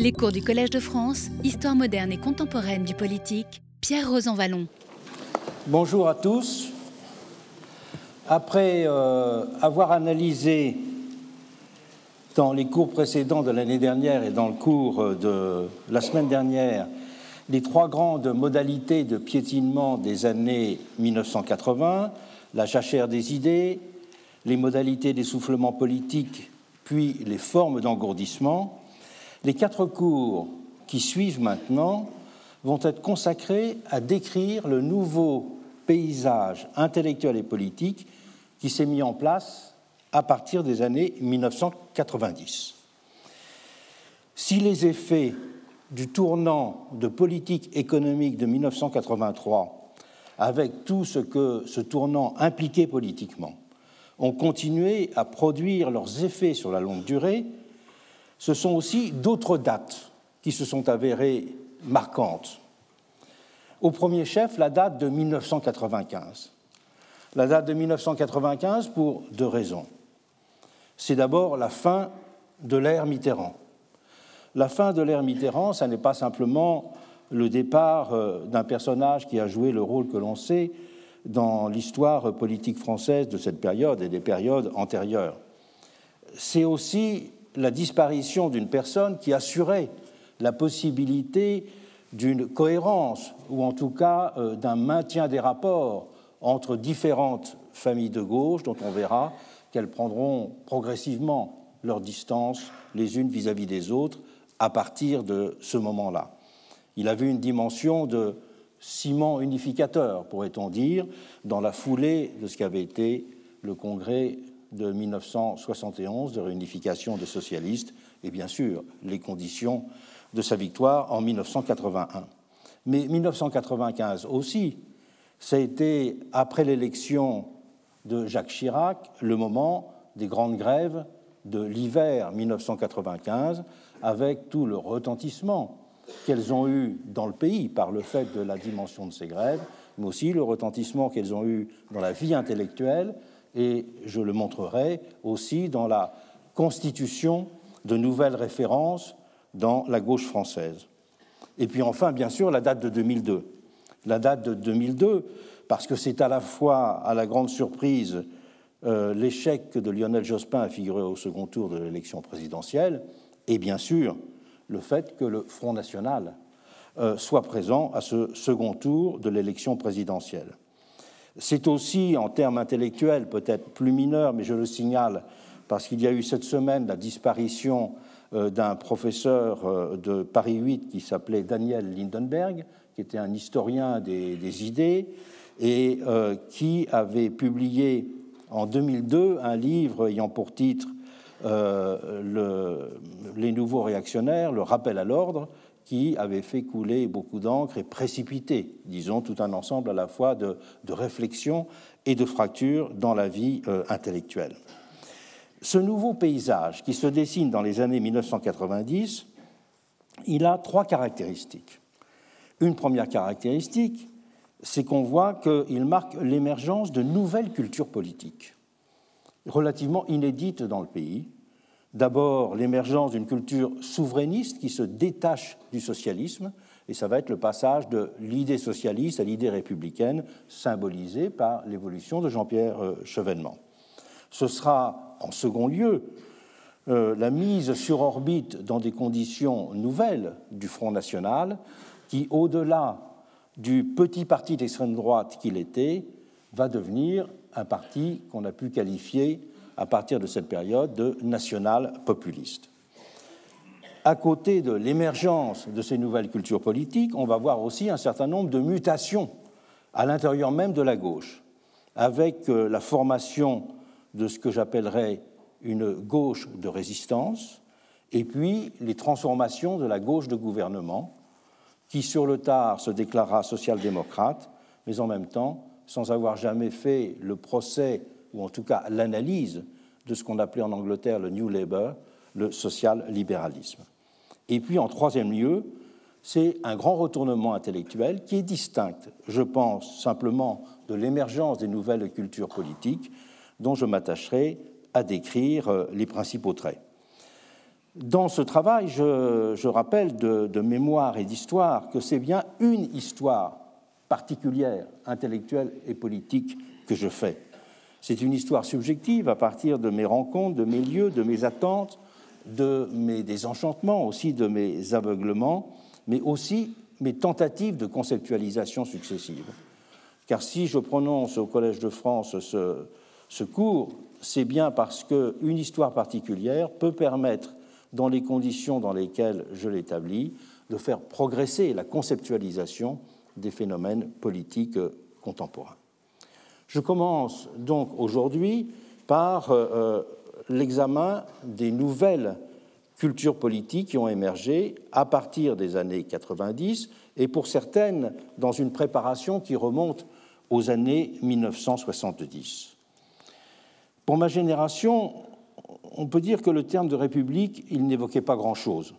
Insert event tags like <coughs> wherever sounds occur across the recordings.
Les cours du Collège de France, Histoire moderne et contemporaine du politique, Pierre Rosanvallon. Bonjour à tous. Après euh, avoir analysé dans les cours précédents de l'année dernière et dans le cours de la semaine dernière les trois grandes modalités de piétinement des années 1980, la jachère des idées, les modalités d'essoufflement politique, puis les formes d'engourdissement, les quatre cours qui suivent maintenant vont être consacrés à décrire le nouveau paysage intellectuel et politique qui s'est mis en place à partir des années 1990. Si les effets du tournant de politique économique de 1983, avec tout ce que ce tournant impliquait politiquement, ont continué à produire leurs effets sur la longue durée, ce sont aussi d'autres dates qui se sont avérées marquantes. Au premier chef, la date de 1995. La date de 1995 pour deux raisons. C'est d'abord la fin de l'ère Mitterrand. La fin de l'ère Mitterrand, ça n'est pas simplement le départ euh, d'un personnage qui a joué le rôle que l'on sait dans l'histoire politique française de cette période et des périodes antérieures. C'est aussi la disparition d'une personne qui assurait la possibilité d'une cohérence, ou en tout cas euh, d'un maintien des rapports entre différentes familles de gauche, dont on verra qu'elles prendront progressivement leur distance les unes vis-à-vis des autres à partir de ce moment-là. Il avait une dimension de ciment unificateur, pourrait-on dire, dans la foulée de ce qu'avait été le congrès de 1971 de réunification des socialistes et bien sûr les conditions de sa victoire en 1981. Mais 1995 aussi, ça a été, après l'élection de Jacques Chirac, le moment des grandes grèves de l'hiver 1995, avec tout le retentissement qu'elles ont eu dans le pays par le fait de la dimension de ces grèves, mais aussi le retentissement qu'elles ont eu dans la vie intellectuelle et je le montrerai aussi dans la constitution de nouvelles références dans la gauche française. Et puis enfin, bien sûr, la date de 2002. La date de 2002, parce que c'est à la fois, à la grande surprise, euh, l'échec de Lionel Jospin à figurer au second tour de l'élection présidentielle, et bien sûr le fait que le Front National euh, soit présent à ce second tour de l'élection présidentielle. C'est aussi, en termes intellectuels, peut-être plus mineur, mais je le signale parce qu'il y a eu cette semaine la disparition euh, d'un professeur euh, de Paris 8 qui s'appelait Daniel Lindenberg, qui était un historien des, idées et euh, qui avait publié en 2002 un livre ayant pour titre Les nouveaux réactionnaires, le rappel à l'ordre, qui avait fait couler beaucoup d'encre et précipité, disons, tout un ensemble à la fois de, réflexions et de fractures dans la vie euh, intellectuelle. Ce nouveau paysage qui se dessine dans les années 1990, il a trois caractéristiques. Une première caractéristique, c'est qu'on voit qu'il marque l'émergence de nouvelles cultures politiques, relativement inédites dans le pays, D'abord, l'émergence d'une culture souverainiste qui se détache du socialisme, et ça va être le passage de l'idée socialiste à l'idée républicaine, symbolisée par l'évolution de Jean-Pierre euh, Chevènement. Ce sera, en second lieu, euh, la mise sur orbite dans des conditions nouvelles du Front National, qui, au-delà du petit parti d'extrême droite qu'il était, va devenir un parti qu'on a pu qualifier à partir de cette période de national populiste. À côté de l'émergence de ces nouvelles cultures politiques, on va voir aussi un certain nombre de mutations à l'intérieur même de la gauche, avec euh, la formation de ce que j'appellerais une gauche de résistance, et puis les transformations de la gauche de gouvernement, qui sur le tard se déclara social-démocrate, mais en même temps, sans avoir jamais fait le procès ou en tout cas l'analyse de ce qu'on appelait en Angleterre le New Labour, le social-libéralisme. Et puis en troisième lieu, c'est un grand retournement intellectuel qui est distinct, je pense, simplement de l'émergence des nouvelles cultures politiques dont je m'attacherai à décrire euh, les principaux traits. Dans ce travail, je, rappelle de mémoire et d'histoire que c'est bien une histoire particulière, intellectuelle et politique que je fais. C'est une histoire subjective à partir de mes rencontres, de mes lieux, de mes attentes, de mes désenchantements, aussi de mes aveuglements, mais aussi mes tentatives de conceptualisation successives. Car si je prononce au Collège de France ce, ce cours, c'est bien parce qu'une histoire particulière peut permettre, dans les conditions dans lesquelles je l'établis, de faire progresser la conceptualisation des phénomènes politiques contemporains. Je commence donc aujourd'hui par euh, euh, l'examen des nouvelles cultures politiques qui ont émergé à partir des années 90 et pour certaines dans une préparation qui remonte aux années 1970. Pour ma génération, on peut dire que le terme de république, n'évoquait pas grand-chose.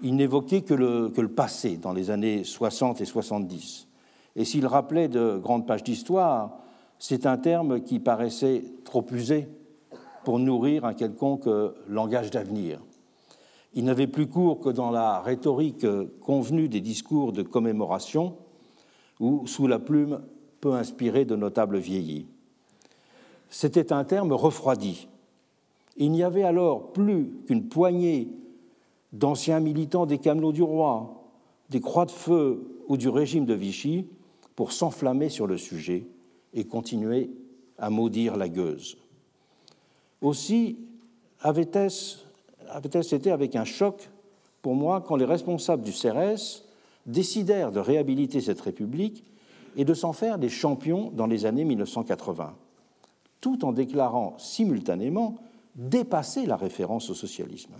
Il n'évoquait que le, que le passé dans les années 60 et 70. Et s'il rappelait de grandes pages d'histoire, c'est un terme qui paraissait trop usé pour nourrir un quelconque langage d'avenir. Il n'avait plus cours que dans la rhétorique convenue des discours de commémoration ou sous la plume peu inspirée de notables vieillis. C'était un terme refroidi. Il n'y avait alors plus qu'une poignée d'anciens militants des Camelots du Roi, des Croix de Feu ou du régime de Vichy pour s'enflammer sur le sujet et continuer à maudire la gueuse. Aussi avait-ce été avec un choc pour moi quand les responsables du CRS décidèrent de réhabiliter cette République et de s'en faire des champions dans les années 1980, tout en déclarant simultanément dépasser la référence au socialisme.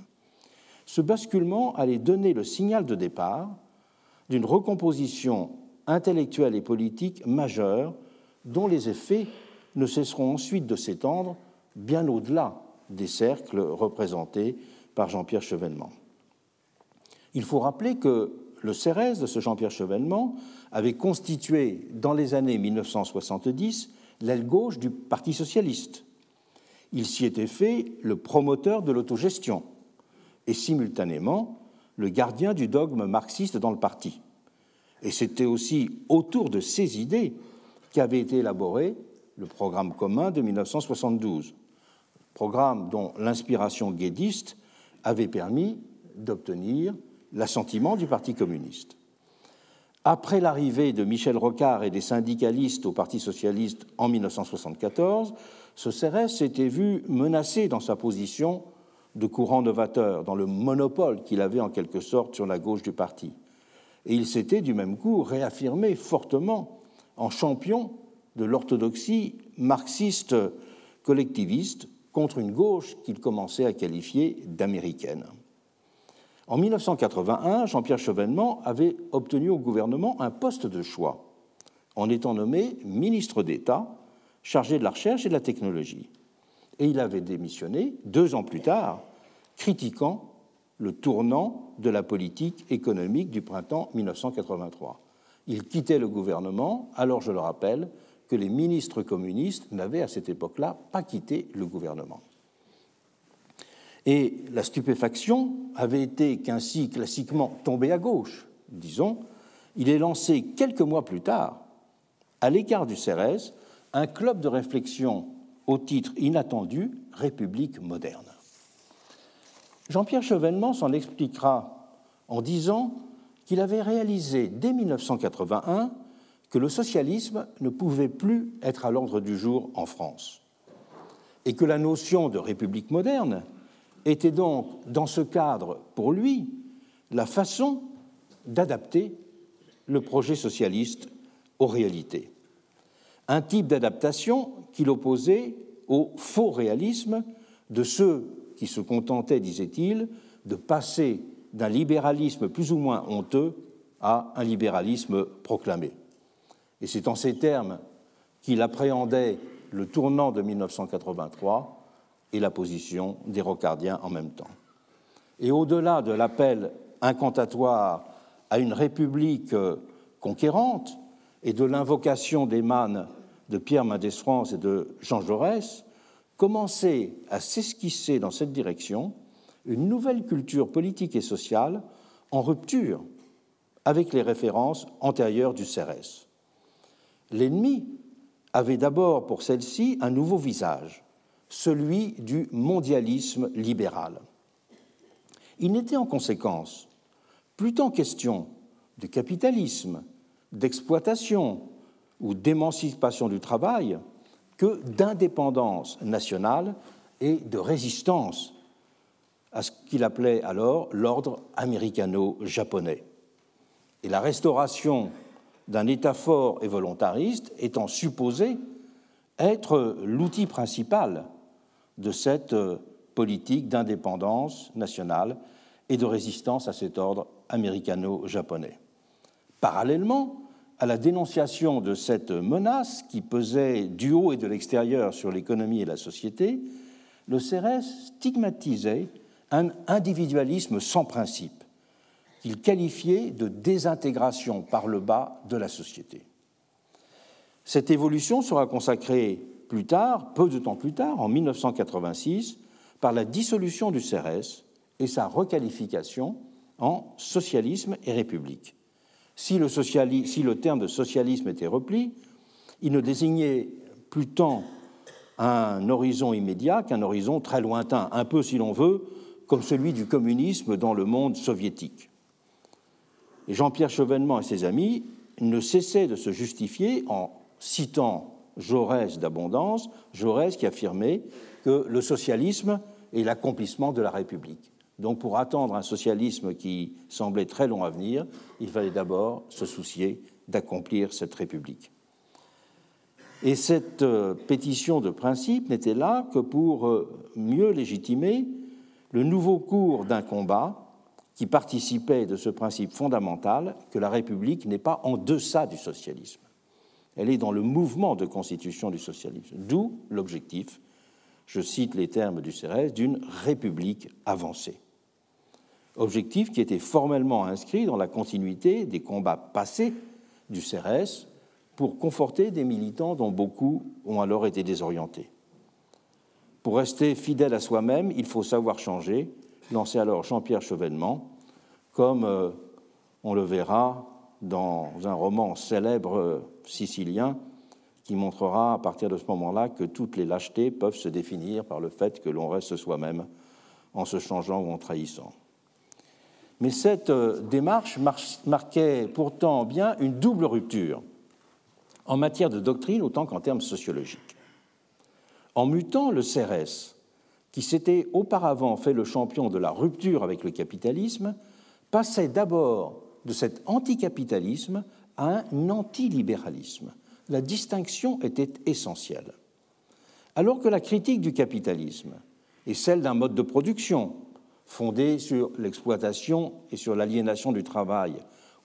Ce basculement allait donner le signal de départ d'une recomposition intellectuelle et politique majeure dont les effets ne cesseront ensuite de s'étendre bien au-delà des cercles représentés par Jean-Pierre Chevènement. Il faut rappeler que le CERES de ce Jean-Pierre Chevènement avait constitué dans les années 1970 l'aile gauche du Parti socialiste. Il s'y était fait le promoteur de l'autogestion et simultanément le gardien du dogme marxiste dans le parti. Et c'était aussi autour de ces idées qu'avait été élaboré le programme commun de 1972, programme dont l'inspiration guédiste avait permis d'obtenir l'assentiment du Parti communiste. Après l'arrivée de Michel Rocard et des syndicalistes au Parti socialiste en 1974, ce CRS s'était vu menacé dans sa position de courant novateur, dans le monopole qu'il avait en quelque sorte sur la gauche du parti. Et il s'était du même coup réaffirmé fortement en champion de l'orthodoxie marxiste collectiviste contre une gauche qu'il commençait à qualifier d'américaine. En 1981, Jean-Pierre Chevènement avait obtenu au gouvernement un poste de choix en étant nommé ministre d'État chargé de la recherche et de la technologie. Et il avait démissionné deux ans plus tard, critiquant le tournant de la politique économique du printemps 1983. Il quittait le gouvernement, alors je le rappelle que les ministres communistes n'avaient à cette époque-là pas quitté le gouvernement. Et la stupéfaction avait été qu'ainsi classiquement tombé à gauche, disons, il est lancé quelques mois plus tard, à l'écart du CERES, un club de réflexion au titre inattendu République moderne. Jean-Pierre Chevènement s'en expliquera en disant qu'il avait réalisé dès 1981 que le socialisme ne pouvait plus être à l'ordre du jour en France et que la notion de république moderne était donc, dans ce cadre, pour lui, la façon d'adapter le projet socialiste aux réalités. Un type d'adaptation qu'il opposait au faux réalisme de ceux qui se contentaient, disait-il, de passer d'un libéralisme plus ou moins honteux à un libéralisme proclamé. Et c'est en ces termes qu'il appréhendait le tournant de 1983 et la position des rocardiens en même temps. Et au-delà de l'appel incantatoire à une république conquérante et de l'invocation des mannes de Pierre Mendès France et de Jean Jaurès, commençait à s'esquisser dans cette direction une nouvelle culture politique et sociale en rupture avec les références antérieures du CRS. L'ennemi avait d'abord pour celle-ci un nouveau visage, celui du mondialisme libéral. Il n'était en conséquence plus tant question de capitalisme, d'exploitation ou d'émancipation du travail que d'indépendance nationale et de résistance à ce qu'il appelait alors l'ordre américano-japonais. Et la restauration d'un État fort et volontariste étant supposée être l'outil principal de cette politique d'indépendance nationale et de résistance à cet ordre américano-japonais. Parallèlement à la dénonciation de cette menace qui pesait du haut et de l'extérieur sur l'économie et la société, le CRS stigmatisait un individualisme sans principe qu'il qualifiait de désintégration par le bas de la société. Cette évolution sera consacrée plus tard, peu de temps plus tard, en 1986, par la dissolution du CRS et sa requalification en socialisme et république. Si le, terme de socialisme était repli, il ne désignait plus tant un horizon immédiat qu'un horizon très lointain, un peu, si l'on veut, comme celui du communisme dans le monde soviétique. Jean-Pierre Chevènement et ses amis ne cessaient de se justifier en citant Jaurès d'abondance, Jaurès qui affirmait que le socialisme est l'accomplissement de la République. Donc pour attendre un socialisme qui semblait très long à venir, il fallait d'abord se soucier d'accomplir cette République. Et cette euh, pétition de principe n'était là que pour euh, mieux légitimer le nouveau cours d'un combat qui participait de ce principe fondamental que la République n'est pas en deçà du socialisme. Elle est dans le mouvement de constitution du socialisme, d'où l'objectif, je cite les termes du CRS, d'une République avancée objectif qui était formellement inscrit dans la continuité des combats passés du CRS pour conforter des militants dont beaucoup ont alors été désorientés. Pour rester fidèle à soi-même, il faut savoir changer, lançait alors Jean-Pierre Chevènement, comme euh, on le verra dans un roman célèbre euh, sicilien qui montrera à partir de ce moment-là que toutes les lâchetés peuvent se définir par le fait que l'on reste soi-même en se changeant ou en trahissant. Mais cette euh, démarche marquait pourtant bien une double rupture en matière de doctrine autant qu'en termes sociologiques. En mutant le CRS, qui s'était auparavant fait le champion de la rupture avec le capitalisme, passait d'abord de cet anticapitalisme à un antilibéralisme. La distinction était essentielle. Alors que la critique du capitalisme est celle d'un mode de production fondée sur l'exploitation et sur l'aliénation du travail,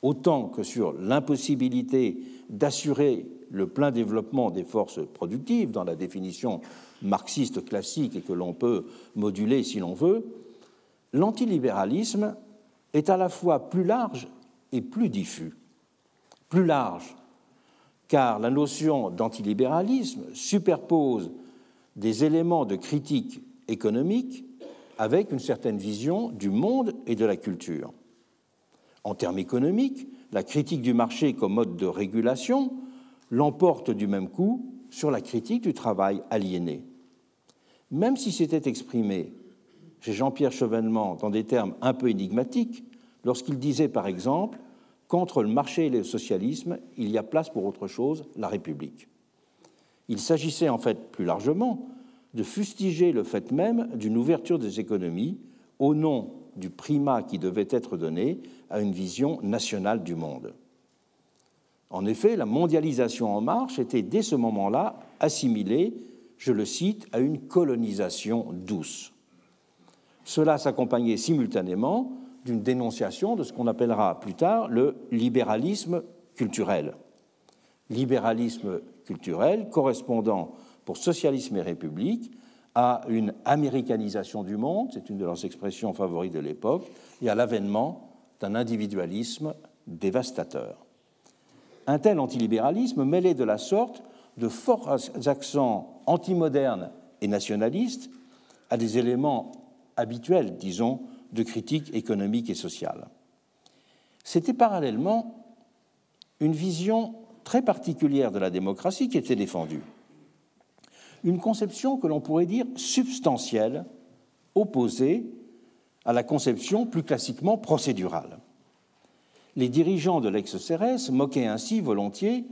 autant que sur l'impossibilité d'assurer le plein développement des forces productives dans la définition marxiste classique et que l'on peut moduler si l'on veut, l'antilibéralisme est à la fois plus large et plus diffus. Plus large, car la notion d'antilibéralisme superpose des éléments de critique économique avec une certaine vision du monde et de la culture. En termes économiques, la critique du marché comme mode de régulation l'emporte du même coup sur la critique du travail aliéné. Même si c'était exprimé chez Jean-Pierre Chevènement dans des termes un peu énigmatiques, lorsqu'il disait par exemple qu'entre le marché et le socialisme, il y a place pour autre chose, la République. Il s'agissait en fait plus largement de fustiger le fait même d'une ouverture des économies au nom du primat qui devait être donné à une vision nationale du monde. En effet, la mondialisation en marche était dès ce moment-là assimilée, je le cite, à une colonisation douce. Cela s'accompagnait simultanément d'une dénonciation de ce qu'on appellera plus tard le libéralisme culturel. Libéralisme culturel correspondant pour socialisme et république à une américanisation du monde, c'est une de leurs expressions favorites de l'époque, et à l'avènement d'un individualisme dévastateur. Un tel antilibéralisme mêlait de la sorte de forts accents antimodernes et nationalistes à des éléments habituelle, disons, de critique économique et sociale. C'était parallèlement une vision très particulière de la démocratie qui était défendue. Une conception que l'on pourrait dire substantielle, opposée à la conception plus classiquement procédurale. Les dirigeants de l'ex-CRS moquaient ainsi volontiers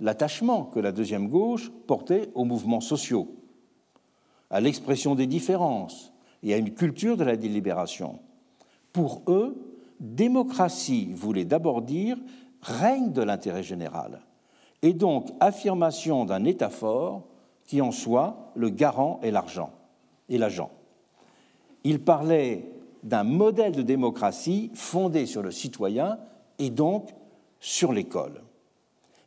l'attachement que la deuxième gauche portait aux mouvements sociaux, à l'expression des différences et à une culture de la délibération. Pour eux, démocratie voulait d'abord dire règne de l'intérêt général, et donc affirmation d'un État fort qui en soit le garant et l'argent et l'agent. Il parlait d'un modèle de démocratie fondé sur le citoyen et donc sur l'école.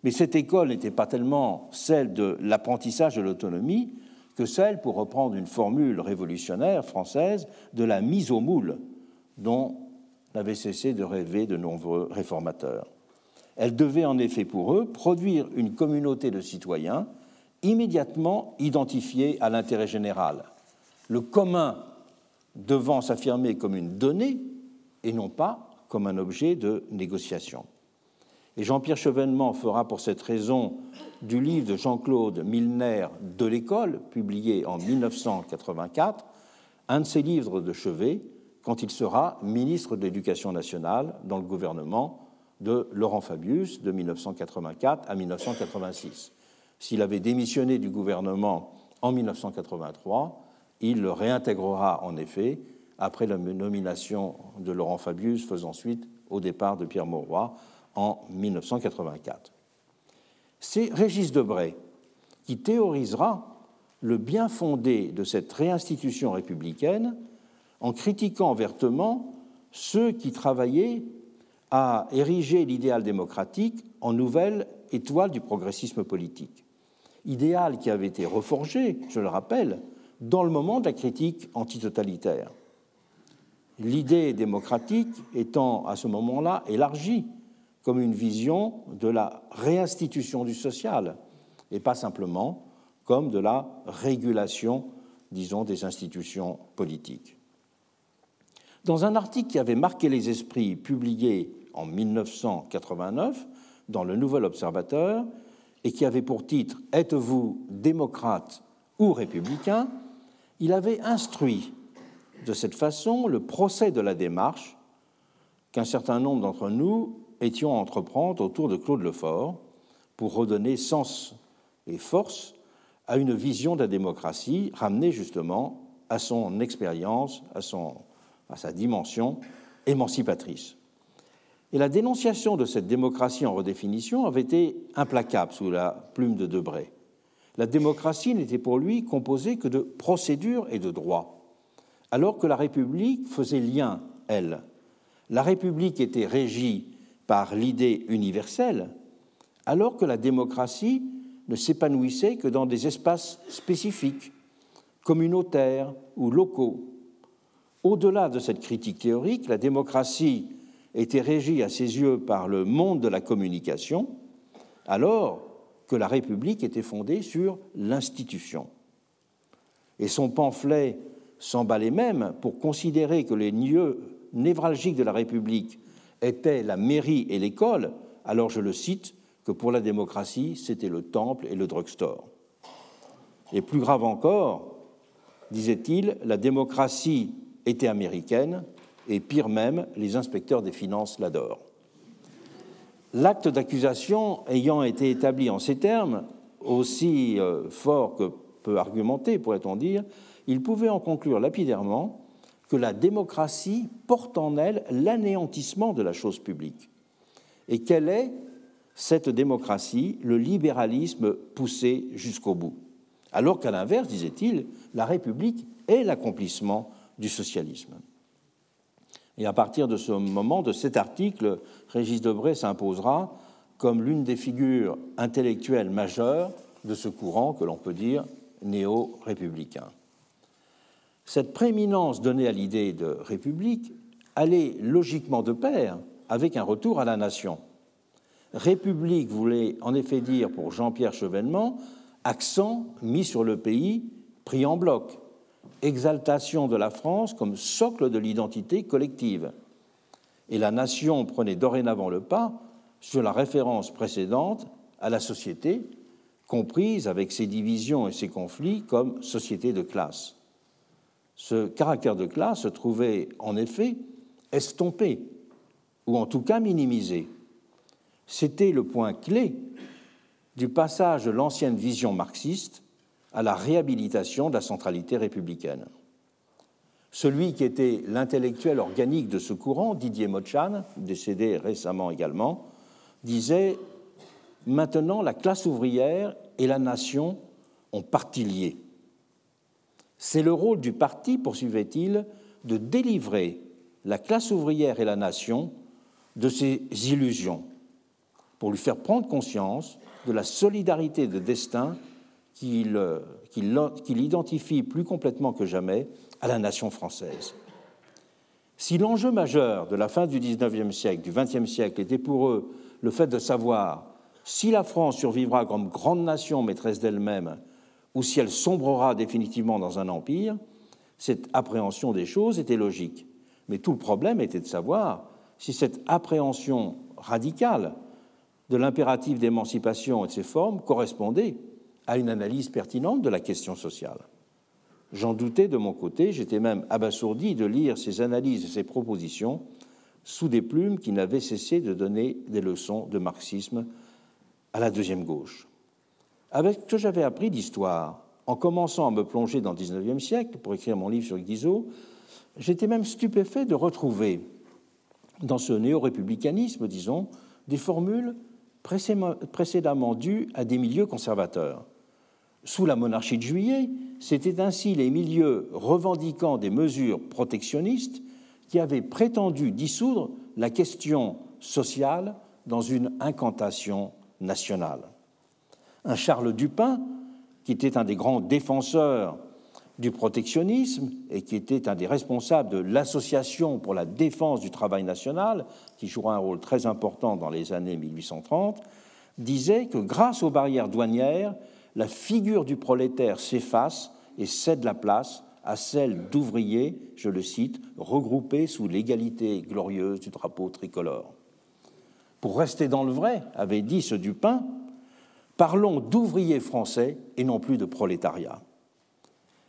Mais cette école n'était pas tellement celle de l'apprentissage de l'autonomie que celle, pour reprendre une formule révolutionnaire française, de la mise au moule, dont n'avaient cessé de rêver de nombreux réformateurs. Elle devait en effet pour eux produire une communauté de citoyens immédiatement identifiée à l'intérêt général, le commun devant s'affirmer comme une donnée et non pas comme un objet de négociation. Et Jean-Pierre Chevènement fera pour cette raison du livre de Jean-Claude Milner de l'école, publié en 1984, un de ses livres de chevet quand il sera ministre de l'Éducation nationale dans le gouvernement de Laurent Fabius de 1984 à 1986. S'il avait démissionné du gouvernement en 1983, il le réintégrera en effet après la nomination de Laurent Fabius faisant suite au départ de Pierre Mauroy en 1984. C'est Régis Debray qui théorisera le bien fondé de cette réinstitution républicaine en critiquant vertement ceux qui travaillaient à ériger l'idéal démocratique en nouvelle étoile du progressisme politique. Idéal qui avait été reforgé, je le rappelle, dans le moment de la critique antitotalitaire. L'idée démocratique étant à ce moment-là élargie comme une vision de la réinstitution du social et pas simplement comme de la régulation, disons, des institutions politiques. Dans un article qui avait marqué les esprits publié en 1989 dans le Nouvel Observateur et qui avait pour titre Êtes-vous démocrate ou républicain il avait instruit de cette façon le procès de la démarche qu'un certain nombre d'entre nous étions à entreprendre autour de Claude Lefort pour redonner sens et force à une vision de la démocratie ramenée justement à son expérience, à, à sa dimension émancipatrice. Et la dénonciation de cette démocratie en redéfinition avait été implacable sous la plume de Debray. La démocratie n'était pour lui composée que de procédures et de droits, alors que la République faisait lien, elle. La République était régie par l'idée universelle, alors que la démocratie ne s'épanouissait que dans des espaces spécifiques, communautaires ou locaux. Au-delà de cette critique théorique, la démocratie était régie à ses yeux par le monde de la communication, alors que la République était fondée sur l'institution. Et son pamphlet s'emballait même pour considérer que les lieux névralgiques de la République étaient la mairie et l'école, alors je le cite, que pour la démocratie, c'était le temple et le drugstore. Et plus grave encore, disait-il, la démocratie était américaine, et pire même, les inspecteurs des finances l'adorent. L'acte d'accusation ayant été établi en ces termes, aussi euh, fort que peu argumenté, pourrait-on dire, il pouvait en conclure lapidairement que la démocratie porte en elle l'anéantissement de la chose publique. Et quelle est cette démocratie, le libéralisme poussé jusqu'au bout? Alors qu'à l'inverse, disait-il, la République est l'accomplissement du socialisme. Et à partir de ce moment, de cet article, Régis Debray s'imposera comme l'une des figures intellectuelles majeures de ce courant que l'on peut dire néo-républicain. Cette prééminence donnée à l'idée de république allait logiquement de pair avec un retour à la nation. République voulait en effet dire pour Jean-Pierre Chevènement accent mis sur le pays pris en bloc, exaltation de la France comme socle de l'identité collective. Et la nation prenait dorénavant le pas sur la référence précédente à la société, comprise avec ses divisions et ses conflits comme société de classe. Ce caractère de classe se trouvait en effet estompé, ou en tout cas minimisé. C'était le point clé du passage de l'ancienne vision marxiste à la réhabilitation de la centralité républicaine. Celui qui était l'intellectuel organique de ce courant, Didier Mochan, décédé récemment également, disait Maintenant, la classe ouvrière et la nation ont parti lié. C'est le rôle du parti, poursuivait-il, de délivrer la classe ouvrière et la nation de ses illusions, pour lui faire prendre conscience de la solidarité de destin qu'il identifie plus complètement que jamais à la nation française. Si l'enjeu majeur de la fin du XIXe siècle, du XXe siècle, était pour eux le fait de savoir si la France survivra comme grande nation maîtresse d'elle-même ou si elle sombrera définitivement dans un empire, cette appréhension des choses était logique. Mais tout le problème était de savoir si cette appréhension radicale de l'impératif d'émancipation et de ses formes correspondait à une analyse pertinente de la question sociale. J'en doutais de mon côté, j'étais même abasourdi de lire ces analyses et ces propositions sous des plumes qui n'avaient cessé de donner des leçons de marxisme à la deuxième gauche. Avec ce que j'avais appris d'histoire, en commençant à me plonger dans le XIXe siècle pour écrire mon livre sur Guizot, j'étais même stupéfait de retrouver dans ce néo-républicanisme, disons, des formules précédemment dues à des milieux conservateurs. Sous la monarchie de juillet, c'était ainsi les milieux revendiquant des mesures protectionnistes qui avaient prétendu dissoudre la question sociale dans une incantation nationale. Un Charles Dupin, qui était un des grands défenseurs du protectionnisme et qui était un des responsables de l'Association pour la défense du travail national, qui jouera un rôle très important dans les années 1830, disait que grâce aux barrières douanières, la figure du prolétaire s'efface et cède la place à celle d'ouvriers, je le cite, regroupés sous l'égalité glorieuse du drapeau tricolore. Pour rester dans le vrai, avait dit ce Dupin, parlons d'ouvriers français et non plus de prolétariat.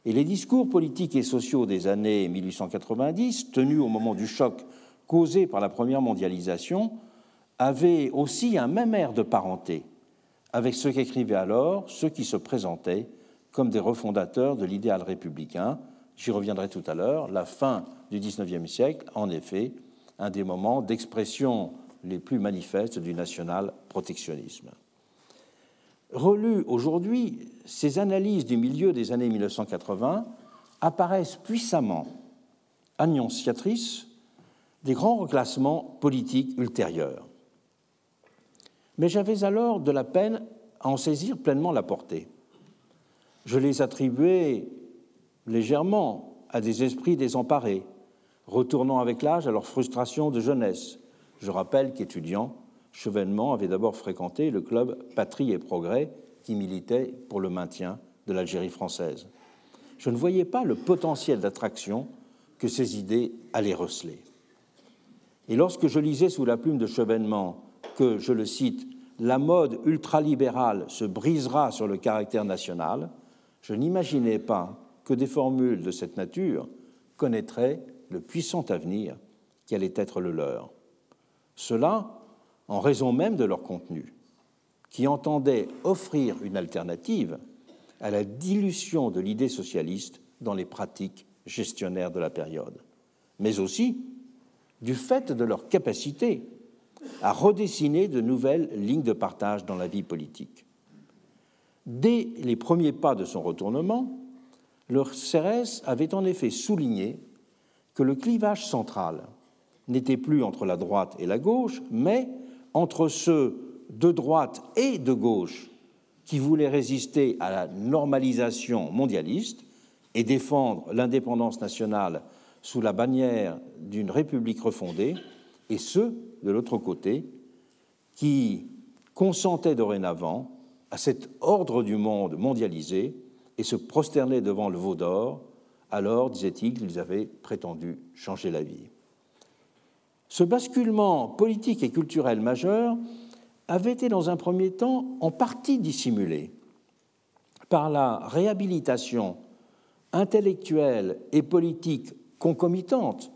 Et les discours politiques et sociaux des années 1890, tenus au moment du choc causé par la première mondialisation, avaient aussi un même air de parenté avec ceux qu'écrivaient alors ceux qui se présentaient comme des refondateurs de l'idéal républicain. J'y reviendrai tout à l'heure. La fin du XIXe siècle, en effet, un des moments d'expression les plus manifestes du national-protectionnisme. Relues aujourd'hui, ces analyses du milieu des années 1980 apparaissent puissamment annonciatrices des grands reclassements politiques ultérieurs. Mais j'avais alors de la peine à en saisir pleinement la portée. Je les attribuais légèrement à des esprits désemparés, retournant avec l'âge à leur frustration de jeunesse. Je rappelle qu'étudiant, Chevènement avait d'abord fréquenté le club Patrie et Progrès qui militait pour le maintien de l'Algérie française. Je ne voyais pas le potentiel d'attraction que ces idées allaient receler. Et lorsque je lisais sous la plume de Chevènement je le cite, la mode ultralibérale se brisera sur le caractère national, je n'imaginais pas que des formules de cette nature connaîtraient le puissant avenir qui allait être le leur. Cela en raison même de leur contenu, qui entendait offrir une alternative à la dilution de l'idée socialiste dans les pratiques gestionnaires de la période, mais aussi du fait de leur capacité à redessiner de nouvelles lignes de partage dans la vie politique. Dès les premiers pas de son retournement, le CRS avait en effet souligné que le clivage central n'était plus entre la droite et la gauche, mais entre ceux de droite et de gauche qui voulaient résister à la normalisation mondialiste et défendre l'indépendance nationale sous la bannière d'une république refondée, et ceux, de l'autre côté, qui consentaient dorénavant à cet ordre du monde mondialisé et se prosternaient devant le veau d'or Alors, disait-il, ils avaient prétendu changer la vie. Ce basculement politique et culturel majeur avait été dans un premier temps en partie dissimulé par la réhabilitation intellectuelle et politique concomitante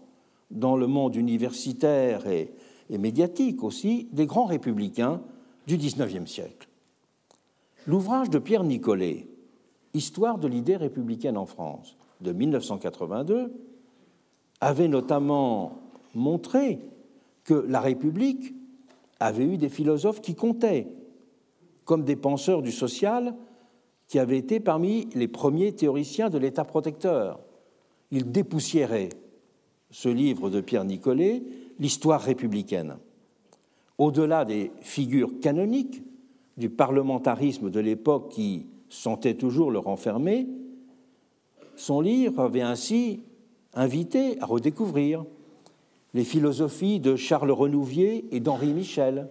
dans le monde universitaire et, médiatique aussi des grands républicains du XIXe siècle. L'ouvrage de Pierre Nicolet, Histoire de l'idée républicaine en France, de 1982, avait notamment montré que la République avait eu des philosophes qui comptaient, comme des penseurs du social qui avaient été parmi les premiers théoriciens de l'État protecteur. Il dépoussiérait ce livre de Pierre Nicolet, l'histoire républicaine. Au-delà des figures canoniques du parlementarisme de l'époque qui sentait toujours le renfermer, son livre avait ainsi invité à redécouvrir les philosophies de Charles Renouvier et d'Henri Michel,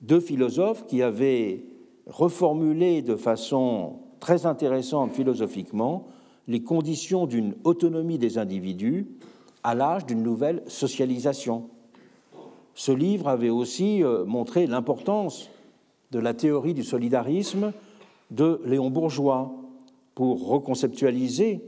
deux philosophes qui avaient reformulé de façon très intéressante philosophiquement les conditions d'une autonomie des individus à l'âge d'une nouvelle socialisation. Ce livre avait aussi euh, montré l'importance de la théorie du solidarisme de Léon Bourgeois pour reconceptualiser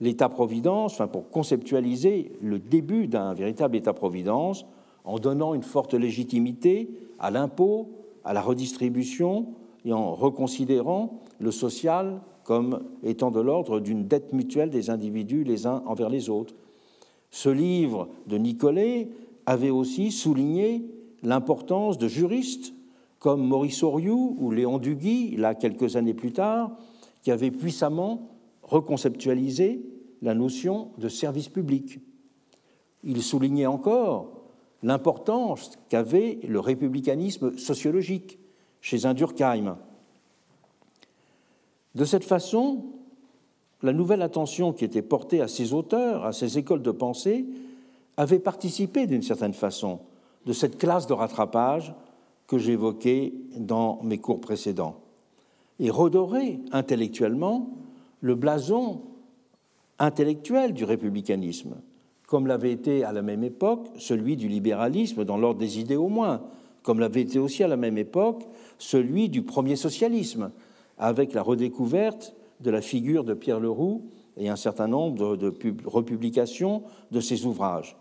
l'État-providence, enfin pour conceptualiser le début d'un véritable État-providence en donnant une forte légitimité à l'impôt, à la redistribution et en reconsidérant le social comme étant de l'ordre d'une dette mutuelle des individus les uns envers les autres. Ce livre de Nicolet avait aussi souligné l'importance de juristes comme Maurice Oriou ou Léon Duguy, là quelques années plus tard, qui avaient puissamment reconceptualisé la notion de service public. Il soulignait encore l'importance qu'avait le républicanisme sociologique chez un Durkheim. De cette façon, la nouvelle attention qui était portée à ces auteurs, à ces écoles de pensée, avait participé d'une certaine façon de cette classe de rattrapage que j'évoquais dans mes cours précédents, et redorer intellectuellement le blason intellectuel du républicanisme, comme l'avait été à la même époque celui du libéralisme dans l'ordre des idées au moins, comme l'avait été aussi à la même époque celui du premier socialisme, avec la redécouverte de la figure de Pierre Leroux et un certain nombre de, republications de ses ouvrages.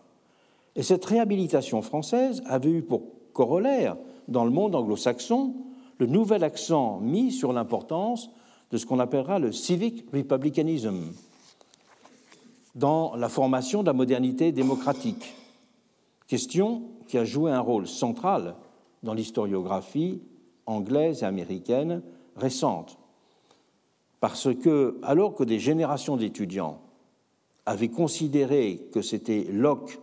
Et cette réhabilitation française avait eu pour corollaire, dans le monde anglo-saxon, le nouvel accent mis sur l'importance de ce qu'on appellera le civic republicanism dans la formation de la modernité démocratique, question qui a joué un rôle central dans l'historiographie anglaise et américaine récente. Parce que, alors que des générations d'étudiants avaient considéré que c'était Locke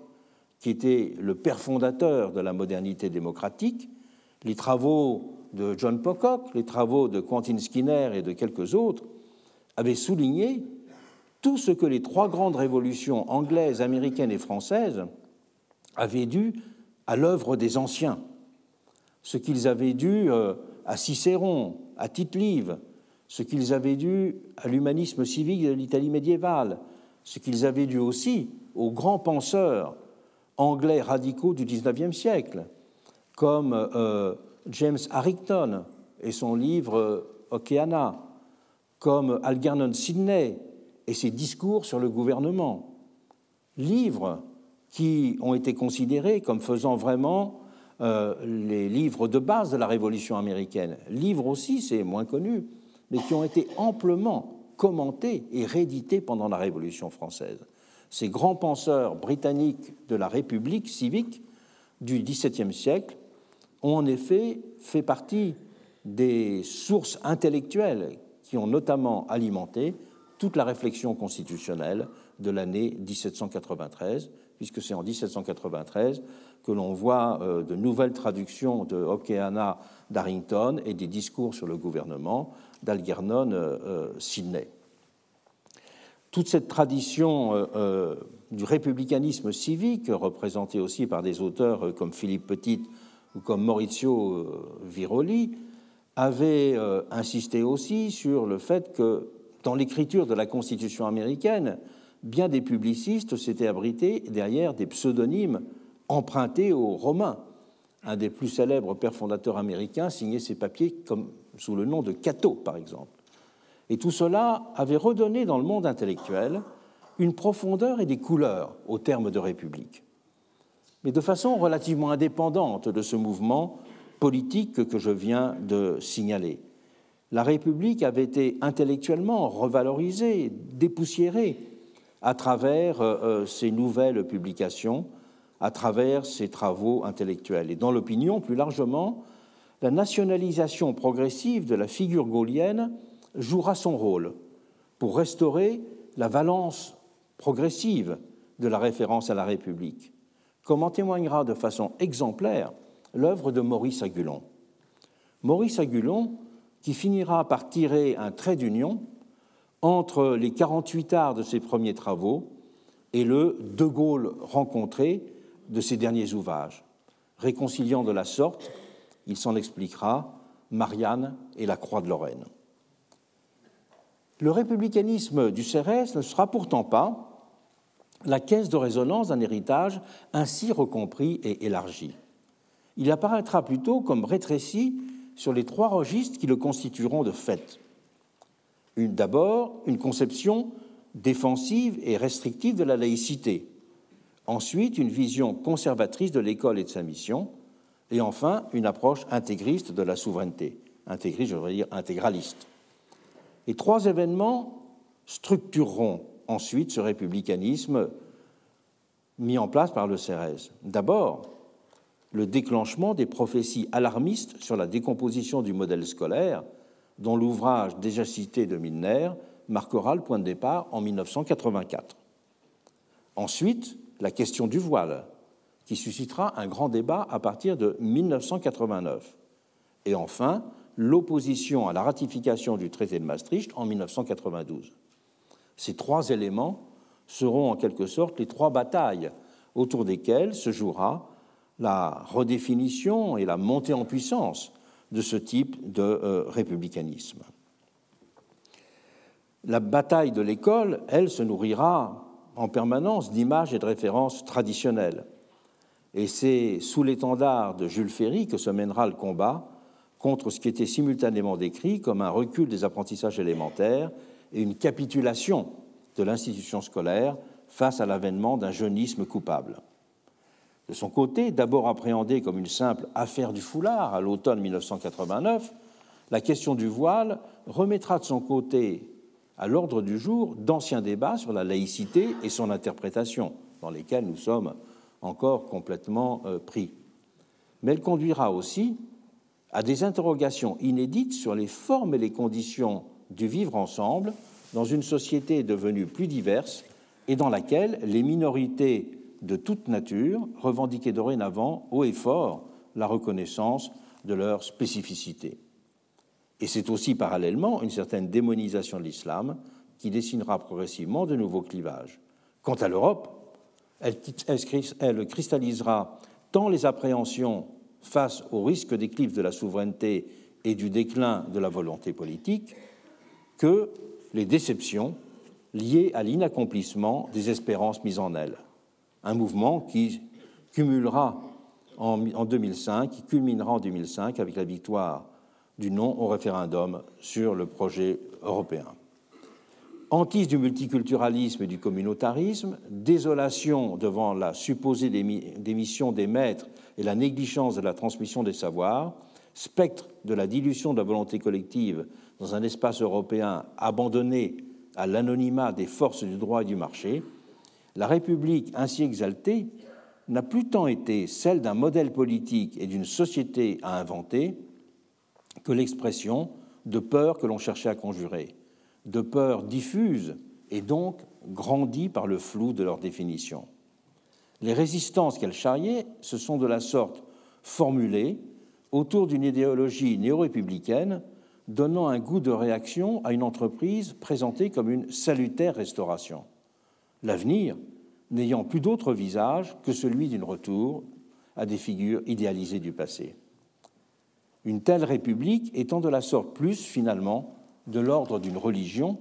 qui était le père fondateur de la modernité démocratique, les travaux de John Pocock, les travaux de Quentin Skinner et de quelques autres avaient souligné tout ce que les trois grandes révolutions anglaises, américaines et françaises avaient dû à l'œuvre des anciens, ce qu'ils avaient dû euh, à Cicéron, à Tite-Live, ce qu'ils avaient dû à l'humanisme civique de l'Italie médiévale, ce qu'ils avaient dû aussi aux grands penseurs anglais radicaux du XIXe siècle, comme euh, James Harrington et son livre Okeana, comme Algernon Sidney et ses discours sur le gouvernement, livres qui ont été considérés comme faisant vraiment euh, les livres de base de la Révolution américaine. Livres aussi, c'est moins connu, mais qui ont été amplement commentés et réédités pendant la Révolution française. Ces grands penseurs britanniques de la République civique du XVIIe siècle ont en effet fait partie des sources intellectuelles qui ont notamment alimenté toute la réflexion constitutionnelle de l'année 1793, puisque c'est en 1793 que l'on voit euh, de nouvelles traductions de Okeana d'Harrington et des discours sur le gouvernement d'Algernon euh, euh, Sidney. Toute cette tradition du républicanisme civique, représentée aussi par des auteurs comme Philippe Petit ou comme Maurizio Viroli, avait insisté aussi sur le fait que Dans l'écriture de la Constitution américaine, bien des publicistes s'étaient abrités derrière des pseudonymes empruntés aux Romains. Un des plus célèbres pères fondateurs américains signait ses papiers comme sous le nom de Cato, par exemple. Et tout cela avait redonné dans le monde intellectuel une profondeur et des couleurs au terme de République. Mais de façon relativement indépendante de ce mouvement politique que je viens de signaler. La République avait été intellectuellement revalorisée, dépoussiérée à travers euh, ses nouvelles publications, à travers ses travaux intellectuels. Et dans l'opinion, plus largement, la nationalisation progressive de la figure gaulienne jouera son rôle pour restaurer la valence progressive de la référence à la République, comme en témoignera de façon exemplaire l'œuvre de Maurice Agulon. Maurice Agulon, qui finira par tirer un trait d'union entre les 48 arts de ses premiers travaux et le De Gaulle rencontré de ses derniers ouvrages, réconciliant de la sorte, il s'en expliquera, Marianne et la Croix de Lorraine. Le républicanisme du CRS ne sera pourtant pas la caisse de résonance d'un héritage ainsi recompris et élargi. Il apparaîtra plutôt comme rétréci sur les trois registres qui le constitueront de fait. D'abord, une conception défensive et restrictive de la laïcité, ensuite une vision conservatrice de l'école et de sa mission, et enfin une approche intégriste de la souveraineté, intégriste, je voudrais dire intégraliste. Les trois événements structureront ensuite ce républicanisme mis en place par le Cérès. D'abord, le déclenchement des prophéties alarmistes sur la décomposition du modèle scolaire, dont l'ouvrage déjà cité de Milner marquera le point de départ en 1984. Ensuite, la question du voile, qui suscitera un grand débat à partir de 1989. Et enfin, l'opposition à la ratification du traité de Maastricht en 1992. Ces trois éléments seront en quelque sorte les trois batailles autour desquelles se jouera la redéfinition et la montée en puissance de ce type de euh, républicanisme. La bataille de l'école, elle, se nourrira en permanence d'images et de références traditionnelles. Et c'est sous l'étendard de Jules Ferry que se mènera le combat contre ce qui était simultanément décrit comme un recul des apprentissages élémentaires et une capitulation de l'institution scolaire face à l'avènement d'un jeunisme coupable. De son côté, d'abord appréhendée comme une simple affaire du foulard à l'automne 1989, la question du voile remettra de son côté à l'ordre du jour d'anciens débats sur la laïcité et son interprétation, dans lesquels nous sommes encore complètement euh, pris. Mais elle conduira aussi à des interrogations inédites sur les formes et les conditions du vivre ensemble dans une société devenue plus diverse et dans laquelle les minorités de toute nature revendiquaient dorénavant haut et fort la reconnaissance de leur spécificité. Et c'est aussi parallèlement une certaine démonisation de l'islam qui dessinera progressivement de nouveaux clivages. Quant à l'Europe, elle, cristallisera tant les appréhensions face au risque d'éclipse de la souveraineté et du déclin de la volonté politique que les déceptions liées à l'inaccomplissement des espérances mises en elle. Un mouvement qui cumulera en 2005, qui culminera en 2005 avec la victoire du non au référendum sur le projet européen. Antise du multiculturalisme et du communautarisme, désolation devant la supposée démission des maîtres et la négligence de la transmission des savoirs, spectre de la dilution de la volonté collective dans un espace européen abandonné à l'anonymat des forces du droit et du marché, la République ainsi exaltée n'a plus tant été celle d'un modèle politique et d'une société à inventer que l'expression de peurs que l'on cherchait à conjurer, de peurs diffuses et donc grandies par le flou de leur définition. Les résistances qu'elle charriait se sont de la sorte formulées autour d'une idéologie néo-républicaine donnant un goût de réaction à une entreprise présentée comme une salutaire restauration. L'avenir n'ayant plus d'autre visage que celui d'une retour à des figures idéalisées du passé. Une telle république étant de la sorte plus, finalement, de l'ordre d'une religion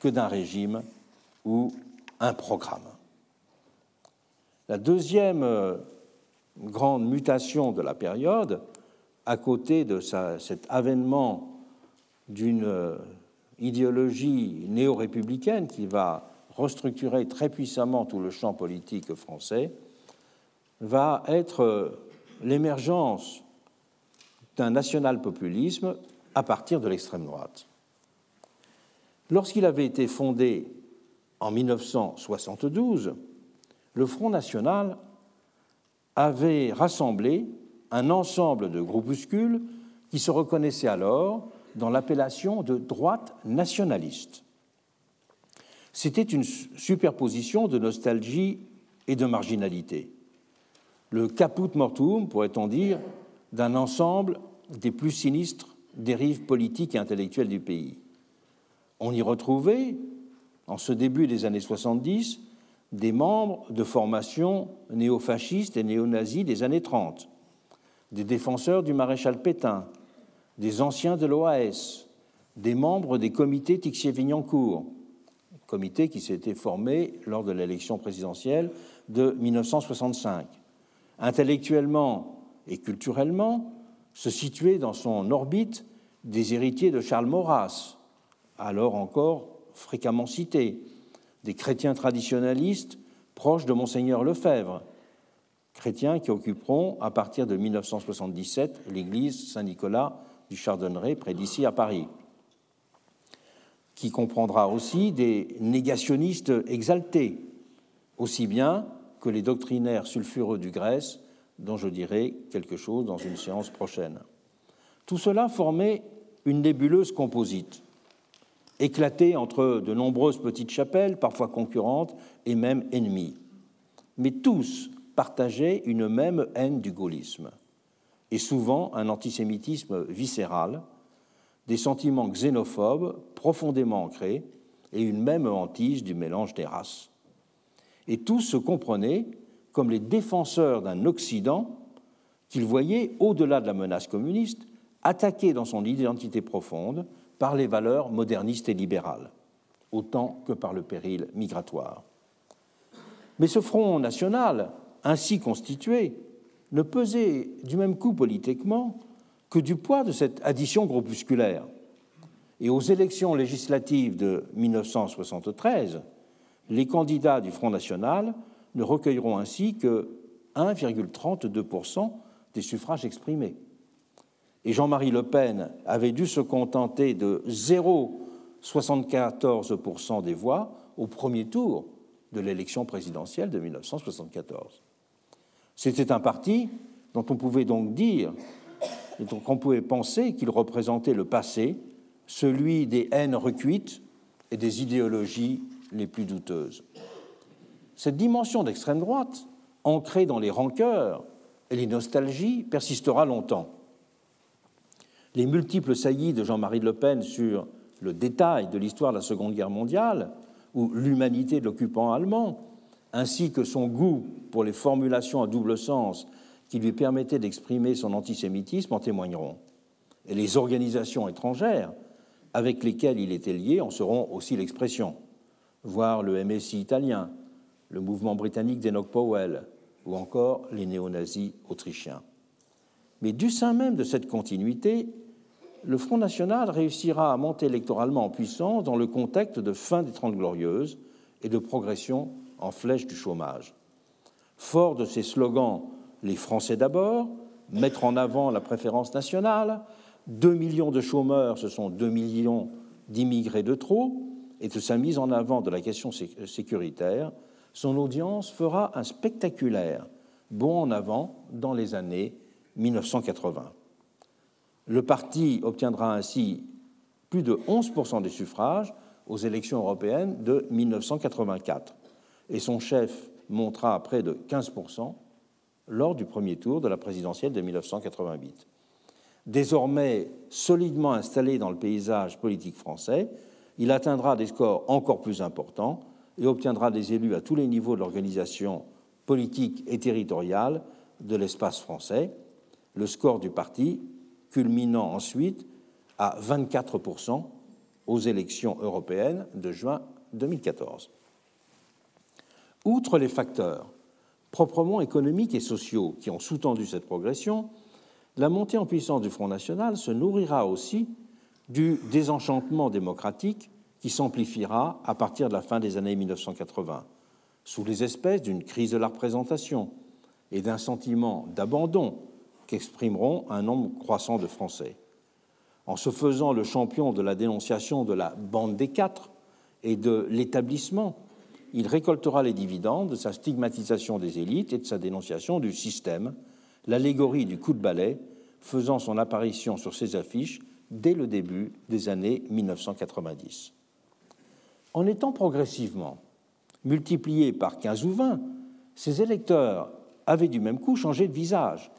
que d'un régime ou un programme. La deuxième euh, grande mutation de la période, à côté de cet avènement d'une euh, idéologie néo-républicaine qui va restructurer très puissamment tout le champ politique français, va être euh, l'émergence d'un national-populisme à partir de l'extrême droite. Lorsqu'il avait été fondé en 1972, le Front National avait rassemblé un ensemble de groupuscules qui se reconnaissaient alors dans l'appellation de droite nationaliste. C'était une superposition de nostalgie et de marginalité. Le caput mortuum, pourrait-on dire, d'un ensemble des plus sinistres dérives politiques et intellectuelles du pays. On y retrouvait, en ce début des années 70, des membres de formations néofascistes et néo-nazis des années 30, des défenseurs du maréchal Pétain, des anciens de l'OAS, des membres des comités Tixier-Vignancourt, comité qui s'était formé lors de l'élection présidentielle de 1965. Intellectuellement et culturellement, se situait dans son orbite des héritiers de Charles Maurras, alors encore fréquemment cité, des chrétiens traditionnalistes proches de Monseigneur Lefebvre, chrétiens qui occuperont à partir de 1977 l'église Saint-Nicolas du Chardonneret près d'ici à Paris, qui comprendra aussi des négationnistes exaltés, aussi bien que les doctrinaires sulfureux du Grèce, dont je dirai quelque chose dans une séance prochaine. Tout cela formait une nébuleuse composite, éclatée entre de nombreuses petites chapelles, parfois concurrentes et même ennemies. Mais tous partageaient une même haine du gaullisme et souvent un antisémitisme viscéral, des sentiments xénophobes profondément ancrés et une même hantise du mélange des races. Et tous se comprenaient comme les défenseurs d'un Occident qu'ils voyaient, au-delà de la menace communiste, attaqué dans son identité profonde par les valeurs modernistes et libérales, autant que par le péril migratoire. Mais ce front national, ainsi constitué, ne pesait du même coup politiquement que du poids de cette addition groupusculaire. Et aux élections législatives de 1973, les candidats du Front National ne recueilleront ainsi que 1,32% des suffrages exprimés. Et Jean-Marie Le Pen avait dû se contenter de 0,74% des voix au premier tour de l'élection présidentielle de 1974. C'était un parti dont on pouvait donc dire et dont on pouvait penser qu'il représentait le passé, celui des haines recuites et des idéologies les plus douteuses. Cette dimension d'extrême droite, ancrée dans les rancœurs et les nostalgies, persistera longtemps. Les multiples saillies de Jean-Marie Le Pen sur le détail de l'histoire de la Seconde Guerre mondiale ou l'humanité de l'occupant allemand, ainsi que son goût pour les formulations à double sens qui lui permettaient d'exprimer son antisémitisme en témoigneront. Et les organisations étrangères avec lesquelles il était lié en seront aussi l'expression, voire le MSI italien, le mouvement britannique d'Enoch Powell ou encore les néo-nazis autrichiens. Mais du sein même de cette continuité, le Front National réussira à monter électoralement en puissance dans le contexte de fin des Trente Glorieuses et de progression en flèche du chômage. Fort de ses slogans Les Français d'abord, mettre en avant la préférence nationale, 2 millions de chômeurs, ce sont 2 millions d'immigrés de trop, et de sa mise en avant de la question sécuritaire, son audience fera un spectaculaire bond en avant dans les années 1980. Le parti obtiendra ainsi plus de 11% des suffrages aux élections européennes de 1984 et son chef montera près de 15% lors du premier tour de la présidentielle de 1988. Désormais solidement installé dans le paysage politique français, il atteindra des scores encore plus importants et obtiendra des élus à tous les niveaux de l'organisation politique et territoriale de l'espace français, le score du parti culminant ensuite à 24% aux élections européennes de juin 2014. Outre les facteurs proprement économiques et sociaux qui ont sous-tendu cette progression, la montée en puissance du Front National se nourrira aussi du désenchantement démocratique qui s'amplifiera à partir de la fin des années 1980, sous les espèces d'une crise de la représentation et d'un sentiment d'abandon qu'exprimeront un nombre croissant de Français. En se faisant le champion de la dénonciation de la bande des quatre et de l'établissement, il récoltera les dividendes de sa stigmatisation des élites et de sa dénonciation du système, l'allégorie du coup de balai faisant son apparition sur ses affiches dès le début des années 1990. En étant progressivement multipliés par 15 ou 20, ces électeurs avaient du même coup changé de visage.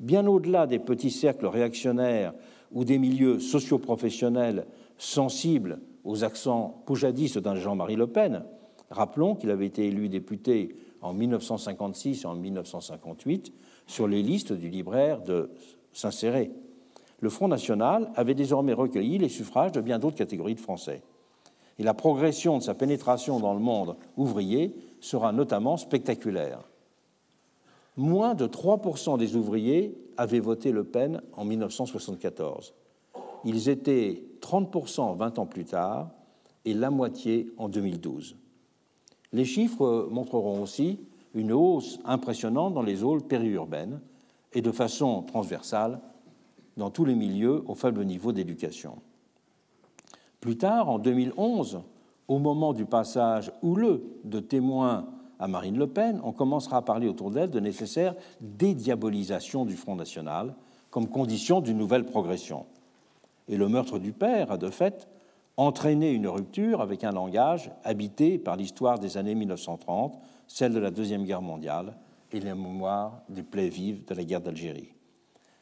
Bien au-delà des petits cercles réactionnaires ou des milieux socioprofessionnels sensibles aux accents poujadistes d'un Jean-Marie Le Pen, rappelons qu'il avait été élu député en 1956 et en 1958 sur les listes du libraire de Saint-Céré. Le Front National avait désormais recueilli les suffrages de bien d'autres catégories de Français. Et la progression de sa pénétration dans le monde ouvrier sera notamment spectaculaire. Moins de 3% des ouvriers avaient voté Le Pen en 1974. Ils étaient 30% 20 ans plus tard et la moitié en 2012. Les chiffres montreront aussi une hausse impressionnante dans les zones périurbaines et de façon transversale dans tous les milieux au faible niveau d'éducation. Plus tard, en 2011, au moment du passage houleux de témoins à Marine Le Pen, on commencera à parler autour d'elle de nécessaire dédiabolisation du Front National comme condition d'une nouvelle progression. Et le meurtre du père a de fait entraîné une rupture avec un langage habité par l'histoire des années 1930, celle de la Deuxième Guerre mondiale et les mémoires des plaies vives de la guerre d'Algérie.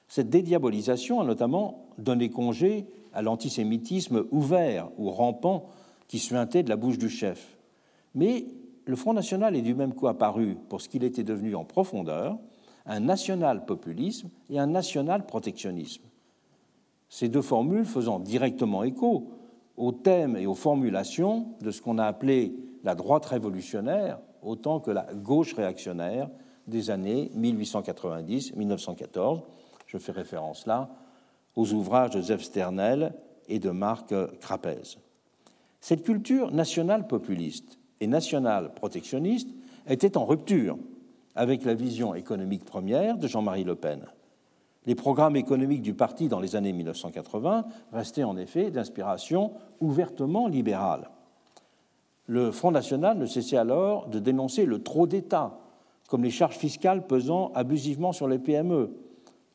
Cette dédiabolisation a notamment donné congé à l'antisémitisme ouvert ou rampant qui suintait de la bouche du chef. Mais le Front National est du même coup apparu pour ce qu'il était devenu en profondeur, un national-populisme et un national-protectionnisme. Ces deux formules faisant directement écho aux thèmes et aux formulations de ce qu'on a appelé la droite révolutionnaire autant que la gauche réactionnaire des années 1890-1914. Je fais référence là aux ouvrages de Joseph Sternel et de Marc Crapez. Cette culture nationale populiste et nationale protectionniste était en rupture avec la vision économique première de Jean-Marie Le Pen. Les programmes économiques du parti dans les années 1980 restaient en effet d'inspiration ouvertement libérale. Le Front National ne cessait alors de dénoncer le trop d'État, comme les charges fiscales pesant abusivement sur les PME,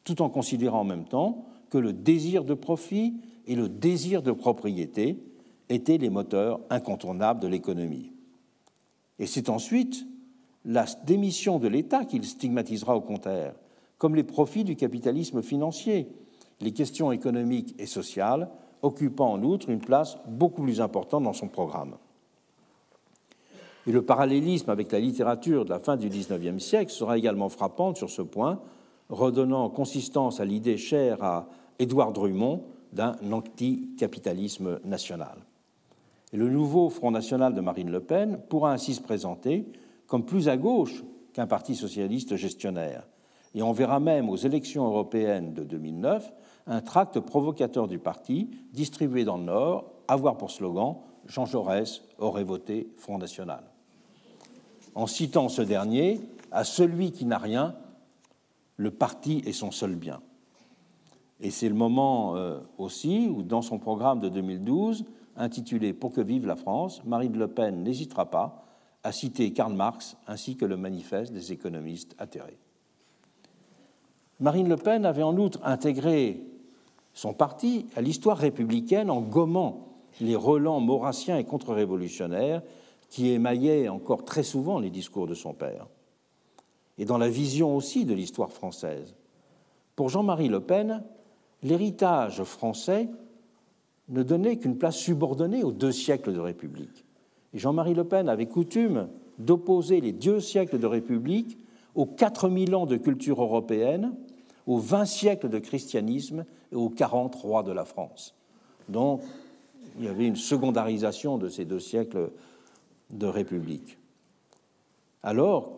tout en considérant en même temps que le désir de profit et le désir de propriété étaient les moteurs incontournables de l'économie. Et c'est ensuite la démission de l'État qu'il stigmatisera au contraire, comme les profits du capitalisme financier, les questions économiques et sociales occupant en outre une place beaucoup plus importante dans son programme. Et le parallélisme avec la littérature de la fin du XIXe siècle sera également frappant sur ce point, redonnant consistance à l'idée chère à Édouard Drummond d'un anticapitalisme national. Et le nouveau Front national de Marine Le Pen pourra ainsi se présenter comme plus à gauche qu'un parti socialiste gestionnaire. Et on verra même aux élections européennes de 2009 un tract provocateur du parti distribué dans le Nord, avoir pour slogan Jean Jaurès aurait voté Front national. En citant ce dernier, à celui qui n'a rien, le parti est son seul bien. Et c'est le moment euh, aussi où, dans son programme de 2012, intitulé Pour que vive la France, Marine Le Pen n'hésitera pas à citer Karl Marx ainsi que le manifeste des économistes atterrés. Marine Le Pen avait en outre intégré son parti à l'histoire républicaine en gommant les relents maurassiens et contre-révolutionnaires qui émaillaient encore très souvent les discours de son père, et dans la vision aussi de l'histoire française. Pour Jean-Marie Le Pen, l'héritage français ne donnait qu'une place subordonnée aux deux siècles de République. Et Jean-Marie Le Pen avait coutume d'opposer les deux siècles de République aux 4000 ans de culture européenne, aux 20 siècles de christianisme et aux 40 rois de la France. Donc, il y avait une secondarisation de ces deux siècles de République. Alors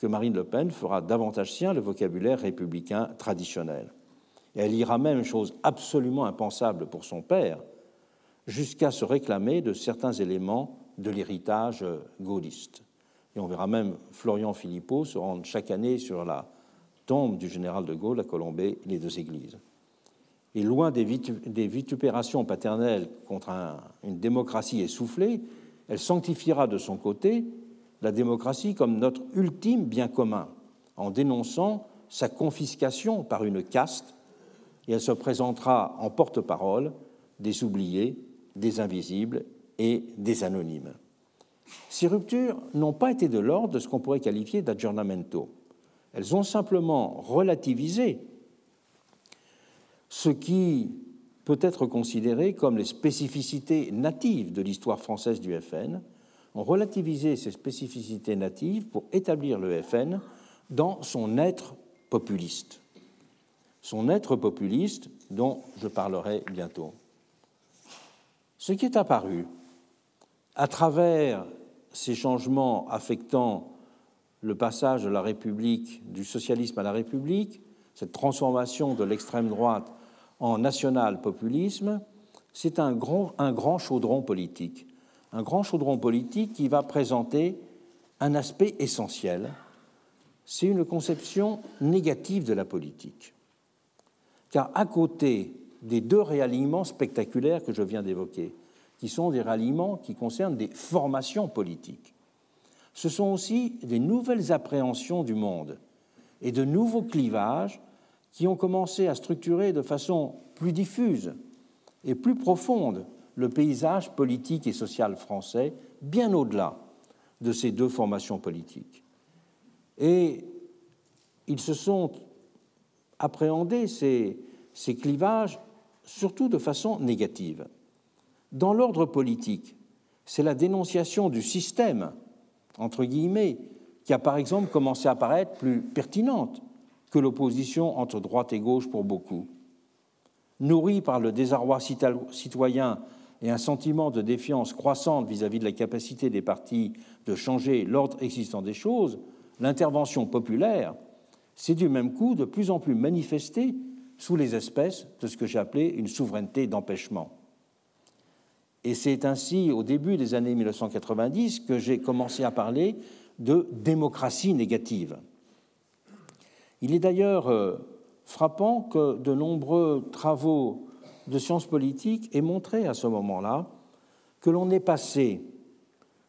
que Marine Le Pen fera davantage sien le vocabulaire républicain traditionnel. Et elle ira même, chose absolument impensable pour son père, jusqu'à se réclamer de certains éléments de l'héritage gaulliste. Et on verra même Florian Philippot se rendre chaque année sur la tombe du général de Gaulle à Colombey, les deux églises. Et loin des, vitupérations paternelles contre une démocratie essoufflée, elle sanctifiera de son côté la démocratie comme notre ultime bien commun, en dénonçant sa confiscation par une caste, et elle se présentera en porte-parole des oubliés, des invisibles et des anonymes. Ces ruptures n'ont pas été de l'ordre de ce qu'on pourrait qualifier d'aggiornamento. Elles ont simplement relativisé ce qui peut être considéré comme les spécificités natives de l'histoire française du FN, ont relativisé ces spécificités natives pour établir le FN dans son être populiste. Son être populiste dont je parlerai bientôt. Ce qui est apparu à travers ces changements affectant le passage de la République, du socialisme à la République, cette transformation de l'extrême droite en national-populisme, c'est un grand, un grand chaudron politique. Un grand chaudron politique qui va présenter un aspect essentiel, c'est une conception négative de la politique. Car à côté des deux réalignements spectaculaires que je viens d'évoquer, qui sont des réalignements qui concernent des formations politiques, ce sont aussi des nouvelles appréhensions du monde et de nouveaux clivages qui ont commencé à structurer de façon plus diffuse et plus profonde le paysage politique et social français, bien au-delà de ces deux formations politiques. Et ils se sont appréhendés, ces, ces clivages, surtout de façon négative. Dans l'ordre politique, c'est la dénonciation du système, entre guillemets, qui a par exemple commencé à paraître plus pertinente que l'opposition entre droite et gauche pour beaucoup. Nourri par le désarroi citoyen et un sentiment de défiance croissante vis-à-vis de la capacité des partis de changer l'ordre existant des choses, l'intervention populaire s'est du même coup de plus en plus manifestée sous les espèces de ce que j'ai appelé une souveraineté d'empêchement. Et c'est ainsi, au début des années 1990, que j'ai commencé à parler de démocratie négative. Il est d'ailleurs euh, frappant que de nombreux travaux de sciences politiques aient montré à ce moment-là que l'on est passé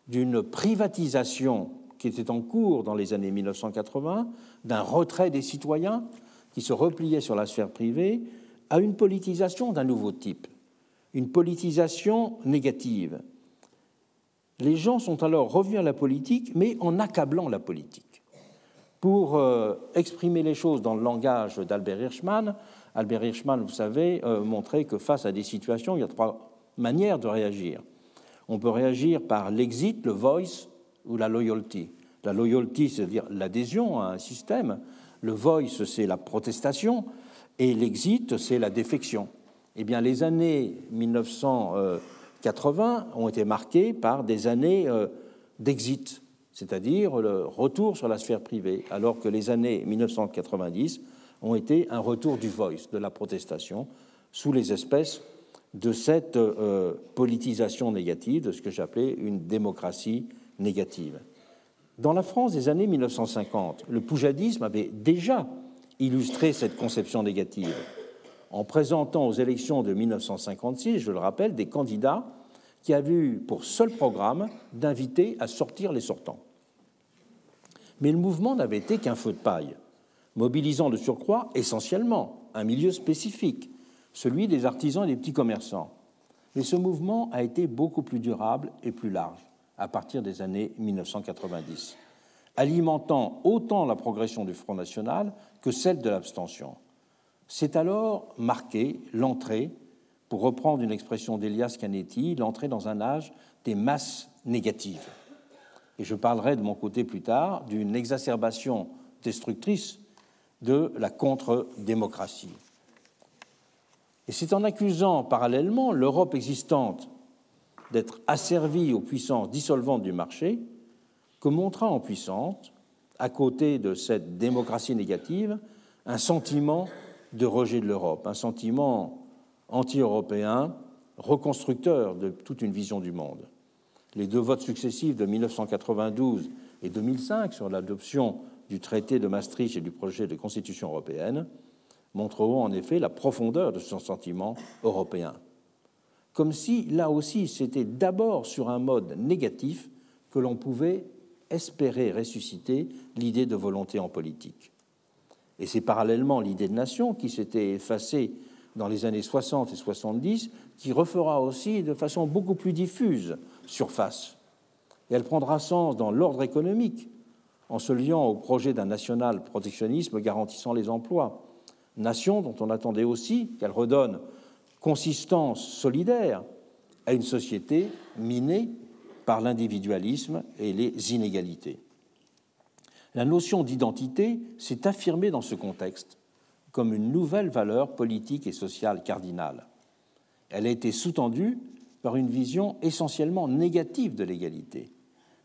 d'une privatisation qui était en cours dans les années 1980, d'un retrait des citoyens qui se repliaient sur la sphère privée, à une politisation d'un nouveau type, une politisation négative. Les gens sont alors revenus à la politique, mais en accablant la politique. Pour euh, exprimer les choses dans le langage d'Albert Hirschman, Albert Hirschman, vous savez, euh, montrait que face à des situations, il y a trois manières de réagir. On peut réagir par l'exit, le voice ou la loyalty. La loyalty, c'est-à-dire l'adhésion à un système. Le voice, c'est la protestation. Et l'exit, c'est la défection. Eh bien, les années 1980 ont été marquées par des années euh, d'exit c'est-à-dire le retour sur la sphère privée, alors que les années 1990 ont été un retour du voice, de la protestation, sous les espèces de cette euh, politisation négative, de ce que j'appelais une démocratie négative. Dans la France des années 1950, le poujadisme avait déjà illustré cette conception négative en présentant aux élections de 1956, je le rappelle, des candidats qui avaient eu pour seul programme d'inviter à sortir les sortants. Mais le mouvement n'avait été qu'un feu de paille, mobilisant de surcroît essentiellement un milieu spécifique, celui des artisans et des petits commerçants. Mais ce mouvement a été beaucoup plus durable et plus large à partir des années 1990, alimentant autant la progression du Front National que celle de l'abstention. C'est alors marqué l'entrée, pour reprendre une expression d'Elias Canetti, l'entrée dans un âge des masses négatives et je parlerai de mon côté plus tard d'une exacerbation destructrice de la contre-démocratie. Et c'est en accusant parallèlement l'Europe existante d'être asservie aux puissances dissolvantes du marché que montra en puissance, à côté de cette démocratie négative, un sentiment de rejet de l'Europe, un sentiment anti-européen, reconstructeur de toute une vision du monde. Les deux votes successifs de 1992 et 2005 sur l'adoption du traité de Maastricht et du projet de constitution européenne montreront en effet la profondeur de son sentiment européen. Comme si, là aussi, c'était d'abord sur un mode négatif que l'on pouvait espérer ressusciter l'idée de volonté en politique. Et c'est parallèlement l'idée de nation qui s'était effacée dans les années 60 et 70 qui refera aussi de façon beaucoup plus diffuse surface. Et elle prendra sens dans l'ordre économique en se liant au projet d'un national protectionnisme garantissant les emplois. Nation dont on attendait aussi qu'elle redonne consistance solidaire à une société minée par l'individualisme et les inégalités. La notion d'identité s'est affirmée dans ce contexte comme une nouvelle valeur politique et sociale cardinale. Elle a été sous-tendue par une vision essentiellement négative de l'égalité.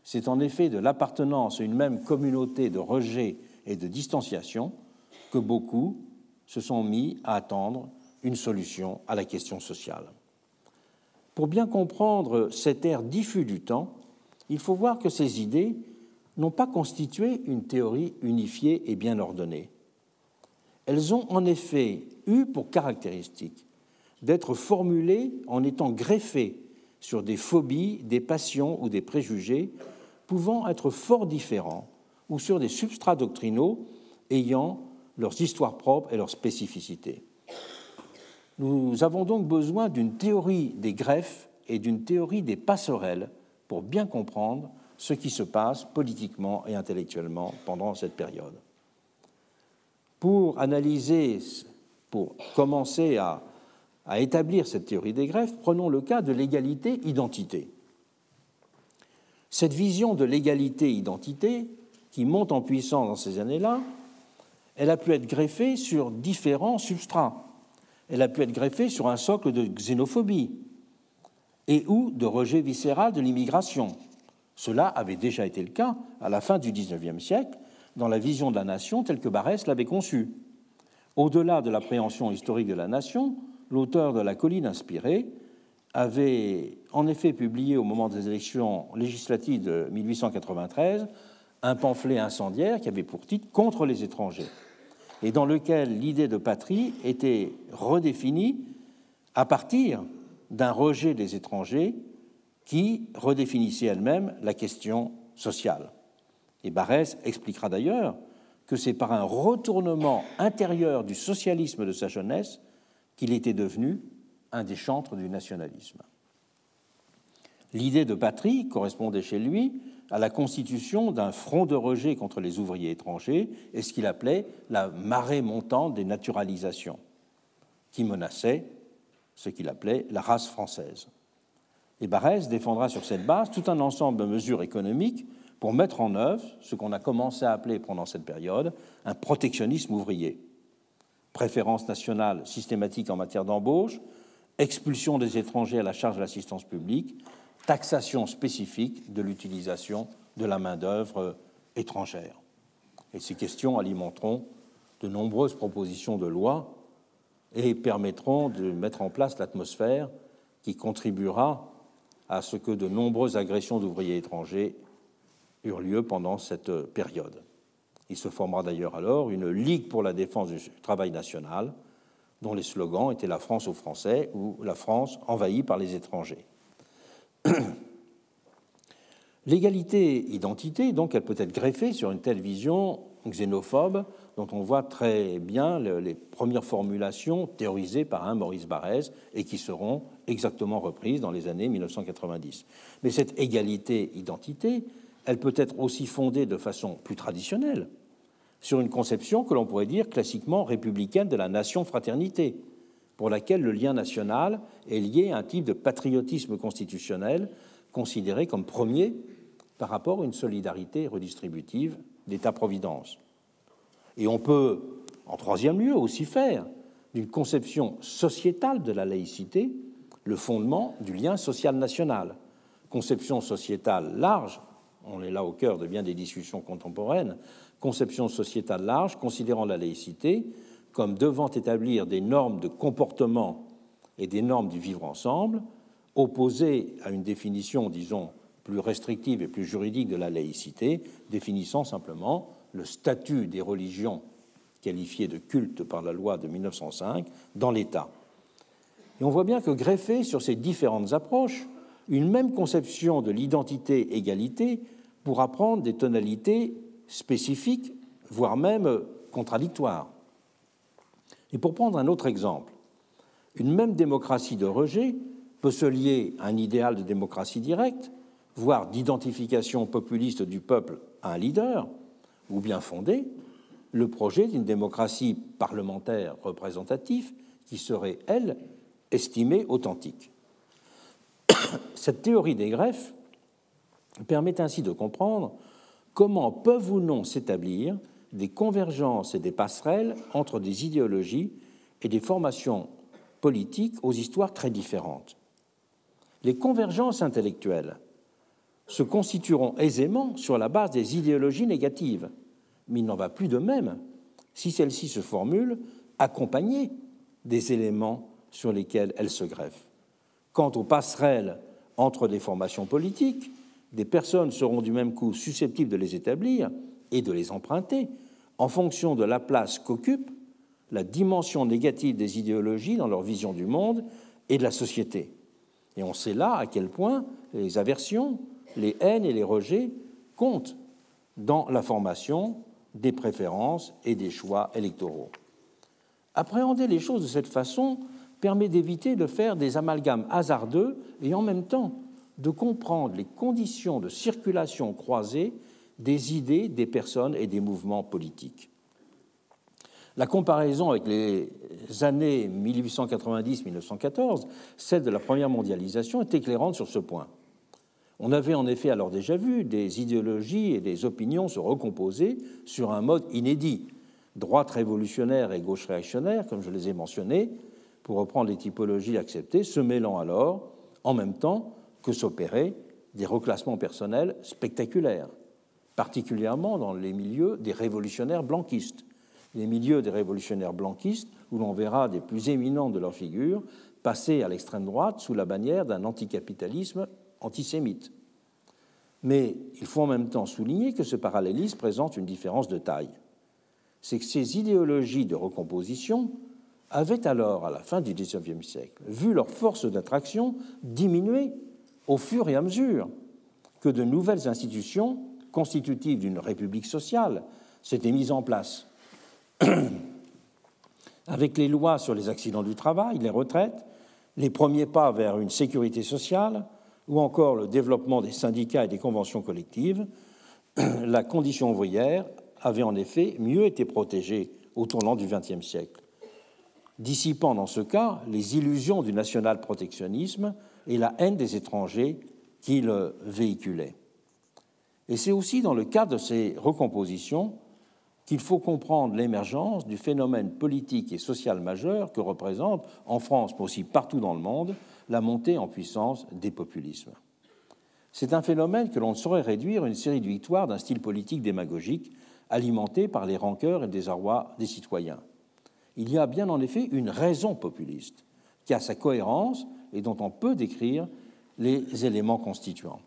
C'est en effet de l'appartenance à une même communauté de rejet et de distanciation que beaucoup se sont mis à attendre une solution à la question sociale. Pour bien comprendre cet air diffus du temps, il faut voir que ces idées n'ont pas constitué une théorie unifiée et bien ordonnée. Elles ont en effet eu pour caractéristique d'être formulées en étant greffées sur des phobies, des passions ou des préjugés pouvant être fort différents ou sur des substrats doctrinaux ayant leurs histoires propres et leurs spécificités. Nous avons donc besoin d'une théorie des greffes et d'une théorie des passerelles pour bien comprendre ce qui se passe politiquement et intellectuellement pendant cette période. Pour analyser, pour commencer à, établir cette théorie des greffes, prenons le cas de l'égalité-identité. Cette vision de l'égalité-identité, qui monte en puissance dans ces années-là, elle a pu être greffée sur différents substrats elle a pu être greffée sur un socle de xénophobie et ou de rejet viscéral de l'immigration. Cela avait déjà été le cas à la fin du XIXe siècle dans la vision de la nation telle que Barès l'avait conçue. Au-delà de l'appréhension historique de la nation, l'auteur de La colline inspirée avait en effet publié au moment des élections législatives de 1893 un pamphlet incendiaire qui avait pour titre Contre les étrangers et dans lequel l'idée de patrie était redéfinie à partir d'un rejet des étrangers qui redéfinissait elle-même la question sociale. Et Barès expliquera d'ailleurs que c'est par un retournement intérieur du socialisme de sa jeunesse qu'il était devenu un des chantres du nationalisme. L'idée de patrie correspondait chez lui à la constitution d'un front de rejet contre les ouvriers étrangers et ce qu'il appelait la marée montante des naturalisations, qui menaçait ce qu'il appelait la race française. Et Barès défendra sur cette base tout un ensemble de mesures économiques pour mettre en œuvre ce qu'on a commencé à appeler pendant cette période un protectionnisme ouvrier. Préférence nationale systématique en matière d'embauche, expulsion des étrangers à la charge de l'assistance publique, taxation spécifique de l'utilisation de la main-d'œuvre étrangère. Et ces questions alimenteront de nombreuses propositions de loi et permettront de mettre en place l'atmosphère qui contribuera à ce que de nombreuses agressions d'ouvriers étrangers eurent lieu pendant cette période. Il se formera d'ailleurs alors une Ligue pour la défense du travail national, dont les slogans étaient La France aux Français ou La France envahie par les étrangers. <clears throat> L'égalité-identité, donc, elle peut être greffée sur une telle vision xénophobe dont on voit très bien les premières formulations théorisées par un Maurice Barrès et qui seront exactement reprises dans les années 1990. Mais cette égalité-identité, elle peut être aussi fondée de façon plus traditionnelle sur une conception que l'on pourrait dire classiquement républicaine de la nation-fraternité, pour laquelle le lien national est lié à un type de patriotisme constitutionnel considéré comme premier par rapport à une solidarité redistributive d'État-providence. Et on peut, en troisième lieu, aussi faire d'une conception sociétale de la laïcité le fondement du lien social national. Conception sociétale large, on est là au cœur de bien des discussions contemporaines, conception sociétale large considérant la laïcité comme devant établir des normes de comportement et des normes du vivre ensemble, opposées à une définition, disons, plus restrictive et plus juridique de la laïcité, définissant simplement le statut des religions qualifiées de culte par la loi de 1905 dans l'État. Et on voit bien que greffé sur ces différentes approches, une même conception de l'identité-égalité pourra prendre des tonalités spécifiques, voire même contradictoires. Et pour prendre un autre exemple, une même démocratie de rejet peut se lier à un idéal de démocratie directe, voire d'identification populiste du peuple à un leader, ou bien fonder le projet d'une démocratie parlementaire représentative qui serait, elle, estimée authentique. <coughs> Cette théorie des greffes permet ainsi de comprendre comment peuvent ou non s'établir des convergences et des passerelles entre des idéologies et des formations politiques aux histoires très différentes. Les convergences intellectuelles se constitueront aisément sur la base des idéologies négatives, mais il n'en va plus de même si celles-ci se formulent accompagnées des éléments sur lesquels elles se greffent. Quant aux passerelles entre des formations politiques, des personnes seront du même coup susceptibles de les établir et de les emprunter en fonction de la place qu'occupe la dimension négative des idéologies dans leur vision du monde et de la société. Et on sait là à quel point les aversions, les haines et les rejets comptent dans la formation des préférences et des choix électoraux. Appréhender les choses de cette façon permet d'éviter de faire des amalgames hasardeux et en même temps de comprendre les conditions de circulation croisée des idées, des personnes et des mouvements politiques. La comparaison avec les années 1890-1914, celle de la première mondialisation, est éclairante sur ce point. On avait en effet alors déjà vu des idéologies et des opinions se recomposer sur un mode inédit, droite révolutionnaire et gauche réactionnaire, comme je les ai mentionnés, pour reprendre les typologies acceptées, se mêlant alors en même temps que s'opéraient des reclassements personnels spectaculaires, particulièrement dans les milieux des révolutionnaires blanquistes, les milieux des révolutionnaires blanquistes où l'on verra des plus éminents de leur figure passer à l'extrême droite sous la bannière d'un anticapitalisme antisémite. Mais il faut en même temps souligner que ce parallélisme présente une différence de taille. C'est que ces idéologies de recomposition avaient alors, à la fin du XIXe siècle, vu leur force d'attraction diminuer au fur et à mesure que de nouvelles institutions constitutives d'une république sociale s'étaient mises en place. <clears throat> Avec les lois sur les accidents du travail, les retraites, les premiers pas vers une sécurité sociale, ou encore le développement des syndicats et des conventions collectives, <clears throat> la condition ouvrière avait en effet mieux été protégée au tournant du XXe siècle, dissipant dans ce cas les illusions du national-protectionnisme et la haine des étrangers qu'il véhiculait. Et c'est aussi dans le cadre de ces recompositions qu'il faut comprendre l'émergence du phénomène politique et social majeur que représente, en France mais aussi partout dans le monde, la montée en puissance des populismes. C'est un phénomène que l'on ne saurait réduire à une série de victoires d'un style politique démagogique alimenté par les rancœurs et le désarroi des citoyens. Il y a bien en effet une raison populiste qui a sa cohérence et dont on peut décrire les éléments constituants.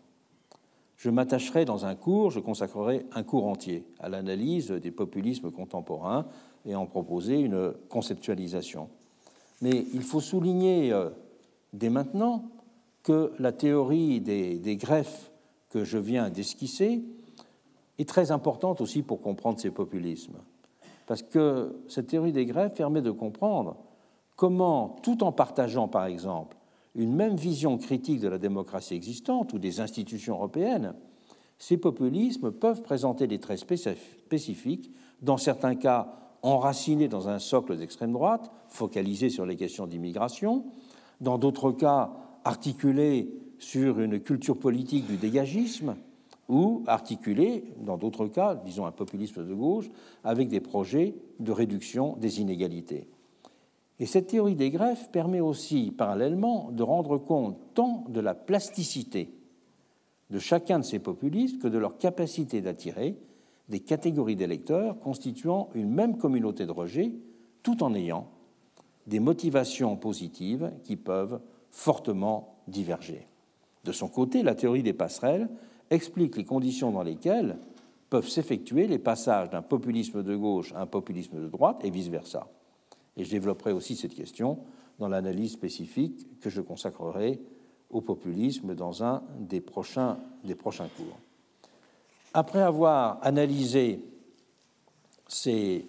Je m'attacherai dans un cours, je consacrerai un cours entier à l'analyse des populismes contemporains et en proposer une conceptualisation. Mais il faut souligner euh, dès maintenant que la théorie des, greffes que je viens d'esquisser est très importante aussi pour comprendre ces populismes. Parce que cette théorie des greffes permet de comprendre comment, tout en partageant par exemple une même vision critique de la démocratie existante ou des institutions européennes, ces populismes peuvent présenter des traits spécifiques, dans certains cas enracinés dans un socle d'extrême droite, focalisé sur les questions d'immigration, dans d'autres cas articulés sur une culture politique du dégagisme, ou articulés, dans d'autres cas, disons un populisme de gauche, avec des projets de réduction des inégalités. Et cette théorie des greffes permet aussi, parallèlement, de rendre compte tant de la plasticité de chacun de ces populistes que de leur capacité d'attirer des catégories d'électeurs constituant une même communauté de rejet, tout en ayant des motivations positives qui peuvent fortement diverger. De son côté, la théorie des passerelles explique les conditions dans lesquelles peuvent s'effectuer les passages d'un populisme de gauche à un populisme de droite et vice-versa. Et je développerai aussi cette question dans l'analyse spécifique que je consacrerai au populisme dans un des prochains, des prochains cours. Après avoir analysé ces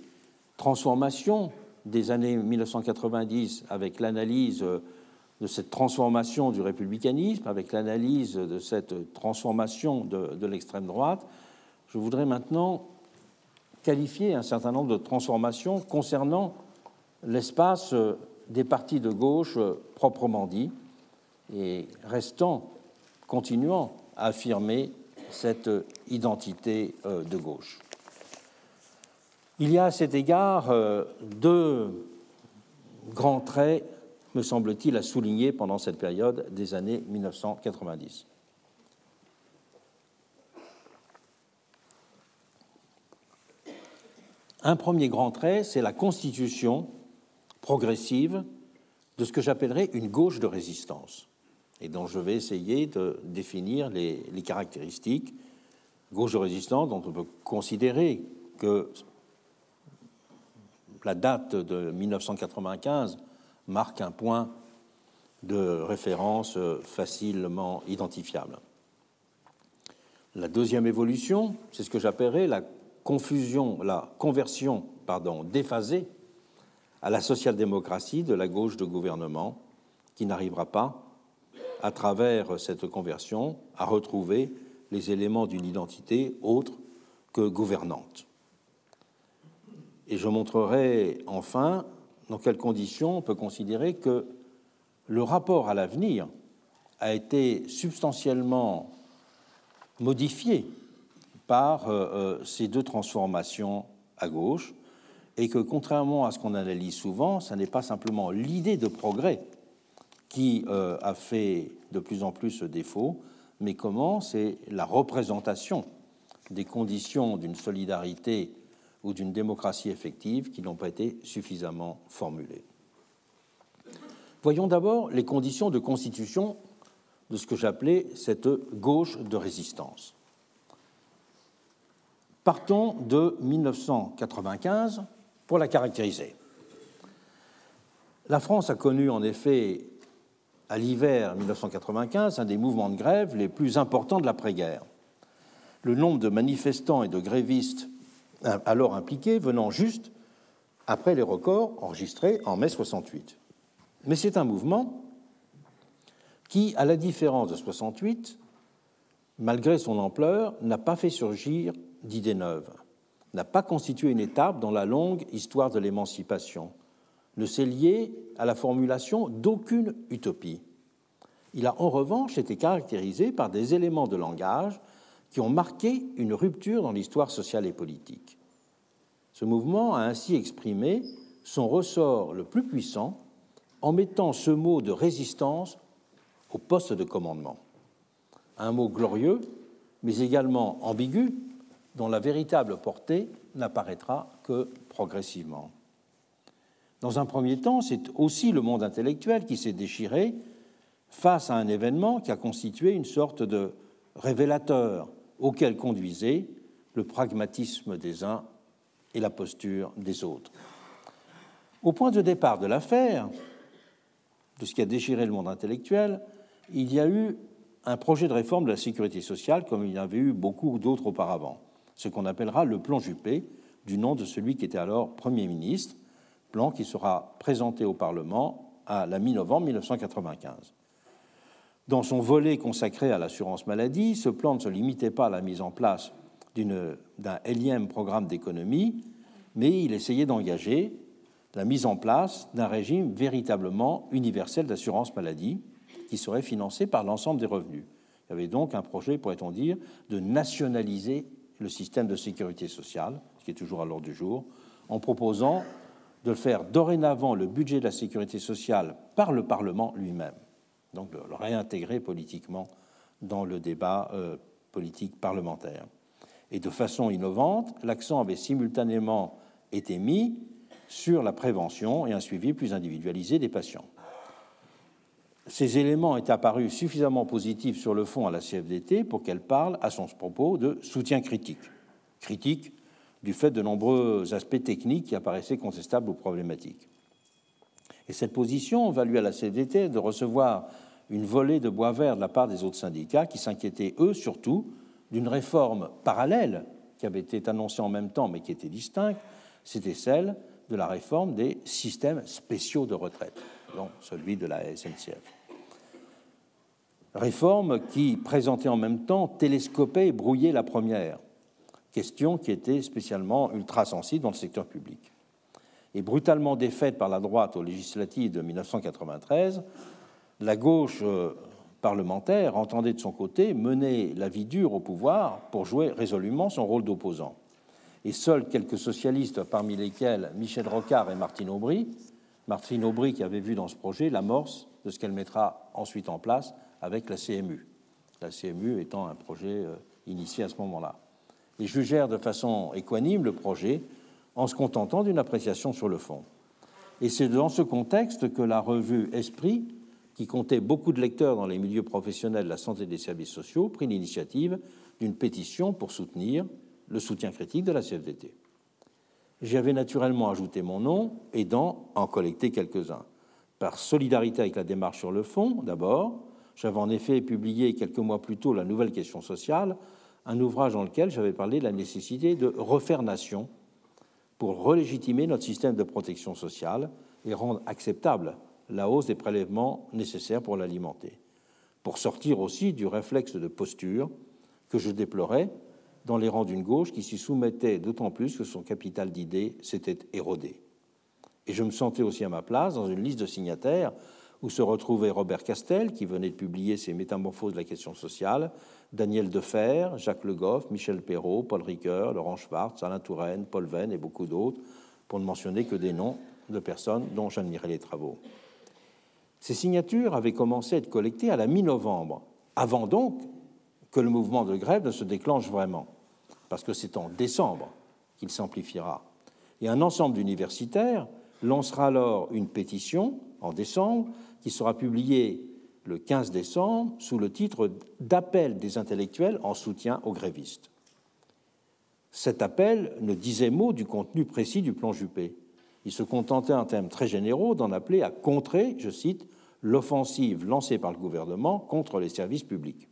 transformations des années 1990 avec l'analyse de cette transformation du républicanisme, avec l'analyse de cette transformation de, de l'extrême droite, je voudrais maintenant qualifier un certain nombre de transformations concernant l'espace des partis de gauche proprement dit, et restant, continuant à affirmer cette identité euh, de gauche. Il y a à cet égard euh, deux grands traits, me semble-t-il, à souligner pendant cette période des années 1990. Un premier grand trait, c'est la constitution progressive de ce que j'appellerais une gauche de résistance et dont je vais essayer de définir les, caractéristiques. Gauche de résistance dont on peut considérer que la date de 1995 marque un point de référence facilement identifiable. La deuxième évolution, c'est ce que j'appellerais la confusion, la conversion pardon, déphasée à la social-démocratie de la gauche de gouvernement, qui n'arrivera pas à travers cette conversion, à retrouver les éléments d'une identité autre que gouvernante. Et je montrerai enfin dans quelles conditions on peut considérer que le rapport à l'avenir a été substantiellement modifié par euh, euh, ces deux transformations à gauche, et que contrairement à ce qu'on analyse souvent, ce n'est pas simplement l'idée de progrès qui euh, a fait de plus en plus défaut, mais comment c'est la représentation des conditions d'une solidarité ou d'une démocratie effective qui n'ont pas été suffisamment formulées. Voyons d'abord les conditions de constitution de ce que j'appelais cette gauche de résistance. Partons de 1995 pour la caractériser. La France a connu en effet à l'hiver 1995 un des mouvements de grève les plus importants de l'après-guerre. Le nombre de manifestants et de grévistes alors impliqués venant juste après les records enregistrés en mai 68. Mais c'est un mouvement qui, à la différence de 68, malgré son ampleur, n'a pas fait surgir d'idées neuves, n'a pas constitué une étape dans la longue histoire de l'émancipation, ne s'est lié à la formulation d'aucune utopie. Il a en revanche été caractérisé par des éléments de langage qui ont marqué une rupture dans l'histoire sociale et politique. Ce mouvement a ainsi exprimé son ressort le plus puissant en mettant ce mot de résistance au poste de commandement. Un mot glorieux, mais également ambigu, dont la véritable portée n'apparaîtra que progressivement. Dans un premier temps, c'est aussi le monde intellectuel qui s'est déchiré face à un événement qui a constitué une sorte de révélateur auquel conduisait le pragmatisme des uns et la posture des autres. Au point de départ de l'affaire, de ce qui a déchiré le monde intellectuel, il y a eu un projet de réforme de la sécurité sociale comme il y avait eu beaucoup d'autres auparavant, ce qu'on appellera le plan Juppé, du nom de celui qui était alors Premier ministre, plan qui sera présenté au Parlement à la mi-novembre 1995. Dans son volet consacré à l'assurance maladie, ce plan ne se limitait pas à la mise en place d'un énième programme d'économie, mais il essayait d'engager la mise en place d'un régime véritablement universel d'assurance maladie qui serait financé par l'ensemble des revenus. Il y avait donc un projet, pourrait-on dire, de nationaliser le système de sécurité sociale, ce qui est toujours à l'ordre du jour, en proposant de faire dorénavant le budget de la sécurité sociale par le Parlement lui-même, donc de le réintégrer politiquement dans le débat euh, politique parlementaire. Et de façon innovante, l'accent avait simultanément été mis sur la prévention et un suivi plus individualisé des patients. Ces éléments étaient apparus suffisamment positifs sur le fond à la CFDT pour qu'elle parle à son propos de soutien critique. Critique du fait de nombreux aspects techniques qui apparaissaient contestables ou problématiques. Et cette position valut à la CFDT de recevoir une volée de bois vert de la part des autres syndicats qui s'inquiétaient, eux, surtout, d'une réforme parallèle qui avait été annoncée en même temps mais qui était distincte, c'était celle de la réforme des systèmes spéciaux de retraite, dont celui de la SNCF. Réforme qui présentait en même temps, télescopait et brouillait la première, question qui était spécialement ultra sensible dans le secteur public. Et brutalement défaite par la droite aux législatives de 1993, la gauche euh, parlementaire entendait de son côté mener la vie dure au pouvoir pour jouer résolument son rôle d'opposant. Et seuls quelques socialistes, parmi lesquels Michel Rocard et Martine Aubry, Martine Aubry qui avait vu dans ce projet l'amorce de ce qu'elle mettra ensuite en place avec la CMU, la CMU étant un projet euh, initié à ce moment-là. Ils jugèrent de façon équanime le projet en se contentant d'une appréciation sur le fond. Et c'est dans ce contexte que la revue Esprit qui comptait beaucoup de lecteurs dans les milieux professionnels de la santé et des services sociaux, prit l'initiative d'une pétition pour soutenir le soutien critique de la CFDT. J'y avais naturellement ajouté mon nom, aidant à en collecter quelques-uns. Par solidarité avec la démarche sur le fond, d'abord, j'avais en effet publié quelques mois plus tôt La Nouvelle Question sociale, un ouvrage dans lequel j'avais parlé de la nécessité de refaire nation pour relégitimer notre système de protection sociale et rendre acceptable la hausse des prélèvements nécessaires pour l'alimenter, pour sortir aussi du réflexe de posture que je déplorais dans les rangs d'une gauche qui s'y soumettait d'autant plus que son capital d'idées s'était érodé. Et je me sentais aussi à ma place dans une liste de signataires où se retrouvaient Robert Castel, qui venait de publier ses Métamorphoses de la question sociale, Daniel Defer, Jacques Le Goff, Michel Perrault, Paul Ricoeur, Laurent Schwartz, Alain Touraine, Paul Venn et beaucoup d'autres, pour ne mentionner que des noms de personnes dont j'admirais les travaux. Ces signatures avaient commencé à être collectées à la mi-novembre, avant donc que le mouvement de grève ne se déclenche vraiment, parce que c'est en décembre qu'il s'amplifiera. Et un ensemble d'universitaires lancera alors une pétition en décembre qui sera publiée le 15 décembre sous le titre d'appel des intellectuels en soutien aux grévistes. Cet appel ne disait mot du contenu précis du plan Juppé. Il se contentait en termes très généraux d'en appeler à contrer, je cite, l'offensive lancée par le gouvernement contre les services publics.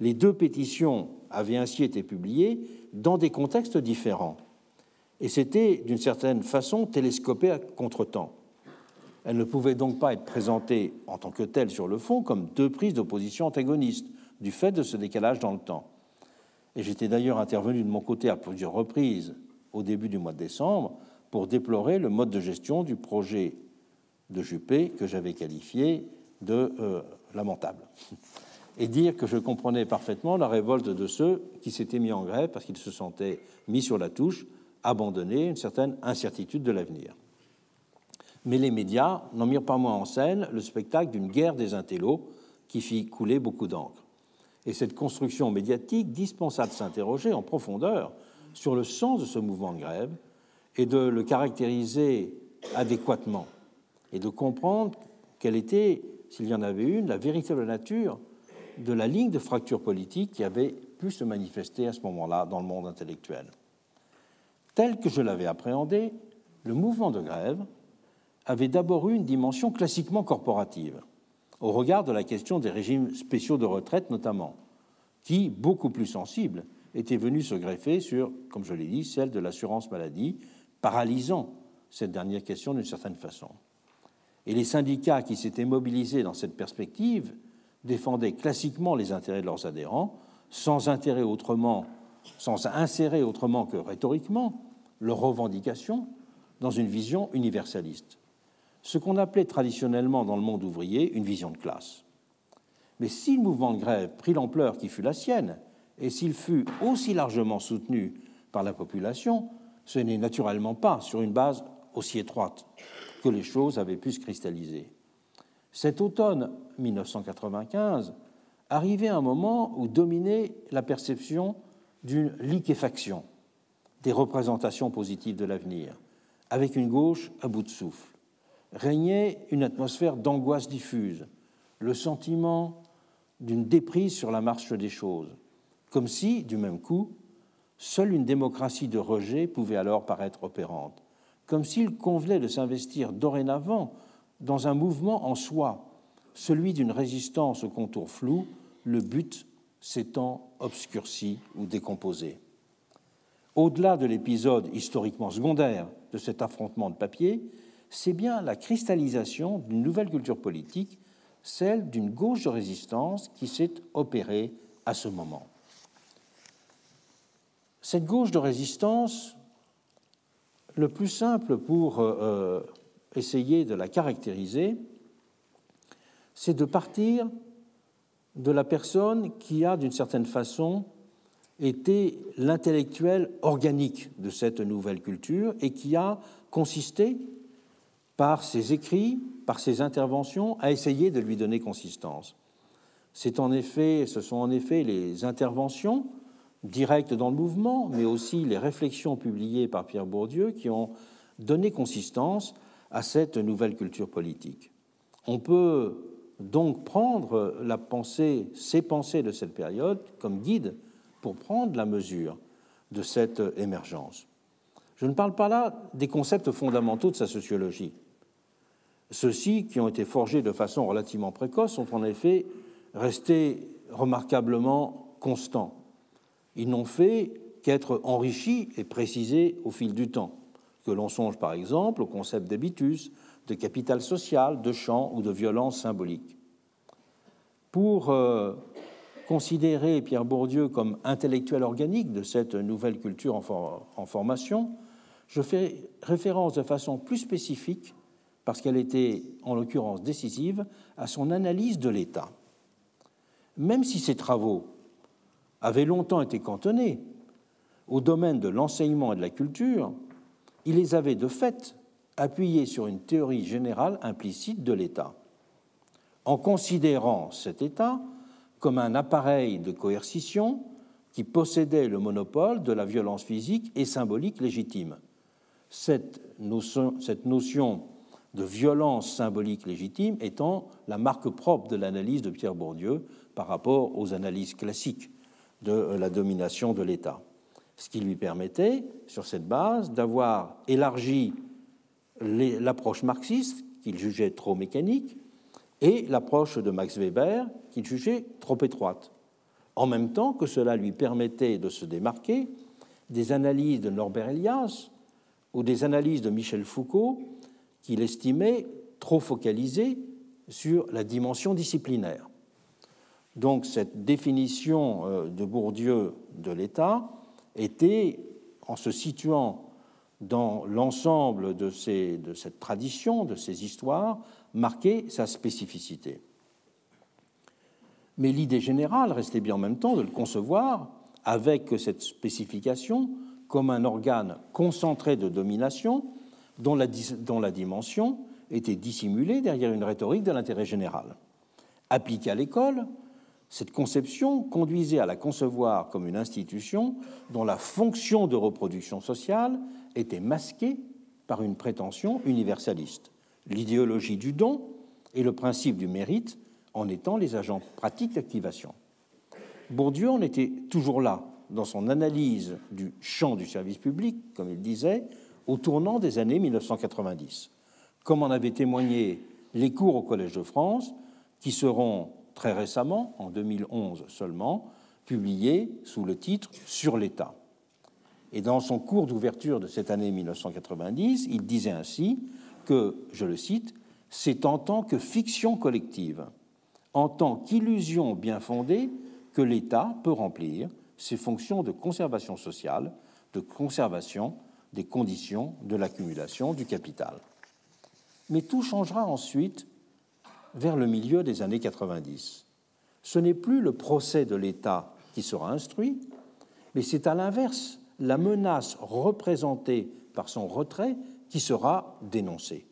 Les deux pétitions avaient ainsi été publiées dans des contextes différents, et c'était d'une certaine façon télescopé à contre-temps. Elles ne pouvaient donc pas être présentées en tant que telles sur le fond comme deux prises d'opposition antagonistes, du fait de ce décalage dans le temps. Et j'étais d'ailleurs intervenu de mon côté à plusieurs reprises au début du mois de décembre pour déplorer le mode de gestion du projet de Juppé que j'avais qualifié de euh, lamentable. Et dire que je comprenais parfaitement la révolte de ceux qui s'étaient mis en grève parce qu'ils se sentaient mis sur la touche, abandonnés, une certaine incertitude de l'avenir. Mais les médias n'en mirent pas moins en scène le spectacle d'une guerre des intellos qui fit couler beaucoup d'encre. Et cette construction médiatique dispensa de s'interroger en profondeur sur le sens de ce mouvement de grève et de le caractériser adéquatement et de comprendre quelle était, s'il y en avait une, la véritable nature de la ligne de fracture politique qui avait pu se manifester à ce moment-là dans le monde intellectuel. Tel que je l'avais appréhendé, le mouvement de grève avait d'abord eu une dimension classiquement corporative, au regard de la question des régimes spéciaux de retraite notamment, qui, beaucoup plus sensible, était venue se greffer sur, comme je l'ai dit, celle de l'assurance maladie, paralysant cette dernière question d'une certaine façon. Et les syndicats qui s'étaient mobilisés dans cette perspective défendaient classiquement les intérêts de leurs adhérents, sans intérêt autrement, sans insérer autrement que rhétoriquement leurs revendications dans une vision universaliste. Ce qu'on appelait traditionnellement dans le monde ouvrier une vision de classe. Mais si le mouvement de grève prit l'ampleur qui fut la sienne, et s'il fut aussi largement soutenu par la population, ce n'est naturellement pas sur une base aussi étroite que les choses avaient pu se cristalliser. Cet automne 1995 arrivait un moment où dominait la perception d'une liquéfaction des représentations positives de l'avenir, avec une gauche à bout de souffle. Régnait une atmosphère d'angoisse diffuse, le sentiment d'une déprise sur la marche des choses, comme si, du même coup, seule une démocratie de rejet pouvait alors paraître opérante, comme s'il convenait de s'investir dorénavant dans un mouvement en soi, celui d'une résistance au contour flou, le but s'étant obscurci ou décomposé. Au-delà de l'épisode historiquement secondaire de cet affrontement de papier, c'est bien la cristallisation d'une nouvelle culture politique, celle d'une gauche de résistance qui s'est opérée à ce moment. Cette gauche de résistance, le plus simple pour euh, euh, essayer de la caractériser, c'est de partir de la personne qui a, d'une certaine façon, été l'intellectuel organique de cette nouvelle culture et qui a consisté, par ses écrits, par ses interventions, à essayer de lui donner consistance. C'est en effet, ce sont en effet les interventions directes dans le mouvement, mais aussi les réflexions publiées par Pierre Bourdieu qui ont donné consistance à cette nouvelle culture politique. On peut donc prendre la pensée, ces pensées de cette période comme guide pour prendre la mesure de cette émergence. Je ne parle pas là des concepts fondamentaux de sa sociologie. Ceux-ci, qui ont été forgés de façon relativement précoce, sont en effet restés remarquablement constants. Ils n'ont fait qu'être enrichis et précisés au fil du temps. Que l'on songe par exemple au concept d'habitus, de capital social, de champ ou de violence symbolique. Pour euh, considérer Pierre Bourdieu comme intellectuel organique de cette nouvelle culture en, formation, je fais référence de façon plus spécifique, parce qu'elle était en l'occurrence décisive, à son analyse de l'État. Même si ses travaux avaient longtemps été cantonnés au domaine de l'enseignement et de la culture, il les avait de fait appuyé sur une théorie générale implicite de l'État. En considérant cet État comme un appareil de coercition qui possédait le monopole de la violence physique et symbolique légitime. Cette notion de violence symbolique légitime étant la marque propre de l'analyse de Pierre Bourdieu par rapport aux analyses classiques de la domination de l'État. Ce qui lui permettait, sur cette base, d'avoir élargi l'approche marxiste, qu'il jugeait trop mécanique, et l'approche de Max Weber, qu'il jugeait trop étroite, en même temps que cela lui permettait de se démarquer des analyses de Norbert Elias ou des analyses de Michel Foucault, qu'il estimait trop focalisées sur la dimension disciplinaire. Donc cette définition euh, de Bourdieu de l'État était, en se situant dans l'ensemble de, de, cette tradition, de ces histoires, marquait sa spécificité. Mais l'idée générale restait bien en même temps de le concevoir avec cette spécification comme un organe concentré de domination dont la, dimension était dissimulée derrière une rhétorique de l'intérêt général. Appliquée à l'école, cette conception conduisait à la concevoir comme une institution dont la fonction de reproduction sociale était masquée par une prétention universaliste. L'idéologie du don et le principe du mérite en étant les agents pratiques d'activation. Bourdieu en était toujours là dans son analyse du champ du service public, comme il disait, au tournant des années 1990, comme en avaient témoigné les cours au Collège de France, qui seront très récemment, en 2011 seulement, publiés sous le titre Sur l'État. Et dans son cours d'ouverture de cette année 1990, il disait ainsi que, je le cite, c'est en tant que fiction collective, en tant qu'illusion bien fondée, que l'État peut remplir ses fonctions de conservation sociale, de conservation des conditions de l'accumulation du capital. Mais tout changera ensuite vers le milieu des années 90. Ce n'est plus le procès de l'État qui sera instruit, mais c'est à l'inverse la menace représentée par son retrait qui sera dénoncé.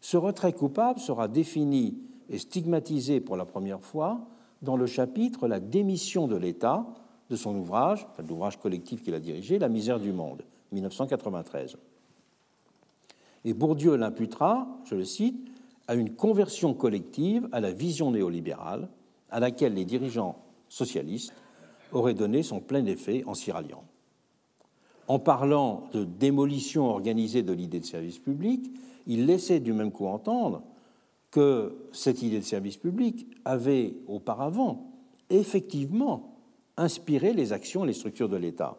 Ce retrait coupable sera défini et stigmatisé pour la première fois dans le chapitre La démission de l'État de son ouvrage, l'ouvrage collectif qu'il a dirigé, La misère du monde, 1993. Et Bourdieu l'imputera, je le cite, à une conversion collective à la vision néolibérale à laquelle les dirigeants socialistes auraient donné son plein effet en s'y ralliant. En parlant de démolition organisée de l'idée de service public, il laissait du même coup entendre que cette idée de service public avait auparavant effectivement inspiré les actions et les structures de l'État.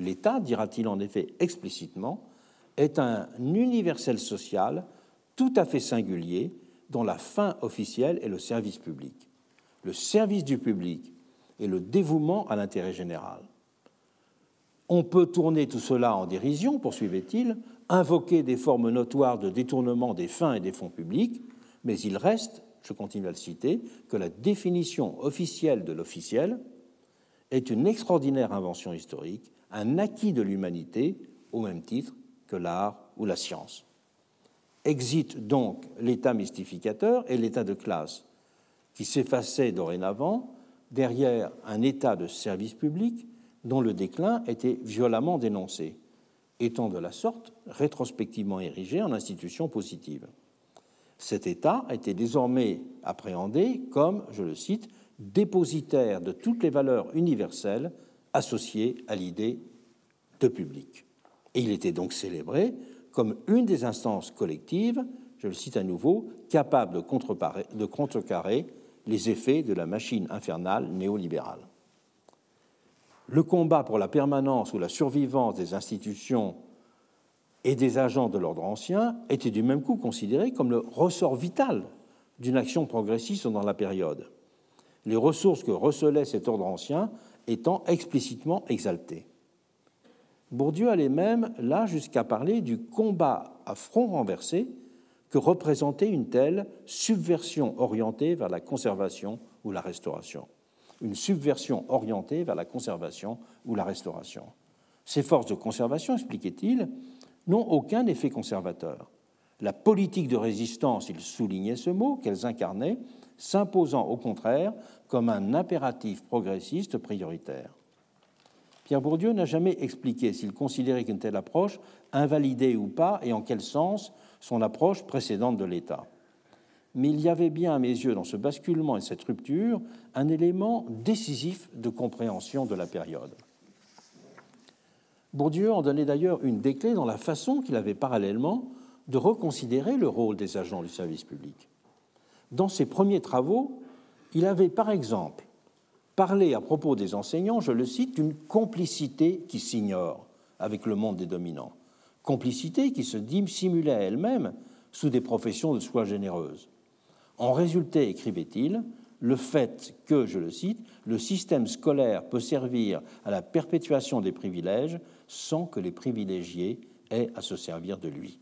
L'État, dira-t-il en effet explicitement, est un universel social tout à fait singulier dont la fin officielle est le service public. Le service du public et le dévouement à l'intérêt général. On peut tourner tout cela en dérision, poursuivait-il, invoquer des formes notoires de détournement des fins et des fonds publics, mais il reste, je continue à le citer, que la définition officielle de l'officiel est une extraordinaire invention historique, un acquis de l'humanité au même titre que l'art ou la science. Exit donc l'état mystificateur et l'état de classe, qui s'effaçait dorénavant derrière un état de service public dont le déclin était violemment dénoncé, étant de la sorte rétrospectivement érigé en institution positive. Cet État était désormais appréhendé comme, je le cite, dépositaire de toutes les valeurs universelles associées à l'idée de public. Et il était donc célébré comme une des instances collectives, je le cite à nouveau, capable de, de contrecarrer les effets de la machine infernale néolibérale. Le combat pour la permanence ou la survivance des institutions et des agents de l'ordre ancien était du même coup considéré comme le ressort vital d'une action progressiste dans la période, les ressources que recelait cet ordre ancien étant explicitement exaltées. Bourdieu allait même là jusqu'à parler du combat à front renversé que représentait une telle subversion orientée vers la conservation ou la restauration. Une subversion orientée vers la conservation ou la restauration. Ces forces de conservation, expliquait-il, n'ont aucun effet conservateur. La politique de résistance, il soulignait ce mot, qu'elles incarnaient, s'imposant au contraire comme un impératif progressiste prioritaire. Pierre Bourdieu n'a jamais expliqué s'il considérait qu'une telle approche invalidait ou pas et en quel sens son approche précédente de l'État. Mais il y avait bien à mes yeux dans ce basculement et cette rupture un élément décisif de compréhension de la période. Bourdieu en donnait d'ailleurs une des clés dans la façon qu'il avait parallèlement de reconsidérer le rôle des agents du service public. Dans ses premiers travaux, il avait par exemple parlé à propos des enseignants, je le cite, d'une complicité qui s'ignore avec le monde des dominants, complicité qui se dissimulait à elle-même sous des professions de soi généreuses. En résultait, écrivait-il, le fait que, je le cite, le système scolaire peut servir à la perpétuation des privilèges sans que les privilégiés aient à se servir de lui.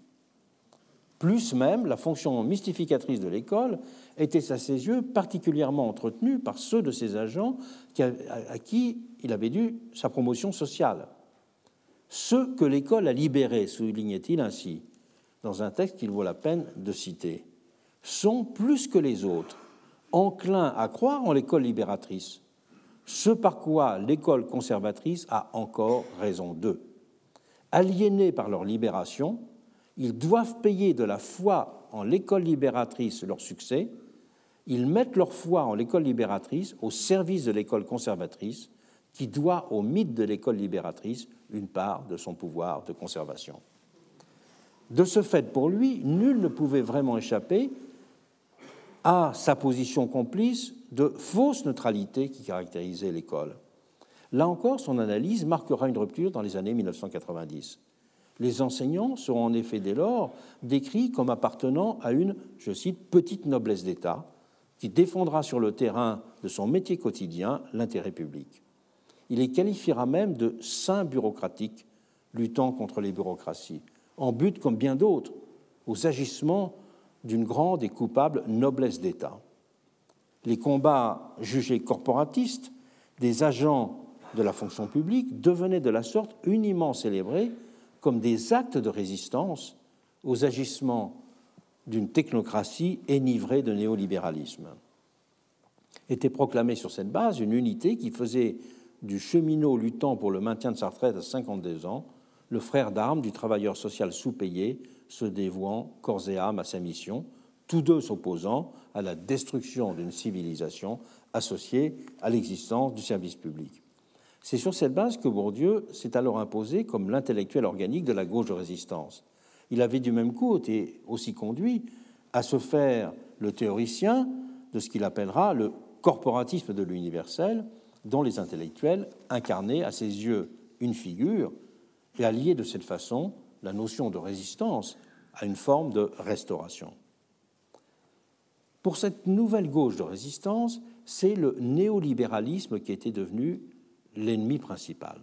Plus même, la fonction mystificatrice de l'école était à ses yeux particulièrement entretenue par ceux de ses agents à qui il avait dû sa promotion sociale. Ceux que l'école a libérés, soulignait-il ainsi, dans un texte qu'il vaut la peine de citer, sont plus que les autres enclins à croire en l'école libératrice, ce par quoi l'école conservatrice a encore raison d'eux. Aliénés par leur libération, ils doivent payer de la foi en l'école libératrice leur succès, ils mettent leur foi en l'école libératrice au service de l'école conservatrice, qui doit au mythe de l'école libératrice une part de son pouvoir de conservation. De ce fait, pour lui, nul ne pouvait vraiment échapper à sa position complice de fausse neutralité qui caractérisait l'école. Là encore, son analyse marquera une rupture dans les années 1990. Les enseignants seront en effet dès lors décrits comme appartenant à une, je cite, petite noblesse d'État qui défendra sur le terrain de son métier quotidien l'intérêt public. Il les qualifiera même de saints bureaucratiques luttant contre les bureaucraties, en but, comme bien d'autres, aux agissements d'une grande et coupable noblesse d'État. Les combats jugés corporatistes des agents de la fonction publique devenaient de la sorte uniment célébrés comme des actes de résistance aux agissements d'une technocratie enivrée de néolibéralisme. Était proclamée sur cette base une unité qui faisait du cheminot luttant pour le maintien de sa retraite à 52 ans le frère d'armes du travailleur social sous-payé se dévouant corps et âme à sa mission, tous deux s'opposant à la destruction d'une civilisation associée à l'existence du service public. C'est sur cette base que Bourdieu s'est alors imposé comme l'intellectuel organique de la gauche de résistance. Il avait du même coup été aussi conduit à se faire le théoricien de ce qu'il appellera le corporatisme de l'universel, dont les intellectuels incarnaient à ses yeux une figure et lier de cette façon la notion de résistance à une forme de restauration. Pour cette nouvelle gauche de résistance, c'est le néolibéralisme qui était devenu l'ennemi principal.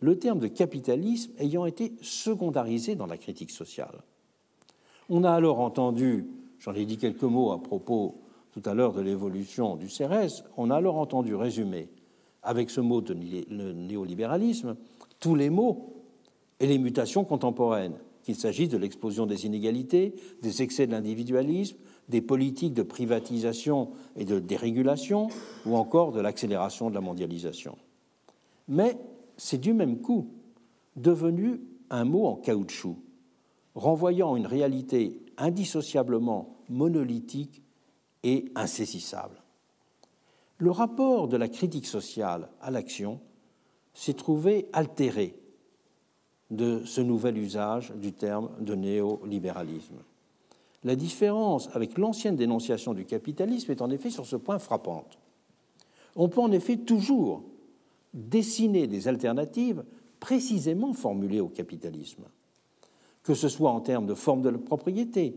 Le terme de capitalisme ayant été secondarisé dans la critique sociale. On a alors entendu, j'en ai dit quelques mots à propos tout à l'heure de l'évolution du CRS, on a alors entendu résumer avec ce mot de néolibéralisme tous les mots et les mutations contemporaines, qu'il s'agisse de l'explosion des inégalités, des excès de l'individualisme, des politiques de privatisation et de dérégulation, ou encore de l'accélération de la mondialisation. Mais c'est du même coup devenu un mot en caoutchouc, renvoyant une réalité indissociablement monolithique et insaisissable. Le rapport de la critique sociale à l'action s'est trouvé altéré de ce nouvel usage du terme de néolibéralisme. La différence avec l'ancienne dénonciation du capitalisme est en effet sur ce point frappante. On peut en effet toujours dessiner des alternatives précisément formulées au capitalisme, que ce soit en termes de forme de propriété,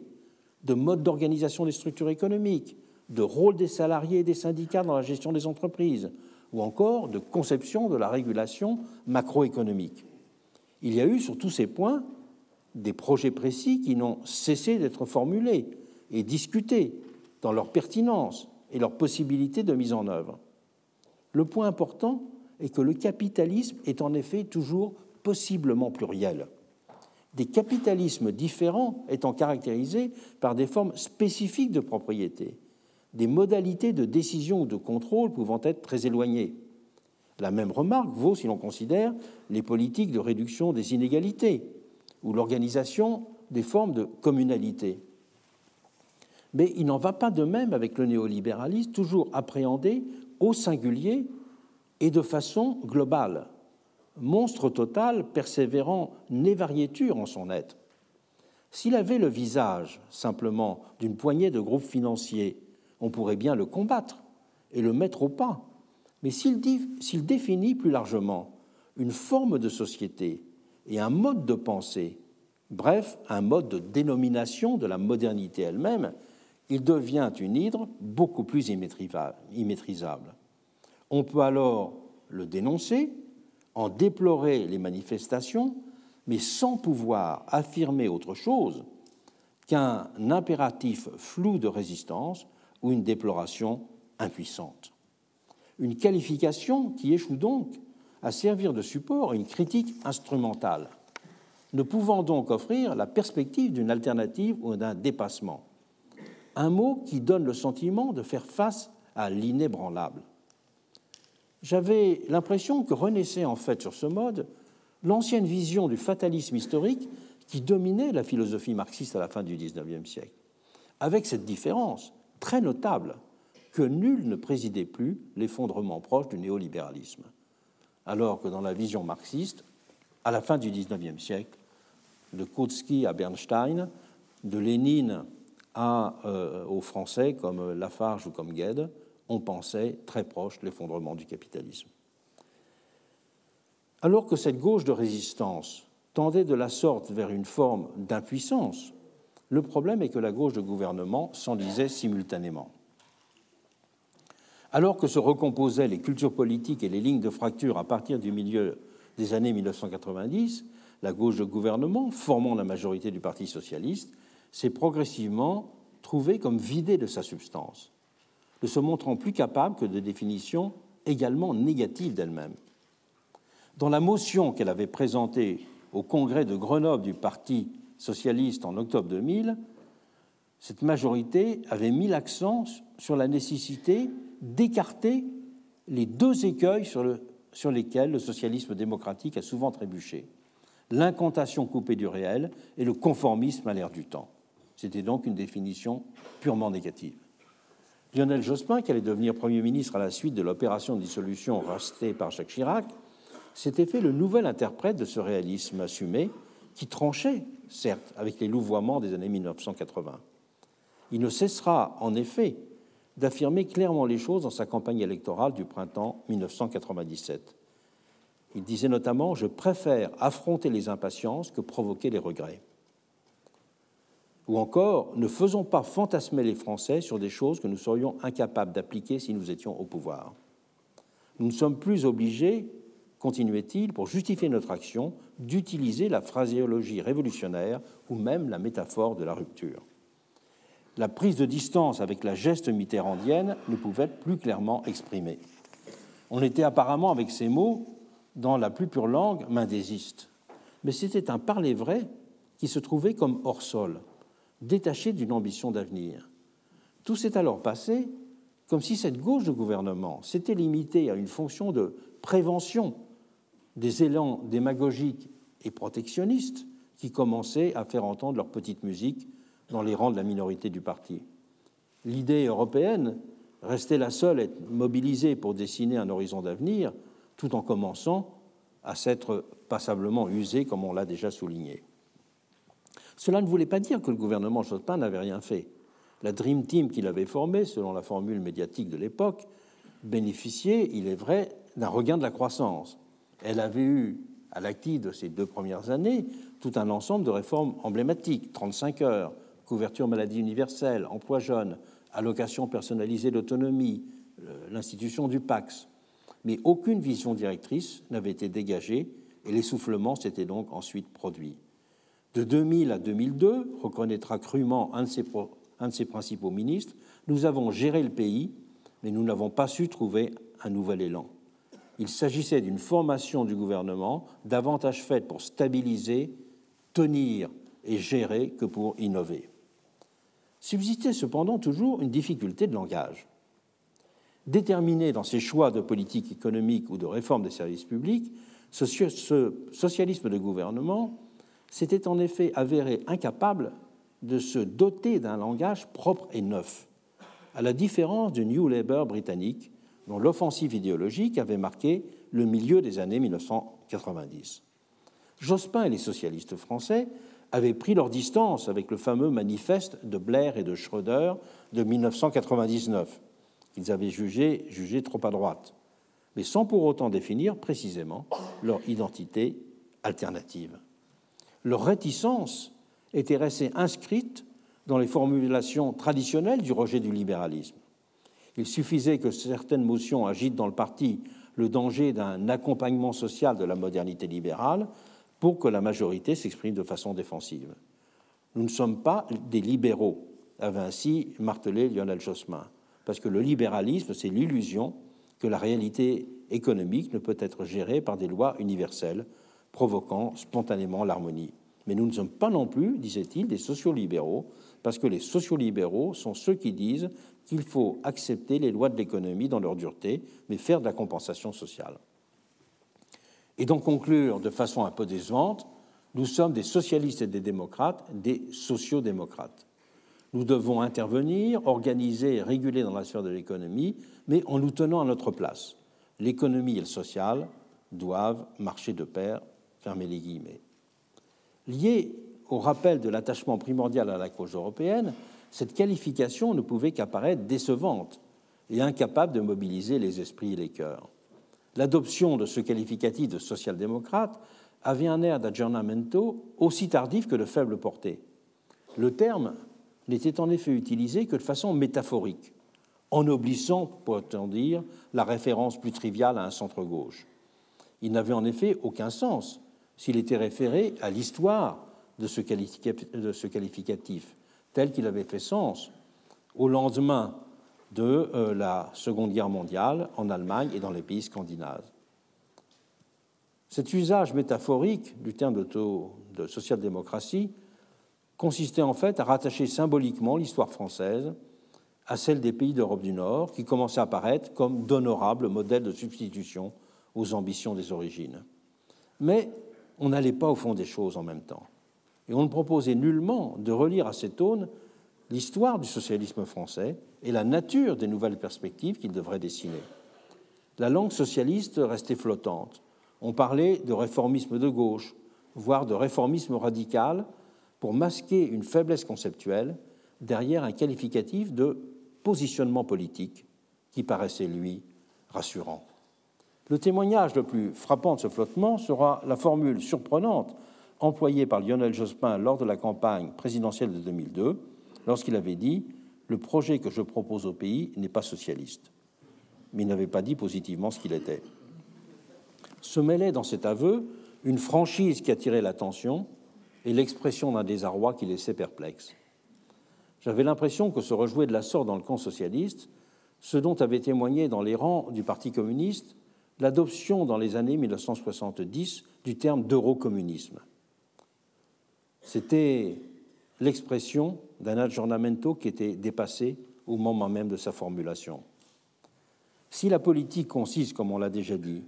de mode d'organisation des structures économiques, de rôle des salariés et des syndicats dans la gestion des entreprises, ou encore de conception de la régulation macroéconomique. Il y a eu sur tous ces points des projets précis qui n'ont cessé d'être formulés et discutés dans leur pertinence et leur possibilité de mise en œuvre. Le point important est que le capitalisme est en effet toujours possiblement pluriel. Des capitalismes différents étant caractérisés par des formes spécifiques de propriété, des modalités de décision ou de contrôle pouvant être très éloignées. La même remarque vaut si l'on considère les politiques de réduction des inégalités ou l'organisation des formes de communalité. Mais il n'en va pas de même avec le néolibéralisme, toujours appréhendé au singulier et de façon globale. Monstre total, persévérant névariéture en son être. S'il avait le visage simplement d'une poignée de groupes financiers, on pourrait bien le combattre et le mettre au pas. Mais s'il définit plus largement une forme de société et un mode de pensée, bref, un mode de dénomination de la modernité elle-même, il devient une hydre beaucoup plus immaîtrisable. On peut alors le dénoncer, en déplorer les manifestations, mais sans pouvoir affirmer autre chose qu'un impératif flou de résistance ou une déploration impuissante. Une qualification qui échoue donc à servir de support à une critique instrumentale, ne pouvant donc offrir la perspective d'une alternative ou d'un dépassement. Un mot qui donne le sentiment de faire face à l'inébranlable. J'avais l'impression que renaissait en fait sur ce mode l'ancienne vision du fatalisme historique qui dominait la philosophie marxiste à la fin du XIXe siècle, avec cette différence très notable que nul ne présidait plus l'effondrement proche du néolibéralisme, alors que dans la vision marxiste, à la fin du XIXe siècle, de Kautsky à Bernstein, de Lénine euh, aux Français comme Lafarge ou comme Gued, on pensait très proche l'effondrement du capitalisme. Alors que cette gauche de résistance tendait de la sorte vers une forme d'impuissance, le problème est que la gauche de gouvernement s'enlisait simultanément. Alors que se recomposaient les cultures politiques et les lignes de fracture à partir du milieu des années 1990, la gauche de gouvernement, formant la majorité du Parti socialiste, s'est progressivement trouvée comme vidée de sa substance, ne se montrant plus capable que de définitions également négatives d'elle-même. Dans la motion qu'elle avait présentée au congrès de Grenoble du Parti socialiste en octobre 2000, cette majorité avait mis l'accent sur la nécessité d'écarter les deux écueils sur, le, sur lesquels le socialisme démocratique a souvent trébuché l'incantation coupée du réel et le conformisme à l'ère du temps. C'était donc une définition purement négative. Lionel Jospin, qui allait devenir Premier ministre à la suite de l'opération de dissolution restée par Jacques Chirac, s'était fait le nouvel interprète de ce réalisme assumé qui tranchait, certes, avec les louvoiements des années 1980. Il ne cessera, en effet, d'affirmer clairement les choses dans sa campagne électorale du printemps 1997. Il disait notamment Je préfère affronter les impatiences que provoquer les regrets. Ou encore Ne faisons pas fantasmer les Français sur des choses que nous serions incapables d'appliquer si nous étions au pouvoir. Nous ne sommes plus obligés, continuait-il, pour justifier notre action, d'utiliser la phraséologie révolutionnaire ou même la métaphore de la rupture. La prise de distance avec la geste mitterrandienne ne pouvait être plus clairement exprimée. On était apparemment, avec ces mots, dans la plus pure langue, mendésiste. Mais c'était un parler vrai qui se trouvait comme hors sol, détaché d'une ambition d'avenir. Tout s'est alors passé comme si cette gauche de gouvernement s'était limitée à une fonction de prévention des élans démagogiques et protectionnistes qui commençaient à faire entendre leur petite musique dans les rangs de la minorité du parti. L'idée européenne restait la seule à être mobilisée pour dessiner un horizon d'avenir, tout en commençant à s'être passablement usé, comme on l'a déjà souligné. Cela ne voulait pas dire que le gouvernement Jospin n'avait rien fait. La Dream Team qu'il avait formée, selon la formule médiatique de l'époque, bénéficiait, il est vrai, d'un regain de la croissance. Elle avait eu, à l'actif de ces deux premières années, tout un ensemble de réformes emblématiques 35 heures, couverture maladie universelle, emploi jeune, allocation personnalisée d'autonomie, l'institution du PAX mais aucune vision directrice n'avait été dégagée et l'essoufflement s'était donc ensuite produit. De 2000 à 2002, reconnaîtra crûment un de, ses, un de ses principaux ministres, nous avons géré le pays, mais nous n'avons pas su trouver un nouvel élan. Il s'agissait d'une formation du gouvernement davantage faite pour stabiliser, tenir et gérer que pour innover. Subsistait cependant toujours une difficulté de langage déterminé dans ses choix de politique économique ou de réforme des services publics, ce, socialisme de gouvernement s'était en effet avéré incapable de se doter d'un langage propre et neuf, à la différence du New Labour britannique, dont l'offensive idéologique avait marqué le milieu des années 1990. Jospin et les socialistes français avaient pris leur distance avec le fameux manifeste de Blair et de Schröder de 1999, qu'ils avaient jugé, jugé trop à droite, mais sans pour autant définir précisément leur identité alternative. Leur réticence était restée inscrite dans les formulations traditionnelles du rejet du libéralisme. Il suffisait que certaines motions agitent dans le parti le danger d'un accompagnement social de la modernité libérale pour que la majorité s'exprime de façon défensive. Nous ne sommes pas des libéraux, avait ainsi martelé Lionel Jospin parce que le libéralisme, c'est l'illusion que la réalité économique ne peut être gérée par des lois universelles, provoquant spontanément l'harmonie. Mais nous ne sommes pas non plus, disait-il, des sociolibéraux, parce que les sociolibéraux sont ceux qui disent qu'il faut accepter les lois de l'économie dans leur dureté, mais faire de la compensation sociale. Et donc conclure de façon un peu décevante, nous sommes des socialistes et des démocrates, des sociodémocrates. Nous devons intervenir, organiser et réguler dans la sphère de l'économie, mais en nous tenant à notre place. L'économie et le social doivent marcher de pair, fermer les guillemets. Lié au rappel de l'attachement primordial à la cause européenne, cette qualification ne pouvait qu'apparaître décevante et incapable de mobiliser les esprits et les cœurs. L'adoption de ce qualificatif de social-démocrate avait un air d'aggiornamento aussi tardif que de faible portée. Le terme n'était en effet utilisé que de façon métaphorique, en oblissant, pourrait-on dire, la référence plus triviale à un centre-gauche. Il n'avait en effet aucun sens s'il était référé à l'histoire de ce qualificatif, tel qu'il avait fait sens au lendemain de euh, la Seconde Guerre mondiale en Allemagne et dans les pays scandinaves. Cet usage métaphorique du terme de social-démocratie consistait en fait à rattacher symboliquement l'histoire française à celle des pays d'Europe du Nord, qui commençaient à apparaître comme d'honorables modèles de substitution aux ambitions des origines. Mais on n'allait pas au fond des choses en même temps. Et on ne proposait nullement de relire à cette aune l'histoire du socialisme français et la nature des nouvelles perspectives qu'il devrait dessiner. La langue socialiste restait flottante. On parlait de réformisme de gauche, voire de réformisme radical, pour masquer une faiblesse conceptuelle derrière un qualificatif de positionnement politique qui paraissait, lui, rassurant. Le témoignage le plus frappant de ce flottement sera la formule surprenante employée par Lionel Jospin lors de la campagne présidentielle de 2002, lorsqu'il avait dit Le projet que je propose au pays n'est pas socialiste. Mais il n'avait pas dit positivement ce qu'il était. Se mêlait dans cet aveu une franchise qui attirait l'attention et l'expression d'un désarroi qui laissait perplexe. J'avais l'impression que se rejouait de la sorte dans le camp socialiste ce dont avait témoigné dans les rangs du Parti communiste l'adoption dans les années 1970 du terme d'eurocommunisme. C'était l'expression d'un aggiornamento qui était dépassé au moment même de sa formulation. Si la politique consiste, comme on l'a déjà dit,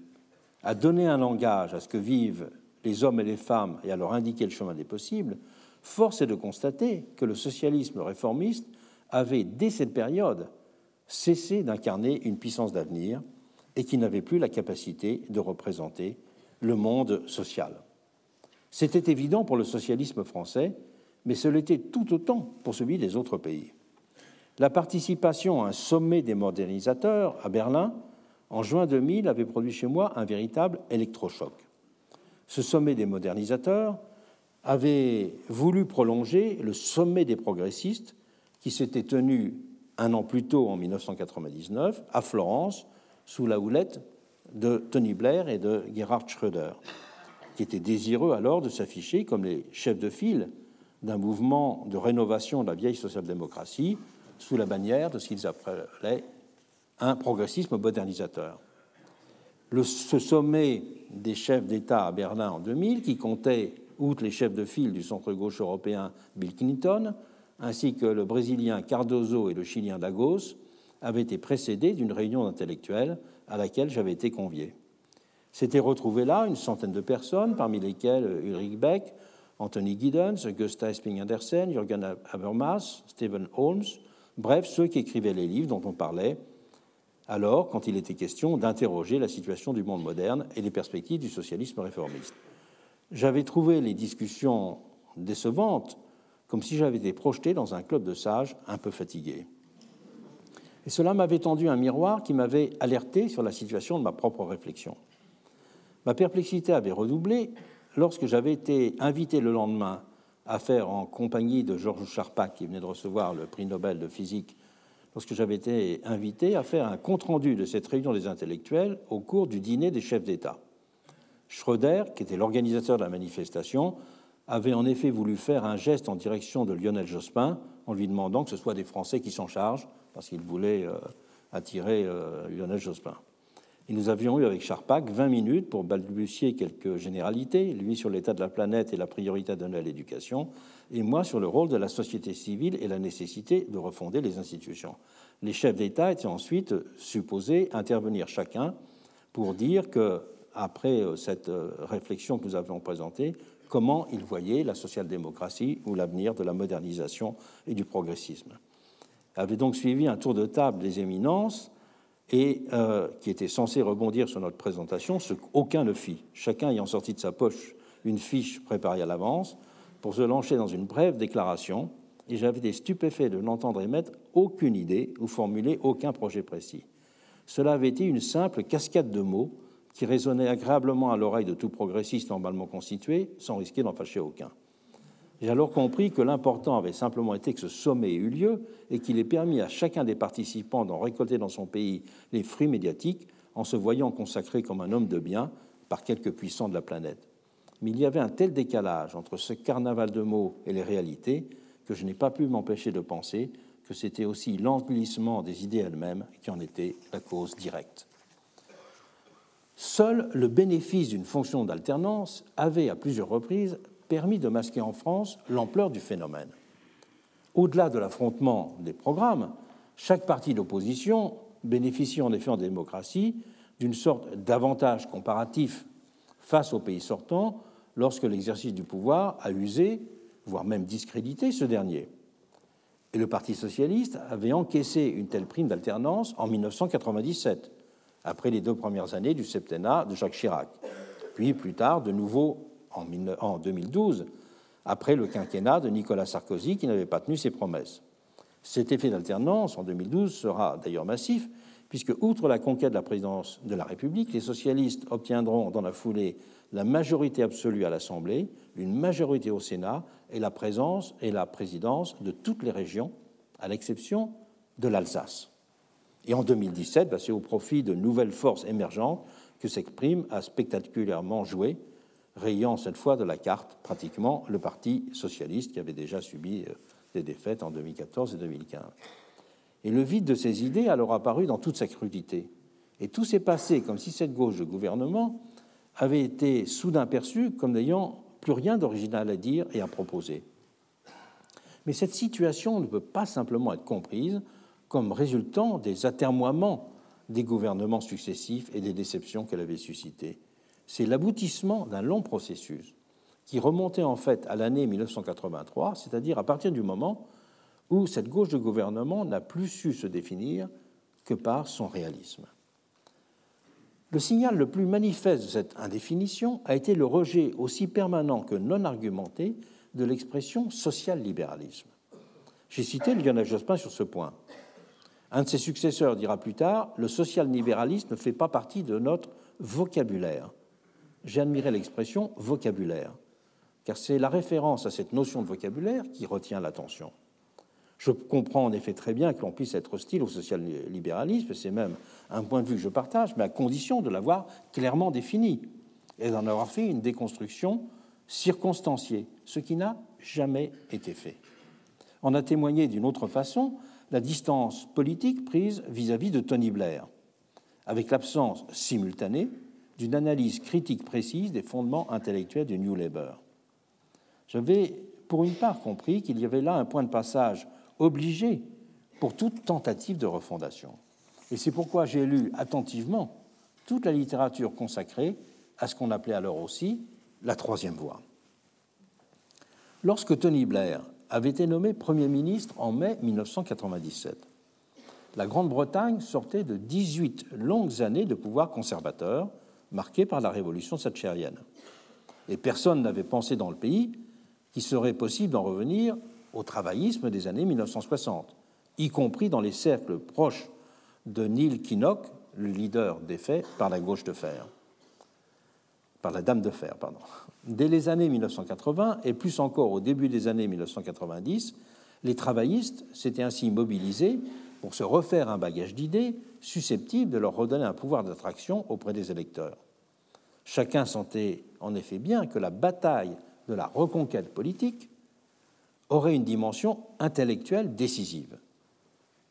à donner un langage à ce que vivent les hommes et les femmes et à leur indiquer le chemin des possibles, force est de constater que le socialisme réformiste avait, dès cette période, cessé d'incarner une puissance d'avenir et qui n'avait plus la capacité de représenter le monde social. C'était évident pour le socialisme français, mais ce l'était tout autant pour celui des autres pays. La participation à un sommet des modernisateurs à Berlin en juin 2000 avait produit chez moi un véritable électrochoc. Ce sommet des modernisateurs avait voulu prolonger le sommet des progressistes qui s'était tenu un an plus tôt, en 1999, à Florence, sous la houlette de Tony Blair et de Gerhard Schröder, qui étaient désireux alors de s'afficher comme les chefs de file d'un mouvement de rénovation de la vieille social-démocratie sous la bannière de ce qu'ils appelaient un progressisme modernisateur. Ce sommet des chefs d'État à Berlin en 2000, qui comptait outre les chefs de file du centre-gauche européen Bill Clinton, ainsi que le Brésilien Cardozo et le Chilien Dagos, avait été précédé d'une réunion d'intellectuels à laquelle j'avais été convié. S'étaient retrouvés là une centaine de personnes, parmi lesquelles Ulrich Beck, Anthony Giddens, Gustav Esping Andersen, Jürgen Habermas, Stephen Holmes, bref, ceux qui écrivaient les livres dont on parlait, alors quand il était question d'interroger la situation du monde moderne et les perspectives du socialisme réformiste j'avais trouvé les discussions décevantes, comme si j'avais été projeté dans un club de sages un peu fatigué. Et cela m'avait tendu un miroir qui m'avait alerté sur la situation de ma propre réflexion. Ma perplexité avait redoublé lorsque j'avais été invité le lendemain à faire en compagnie de Georges Charpak, qui venait de recevoir le prix Nobel de physique, lorsque j'avais été invité à faire un compte-rendu de cette réunion des intellectuels au cours du dîner des chefs d'État. Schröder, qui était l'organisateur de la manifestation, avait en effet voulu faire un geste en direction de Lionel Jospin en lui demandant que ce soit des Français qui s'en chargent, parce qu'il voulait euh, attirer euh, Lionel Jospin. Et nous avions eu avec Charpak 20 minutes pour balbutier quelques généralités, lui sur l'état de la planète et la priorité donnée à l'éducation, et moi sur le rôle de la société civile et la nécessité de refonder les institutions. Les chefs d'État étaient ensuite supposés intervenir chacun pour dire que après euh, cette euh, réflexion que nous avons présentée, comment ils voyaient la social-démocratie ou l'avenir de la modernisation et du progressisme. Avait donc suivi un tour de table des éminences et euh, qui était censé rebondir sur notre présentation, ce qu'aucun ne fit, chacun ayant sorti de sa poche une fiche préparée à l'avance pour se lancer dans une brève déclaration, et j'avais été stupéfait de n'entendre émettre aucune idée ou formuler aucun projet précis. Cela avait été une simple cascade de mots qui résonnait agréablement à l'oreille de tout progressiste normalement constitué, sans risquer d'en fâcher aucun. J'ai alors compris que l'important avait simplement été que ce sommet ait eu lieu et qu'il ait permis à chacun des participants d'en récolter dans son pays les fruits médiatiques en se voyant consacré comme un homme de bien par quelques puissants de la planète. Mais il y avait un tel décalage entre ce carnaval de mots et les réalités que je n'ai pas pu m'empêcher de penser que c'était aussi l'englissement des idées elles-mêmes qui en était la cause directe. Seul le bénéfice d'une fonction d'alternance avait à plusieurs reprises permis de masquer en France l'ampleur du phénomène. Au-delà de l'affrontement des programmes, chaque parti d'opposition bénéficie en effet en démocratie d'une sorte d'avantage comparatif face aux pays sortants lorsque l'exercice du pouvoir a usé, voire même discrédité ce dernier. Et le Parti socialiste avait encaissé une telle prime d'alternance en 1997, après les deux premières années du septennat de Jacques Chirac, puis plus tard de nouveau en 2012 après le quinquennat de Nicolas Sarkozy qui n'avait pas tenu ses promesses. Cet effet d'alternance en 2012 sera d'ailleurs massif, puisque, outre la conquête de la présidence de la République, les socialistes obtiendront dans la foulée la majorité absolue à l'Assemblée, une majorité au Sénat et la présence et la présidence de toutes les régions, à l'exception de l'Alsace. Et en 2017, bah, c'est au profit de nouvelles forces émergentes que cette prime a spectaculairement joué, rayant cette fois de la carte pratiquement le Parti socialiste qui avait déjà subi euh, des défaites en 2014 et 2015. Et le vide de ces idées alors apparu dans toute sa crudité. Et tout s'est passé comme si cette gauche de gouvernement avait été soudain perçue comme n'ayant plus rien d'original à dire et à proposer. Mais cette situation ne peut pas simplement être comprise comme résultant des atermoiements des gouvernements successifs et des déceptions qu'elle avait suscitées c'est l'aboutissement d'un long processus qui remontait en fait à l'année 1983, c'est-à-dire à partir du moment où cette gauche de gouvernement n'a plus su se définir que par son réalisme. Le signal le plus manifeste de cette indéfinition a été le rejet aussi permanent que non argumenté de l'expression social-libéralisme. J'ai cité Lionel Jospin sur ce point. Un de ses successeurs dira plus tard Le social-libéralisme ne fait pas partie de notre vocabulaire j'ai admiré l'expression vocabulaire, car c'est la référence à cette notion de vocabulaire qui retient l'attention. Je comprends en effet très bien que l'on puisse être hostile au social-libéralisme, c'est même un point de vue que je partage, mais à condition de l'avoir clairement défini et d'en avoir fait une déconstruction circonstanciée, ce qui n'a jamais été fait. En a témoigné d'une autre façon la distance politique prise vis-à-vis -vis de Tony Blair, avec l'absence simultanée d'une analyse critique précise des fondements intellectuels du New Labour. J'avais pour une part compris qu'il y avait là un point de passage obligé pour toute tentative de refondation. Et c'est pourquoi j'ai lu attentivement toute la littérature consacrée à ce qu'on appelait alors aussi la troisième voie. Lorsque Tony Blair avait été nommé Premier ministre en mai 1997, la Grande-Bretagne sortait de 18 longues années de pouvoir conservateur marquée par la révolution thatchérienne. Et personne n'avait pensé dans le pays qu'il serait possible d'en revenir au travaillisme des années 1960, y compris dans les cercles proches de Neil Kinnock, le leader des faits par la gauche de fer, par la dame de fer, pardon. Dès les années 1980 et plus encore au début des années 1990, les travaillistes s'étaient ainsi mobilisés pour se refaire un bagage d'idées susceptible de leur redonner un pouvoir d'attraction auprès des électeurs. Chacun sentait en effet bien que la bataille de la reconquête politique aurait une dimension intellectuelle décisive.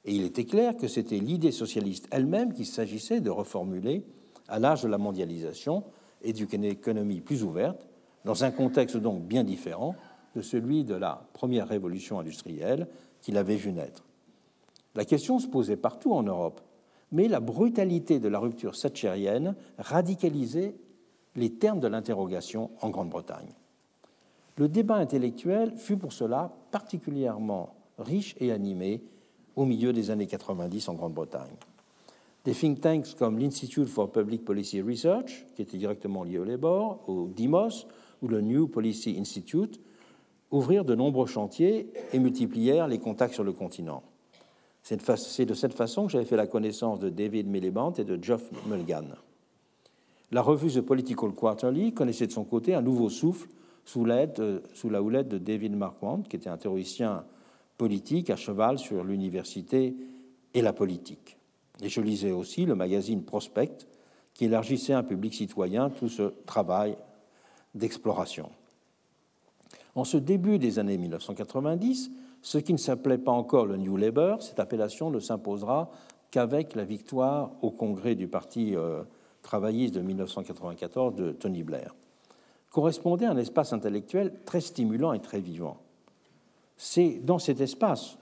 Et il était clair que c'était l'idée socialiste elle-même qu'il s'agissait de reformuler à l'âge de la mondialisation et d'une économie plus ouverte, dans un contexte donc bien différent de celui de la première révolution industrielle qu'il avait vu naître. La question se posait partout en Europe, mais la brutalité de la rupture thatchérienne radicalisait les termes de l'interrogation en Grande-Bretagne. Le débat intellectuel fut pour cela particulièrement riche et animé au milieu des années 90 en Grande-Bretagne. Des think tanks comme l'Institute for Public Policy Research, qui était directement lié au Labour, au DIMOS ou le New Policy Institute, ouvrirent de nombreux chantiers et multiplièrent les contacts sur le continent. C'est de cette façon que j'avais fait la connaissance de David Miliband et de Geoff Mulgan. La revue The Political Quarterly connaissait de son côté un nouveau souffle sous, sous la houlette de David Marquand, qui était un théoricien politique à cheval sur l'université et la politique. Et je lisais aussi le magazine Prospect, qui élargissait un public citoyen tout ce travail d'exploration. En ce début des années 1990, ce qui ne s'appelait pas encore le New Labour, cette appellation ne s'imposera qu'avec la victoire au congrès du Parti euh, travailliste de 1994 de Tony Blair, correspondait à un espace intellectuel très stimulant et très vivant. C'est dans cet espace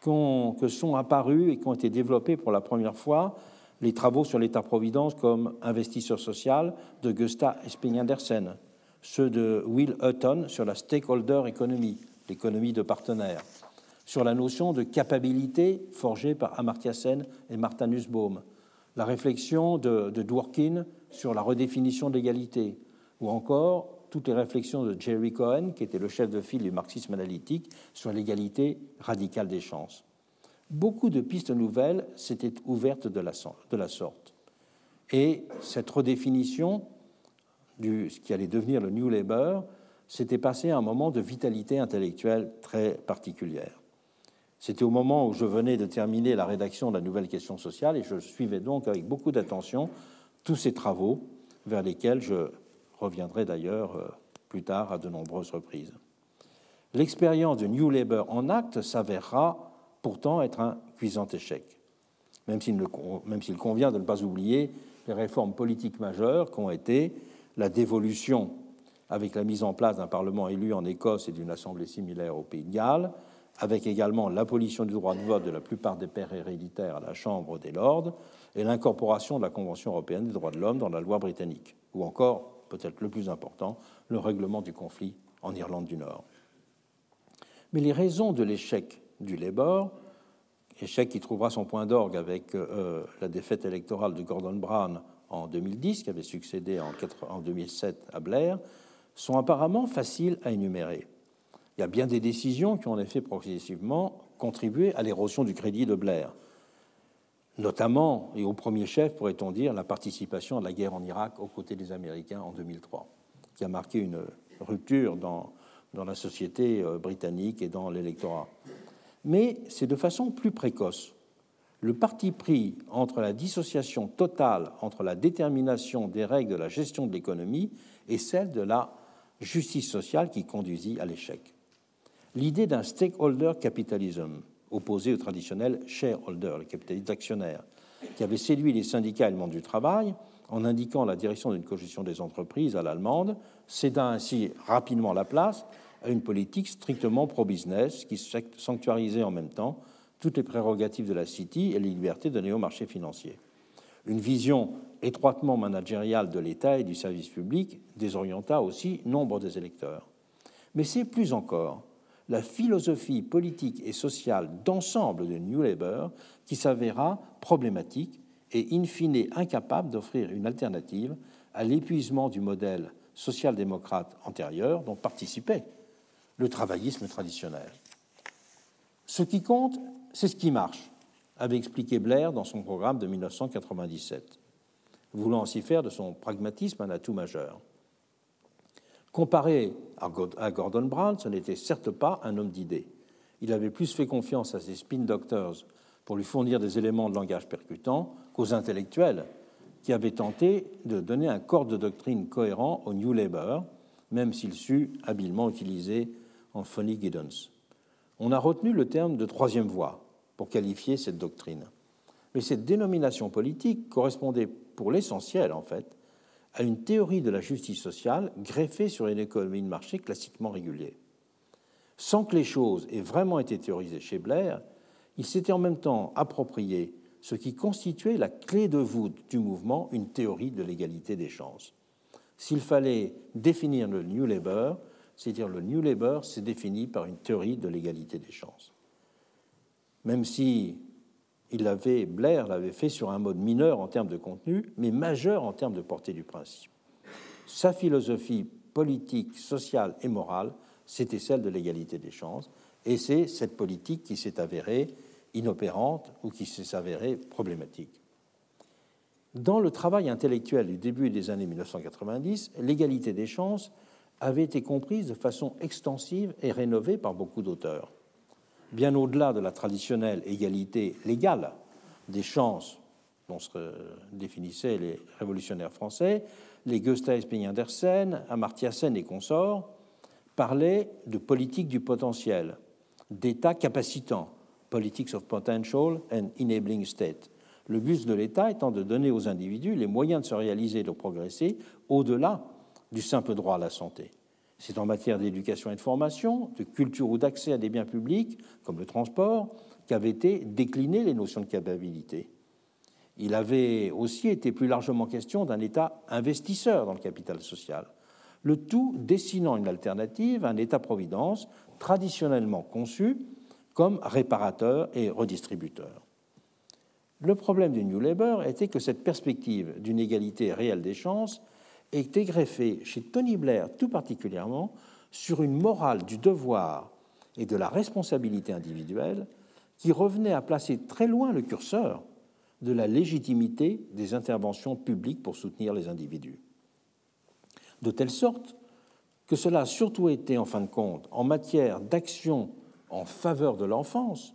que sont apparus et qu'ont été développés pour la première fois les travaux sur l'État-providence comme investisseur social de Gustav Esping Andersen, ceux de Will Hutton sur la stakeholder economy, l'économie de partenaires, sur la notion de capacité forgée par Amartya Sen et Martha Nussbaum, la réflexion de, Dworkin sur la redéfinition de l'égalité, ou encore toutes les réflexions de Jerry Cohen, qui était le chef de file du marxisme analytique, sur l'égalité radicale des chances. Beaucoup de pistes nouvelles s'étaient ouvertes de la, de la sorte. Et cette redéfinition de ce qui allait devenir le New Labour s'était passé un moment de vitalité intellectuelle très particulière. C'était au moment où je venais de terminer la rédaction de la nouvelle question sociale et je suivais donc avec beaucoup d'attention tous ces travaux vers lesquels je reviendrai d'ailleurs euh, plus tard à de nombreuses reprises. L'expérience de New Labour en acte s'avérera pourtant être un cuisant échec, même s'il convient de ne pas oublier les réformes politiques majeures qui ont été la dévolution avec la mise en place d'un Parlement élu en Écosse et d'une Assemblée similaire au Pays de Galles, avec également l'abolition du droit de vote de la plupart des pères héréditaires à la Chambre des Lords et l'incorporation de la Convention européenne des droits de l'homme dans la loi britannique, ou encore, peut-être le plus important, le règlement du conflit en Irlande du Nord. Mais les raisons de l'échec du Labour, échec qui trouvera son point d'orgue avec euh, la défaite électorale de Gordon Brown en 2010, qui avait succédé en 2007 à Blair, sont apparemment faciles à énumérer. Il y a bien des décisions qui ont en effet progressivement contribué à l'érosion du crédit de Blair, notamment, et au premier chef, pourrait-on dire, la participation à la guerre en Irak aux côtés des Américains en 2003, qui a marqué une rupture dans, dans la société euh, britannique et dans l'électorat. Mais c'est de façon plus précoce. Le parti pris entre la dissociation totale entre la détermination des règles de la gestion de l'économie et celle de la justice sociale qui conduisit à l'échec l'idée d'un stakeholder capitalism, opposé au traditionnel shareholder, le capitalisme actionnaire, qui avait séduit les syndicats et le monde du travail en indiquant la direction d'une cogestion des entreprises à l'allemande, céda ainsi rapidement la place à une politique strictement pro-business qui sanctuarisait en même temps toutes les prérogatives de la City et les libertés donnée au marché financier. Une vision étroitement managériale de l'État et du service public désorienta aussi nombre des électeurs. Mais c'est plus encore la philosophie politique et sociale d'ensemble de New Labour qui s'avéra problématique et in fine incapable d'offrir une alternative à l'épuisement du modèle social-démocrate antérieur dont participait le travaillisme traditionnel. Ce qui compte, c'est ce qui marche, avait expliqué Blair dans son programme de 1997, voulant ainsi faire de son pragmatisme un atout majeur. Comparé à Gordon Brown, ce n'était certes pas un homme d'idées. Il avait plus fait confiance à ses spin doctors pour lui fournir des éléments de langage percutants qu'aux intellectuels qui avaient tenté de donner un corps de doctrine cohérent au New Labour, même s'il sut habilement utiliser Anthony Giddens. On a retenu le terme de troisième voie pour qualifier cette doctrine. Mais cette dénomination politique correspondait pour l'essentiel, en fait, à une théorie de la justice sociale greffée sur une économie de marché classiquement régulière. Sans que les choses aient vraiment été théorisées chez Blair, il s'était en même temps approprié ce qui constituait la clé de voûte du mouvement, une théorie de l'égalité des chances. S'il fallait définir le New Labour, c'est-à-dire le New Labour s'est défini par une théorie de l'égalité des chances. Même si il avait, Blair l'avait fait sur un mode mineur en termes de contenu, mais majeur en termes de portée du principe. Sa philosophie politique, sociale et morale, c'était celle de l'égalité des chances, et c'est cette politique qui s'est avérée inopérante ou qui s'est avérée problématique. Dans le travail intellectuel du début des années 1990, l'égalité des chances avait été comprise de façon extensive et rénovée par beaucoup d'auteurs bien au-delà de la traditionnelle égalité légale des chances dont se définissaient les révolutionnaires français, les Gustav Sping Andersen, Amartya Sen et consorts parlaient de politique du potentiel, d'état capacitant, politics of potential and enabling state, le but de l'État étant de donner aux individus les moyens de se réaliser et de progresser au-delà du simple droit à la santé. C'est en matière d'éducation et de formation, de culture ou d'accès à des biens publics, comme le transport, qu'avaient été déclinées les notions de capacité. Il avait aussi été plus largement question d'un État investisseur dans le capital social, le tout dessinant une alternative à un État-providence traditionnellement conçu comme réparateur et redistributeur. Le problème du New Labour était que cette perspective d'une égalité réelle des chances était greffée chez Tony Blair tout particulièrement sur une morale du devoir et de la responsabilité individuelle qui revenait à placer très loin le curseur de la légitimité des interventions publiques pour soutenir les individus. De telle sorte que cela a surtout été, en fin de compte, en matière d'action en faveur de l'enfance,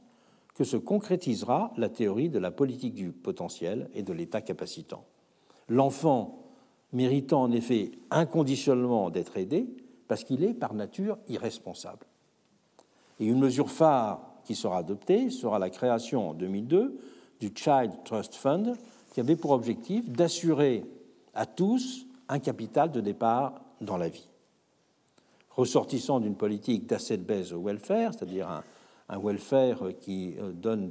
que se concrétisera la théorie de la politique du potentiel et de l'état capacitant. L'enfant méritant en effet inconditionnellement d'être aidé parce qu'il est par nature irresponsable. Et une mesure phare qui sera adoptée sera la création en 2002 du Child Trust Fund qui avait pour objectif d'assurer à tous un capital de départ dans la vie. Ressortissant d'une politique d'asset-based welfare, c'est-à-dire un, welfare qui euh, donne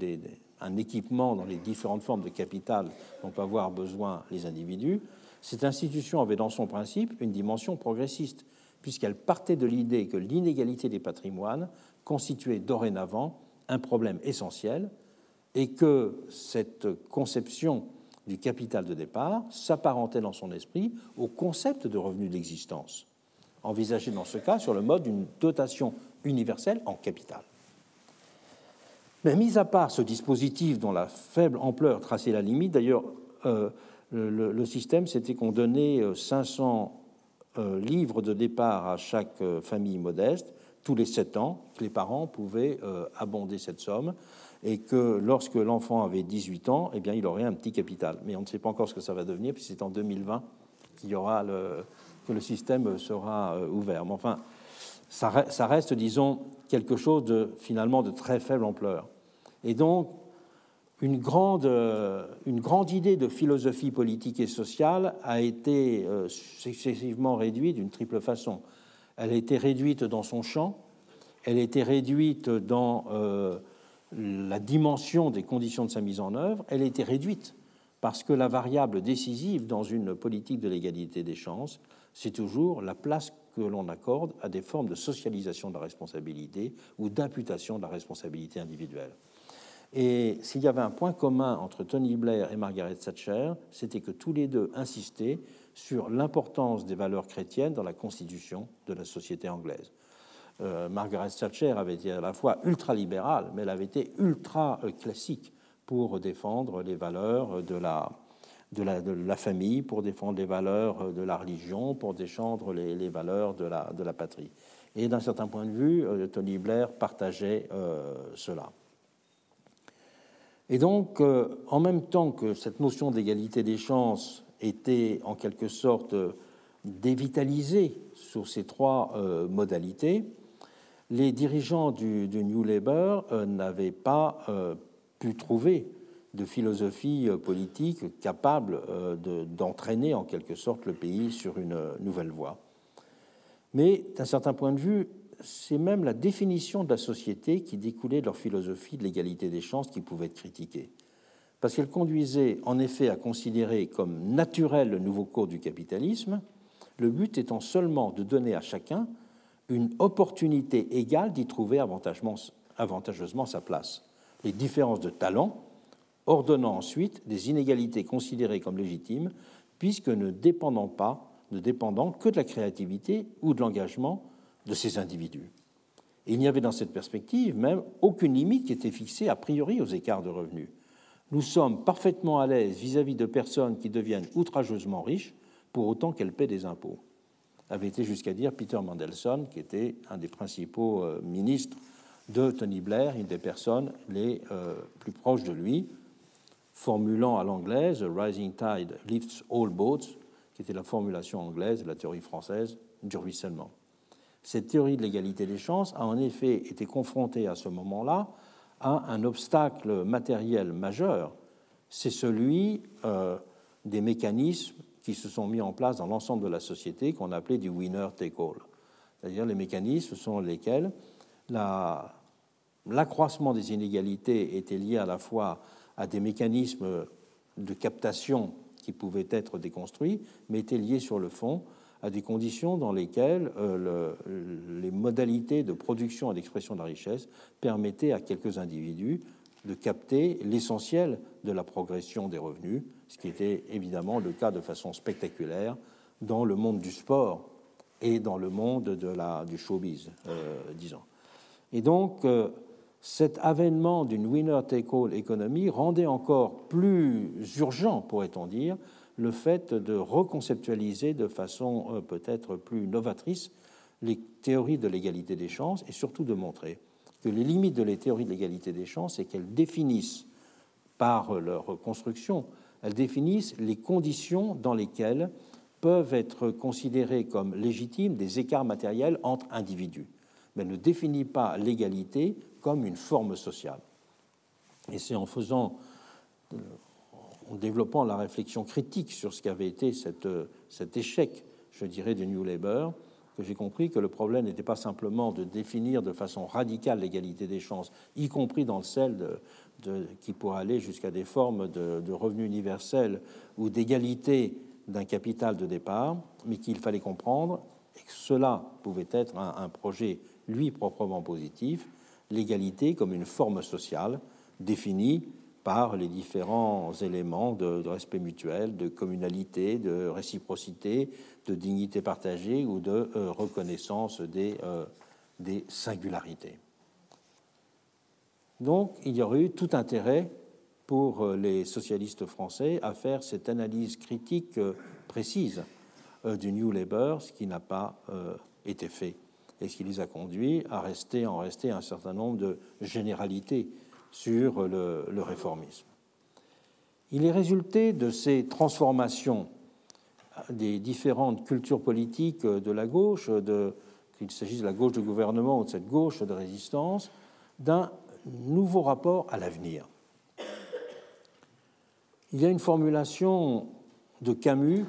un équipement dans les différentes formes de capital dont peuvent avoir besoin les individus, cette institution avait dans son principe une dimension progressiste, puisqu'elle partait de l'idée que l'inégalité des patrimoines constituait dorénavant un problème essentiel et que cette conception du capital de départ s'apparentait dans son esprit au concept de revenu d'existence, envisagé dans ce cas sur le mode d'une dotation universelle en capital. Mais mis à part ce dispositif dont la faible ampleur traçait la limite, d'ailleurs, euh, le, système, c'était qu'on donnait 500 euh, euh, livres de départ à chaque euh, famille modeste tous les 7 ans, que les parents pouvaient abonder cette somme et que lorsque l'enfant avait 18 ans, eh bien, il aurait un petit capital. Mais on ne sait pas encore ce que ça va devenir, puis c'est en 2020 qu'il y aura que le système sera ouvert. Mais enfin, ça, ça reste, disons, quelque chose de finalement de très faible ampleur. Et donc, une grande, euh, une grande idée de philosophie politique et sociale a été euh, successivement réduite d'une triple façon. Elle a été réduite dans son champ, elle a été réduite dans euh, la dimension des conditions de sa mise en œuvre, elle a été réduite parce que la variable décisive dans une politique de l'égalité des chances, c'est toujours la place que l'on accorde à des formes de socialisation de la responsabilité ou d'imputation de la responsabilité individuelle. Et s'il y avait un point commun entre Tony Blair et Margaret Thatcher, c'était que tous les deux insistaient sur l'importance des valeurs chrétiennes dans la constitution de la société anglaise. Euh, Margaret Thatcher avait été à la fois ultra-libérale, mais elle avait été ultra-classique pour défendre les valeurs de la, de la, famille, pour défendre les valeurs de la religion, pour défendre les, valeurs de la, de la patrie. Et d'un certain point de vue, euh, Tony Blair partageait euh, cela. Et donc, euh, en même temps que cette notion d'égalité des chances était en quelque sorte dévitalisée sur ces trois euh, modalités, les dirigeants du, New Labour euh, n'avaient pas pu trouver de philosophie politique capable d'entraîner en quelque sorte le pays sur une nouvelle voie. Mais d'un certain point de vue, c'est même la définition de la société qui découlait de leur philosophie de l'égalité des chances qui pouvait être critiquée. Parce qu'elle conduisait en effet à considérer comme naturel le nouveau cours du capitalisme, le but étant seulement de donner à chacun une opportunité égale d'y trouver avantageusement sa place. Les différences de talent ordonnant ensuite des inégalités considérées comme légitimes, puisque ne dépendant pas, ne dépendant que de la créativité ou de l'engagement de ces individus. il n'y avait dans cette perspective même aucune limite qui était fixée a priori aux écarts de revenus. Nous sommes parfaitement à l'aise vis-à-vis de personnes qui deviennent outrageusement riches pour autant qu'elles paient des impôts, avait été jusqu'à dire Peter Mandelson, qui était un des principaux euh, ministres de Tony Blair, une des personnes les euh, plus proches de lui, formulant à l'anglaise Rising tide lifts all boats, qui était la formulation anglaise de la théorie française du ruissellement. Cette théorie de l'égalité des chances a en effet été confrontée à ce moment-là à un obstacle matériel majeur c'est celui des mécanismes qui se sont mis en place dans l'ensemble de la société qu'on appelait du winner take all. C'est-à-dire les mécanismes selon lesquels l'accroissement des inégalités était lié à la fois à des mécanismes de captation qui pouvaient être déconstruits, mais était lié sur le fond à des conditions dans lesquelles euh, les modalités de production et d'expression de la richesse permettaient à quelques individus de capter l'essentiel de la progression des revenus, ce qui était évidemment le cas de façon spectaculaire dans le monde du sport et dans le monde de la, du showbiz, euh, disons. Et donc, euh, cet avènement d'une winner-take-all économie rendait encore plus urgent, pourrait-on dire, le fait de reconceptualiser de façon euh, peut-être plus novatrice les théories de l'égalité des chances et surtout de montrer que les limites de les théories de l'égalité des chances, c'est qu'elles définissent par leur construction, elles définissent les conditions dans lesquelles peuvent être considérés comme légitimes des écarts matériels entre individus, mais ne définit pas l'égalité comme une forme sociale. Et c'est en faisant, en développant la réflexion critique sur ce qu'avait été cette, cet échec, je dirais, du New Labour, que j'ai compris que le problème n'était pas simplement de définir de façon radicale l'égalité des chances, y compris dans le de, qui pourrait aller jusqu'à des formes de, de revenus universels ou d'égalité d'un capital de départ, mais qu'il fallait comprendre et que cela pouvait être un, projet, lui, proprement positif, l'égalité comme une forme sociale définie par les différents éléments de, respect mutuel, de communalité, de réciprocité, de dignité partagée ou de euh, reconnaissance des, euh, des singularités. Donc il y aurait eu tout intérêt pour euh, les socialistes français à faire cette analyse critique précise du New Labour, ce qui n'a pas été fait et ce qui les a conduits à rester en rester un certain nombre de généralités sur le, réformisme. Il est résulté de ces transformations des différentes cultures politiques de la gauche, qu'il s'agisse de la gauche de gouvernement ou de cette gauche de résistance, d'un nouveau rapport à l'avenir. Il y a une formulation de Camus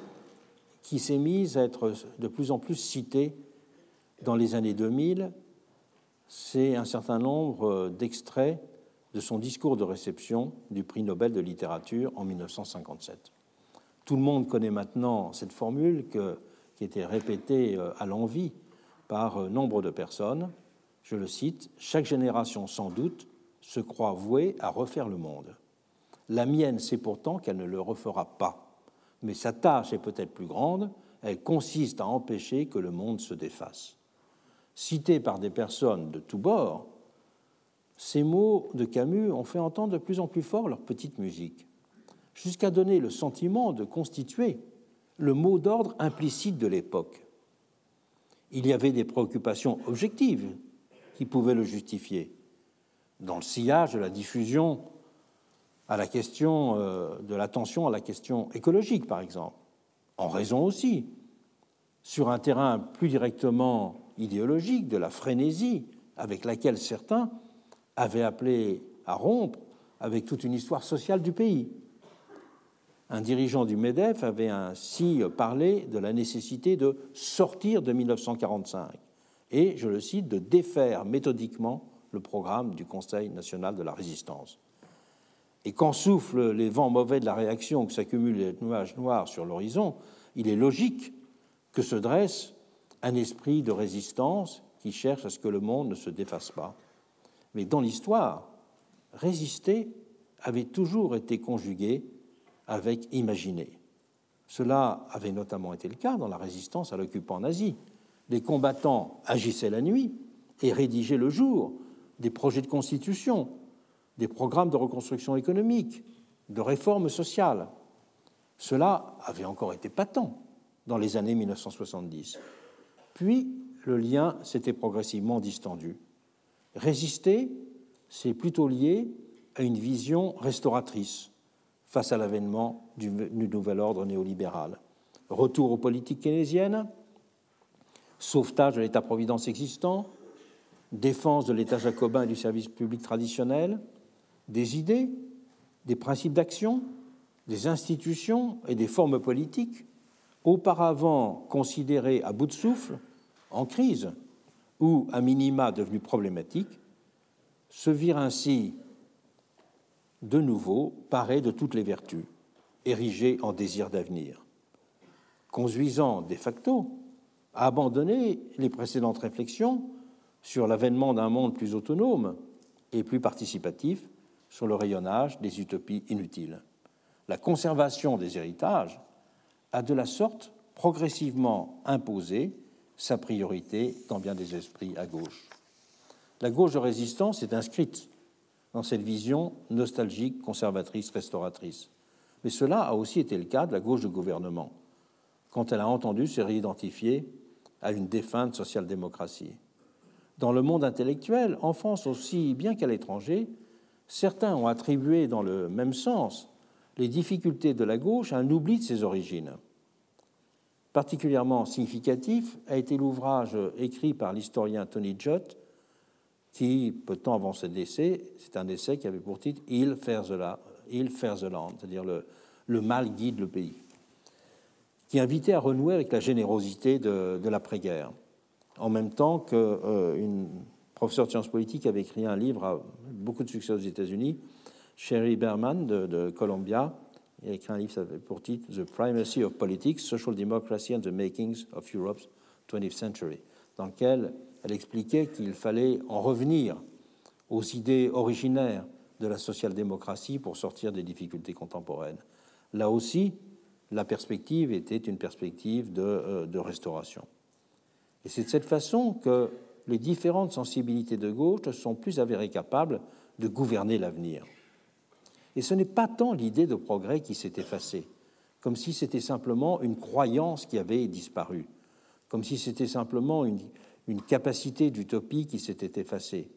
qui s'est mise à être de plus en plus citée dans les années 2000. C'est un certain nombre d'extraits de son discours de réception du prix Nobel de littérature en 1957. Tout le monde connaît maintenant cette formule qui était répétée euh, à l'envi par euh, nombre de personnes. Je le cite, Chaque génération sans doute se croit vouée à refaire le monde. La mienne sait pourtant qu'elle ne le refera pas. Mais sa tâche est peut-être plus grande, elle consiste à empêcher que le monde se défasse. Cités par des personnes de tous bords, ces mots de Camus ont fait entendre de plus en plus fort leur petite musique, jusqu'à donner le sentiment de constituer le mot d'ordre implicite de l'époque. Il y avait des préoccupations objectives qui pouvaient le justifier. Dans le sillage de la diffusion à la question euh, de l'attention à la question écologique, par exemple, en raison aussi, sur un terrain plus directement idéologique, de la frénésie avec laquelle certains avaient appelé à rompre avec toute une histoire sociale du pays. Un dirigeant du MEDEF avait ainsi parlé de la nécessité de sortir de 1945 et, je le cite, de défaire méthodiquement le programme du Conseil national de la résistance. Et quand soufflent les vents mauvais de la réaction, que s'accumulent les nuages noirs sur l'horizon, il est logique que se dresse un esprit de résistance qui cherche à ce que le monde ne se défasse pas. Mais dans l'histoire, résister avait toujours été conjugué avec imaginer. Cela avait notamment été le cas dans la résistance à l'occupant nazi. Les combattants agissaient la nuit et rédigeaient le jour des projets de constitution, des programmes de reconstruction économique, de réforme sociale. Cela avait encore été patent dans les années 1970. Puis, le lien s'était progressivement distendu. Résister, c'est plutôt lié à une vision restauratrice face à l'avènement du, nouvel ordre néolibéral. Retour aux politiques keynésiennes, sauvetage de l'État-providence existant, défense de l'État jacobin et du service public traditionnel, des idées des principes d'action, des institutions et des formes politiques auparavant considérées à bout de souffle, en crise ou à minima devenues problématiques, se virent ainsi de nouveau parés de toutes les vertus, érigées en désir d'avenir, conduisant de facto à abandonner les précédentes réflexions sur l'avènement d'un monde plus autonome et plus participatif, sur le rayonnage des utopies inutiles. La conservation des héritages a de la sorte progressivement imposé sa priorité dans bien des esprits à gauche. La gauche de résistance est inscrite dans cette vision nostalgique, conservatrice, restauratrice. Mais cela a aussi été le cas de la gauche de gouvernement, quand elle a entendu se réidentifier à une défunte social-démocratie. Dans le monde intellectuel, en France aussi bien qu'à l'étranger, certains ont attribué dans le même sens les difficultés de la gauche à un oubli de ses origines. Particulièrement significatif a été l'ouvrage écrit par l'historien Tony Judd, qui, peu de temps avant ce décès, c'est un essai qui avait pour titre Il faire the, land, c'est-à-dire le, mal guide le pays, qui invitait à renouer avec la générosité de, de l'après-guerre en même temps qu'une euh, professeure de sciences politiques avait écrit un livre à beaucoup de succès aux États-Unis, Sherry Berman de, Columbia. Il a écrit un livre pour titre The Primacy of Politics, Social Democracy and the Makings of Europe's 20th Century, dans lequel elle expliquait qu'il fallait en revenir aux idées originaires de la social-démocratie pour sortir des difficultés contemporaines. Là aussi, la perspective était une perspective de, euh, de restauration. Et c'est de cette façon que les différentes sensibilités de gauche sont plus avérées capables de gouverner l'avenir. Et ce n'est pas tant l'idée de progrès qui s'est effacée, comme si c'était simplement une croyance qui avait disparu, comme si c'était simplement une, capacité d'utopie qui s'était effacée,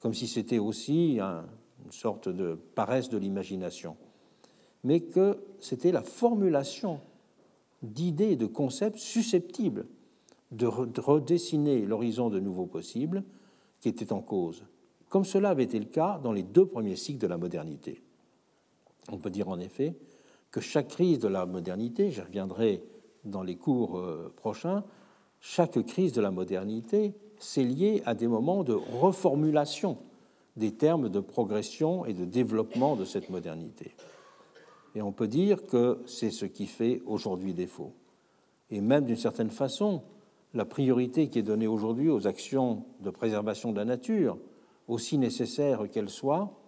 comme si c'était aussi une sorte de paresse de l'imagination, mais que c'était la formulation d'idées et de concepts susceptibles de redessiner l'horizon de nouveaux possibles qui était en cause, comme cela avait été le cas dans les deux premiers cycles de la modernité. On peut dire en effet que chaque crise de la modernité, j'y reviendrai dans les cours euh, prochains, chaque crise de la modernité s'est liée à des moments de reformulation des termes de progression et de développement de cette modernité. Et on peut dire que c'est ce qui fait aujourd'hui défaut. Et même d'une certaine façon, la priorité qui est donnée aujourd'hui aux actions de préservation de la nature, aussi nécessaires qu'elles soient,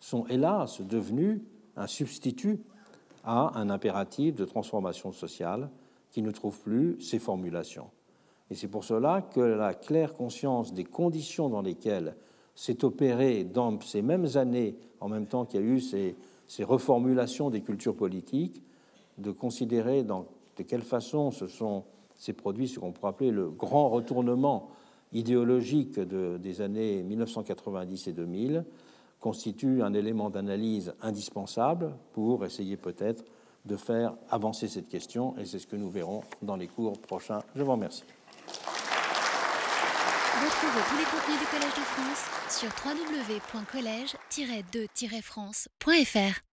sont hélas devenues un substitut à un impératif de transformation sociale qui ne trouve plus ses formulations. Et c'est pour cela que la claire conscience des conditions dans lesquelles s'est opéré dans ces mêmes années, en même temps qu'il y a eu ces, ces, reformulations des cultures politiques, de considérer dans, de quelle façon se sont s'est produit ce qu'on pourrait appeler le grand retournement idéologique des années 1990 et 2000, constitue un élément d'analyse indispensable pour essayer peut-être de faire avancer cette question, et c'est ce que nous verrons dans les cours prochains. Je vous remercie. Retrouvez tous les contenus du Collège de France sur www.colège-2-france.fr.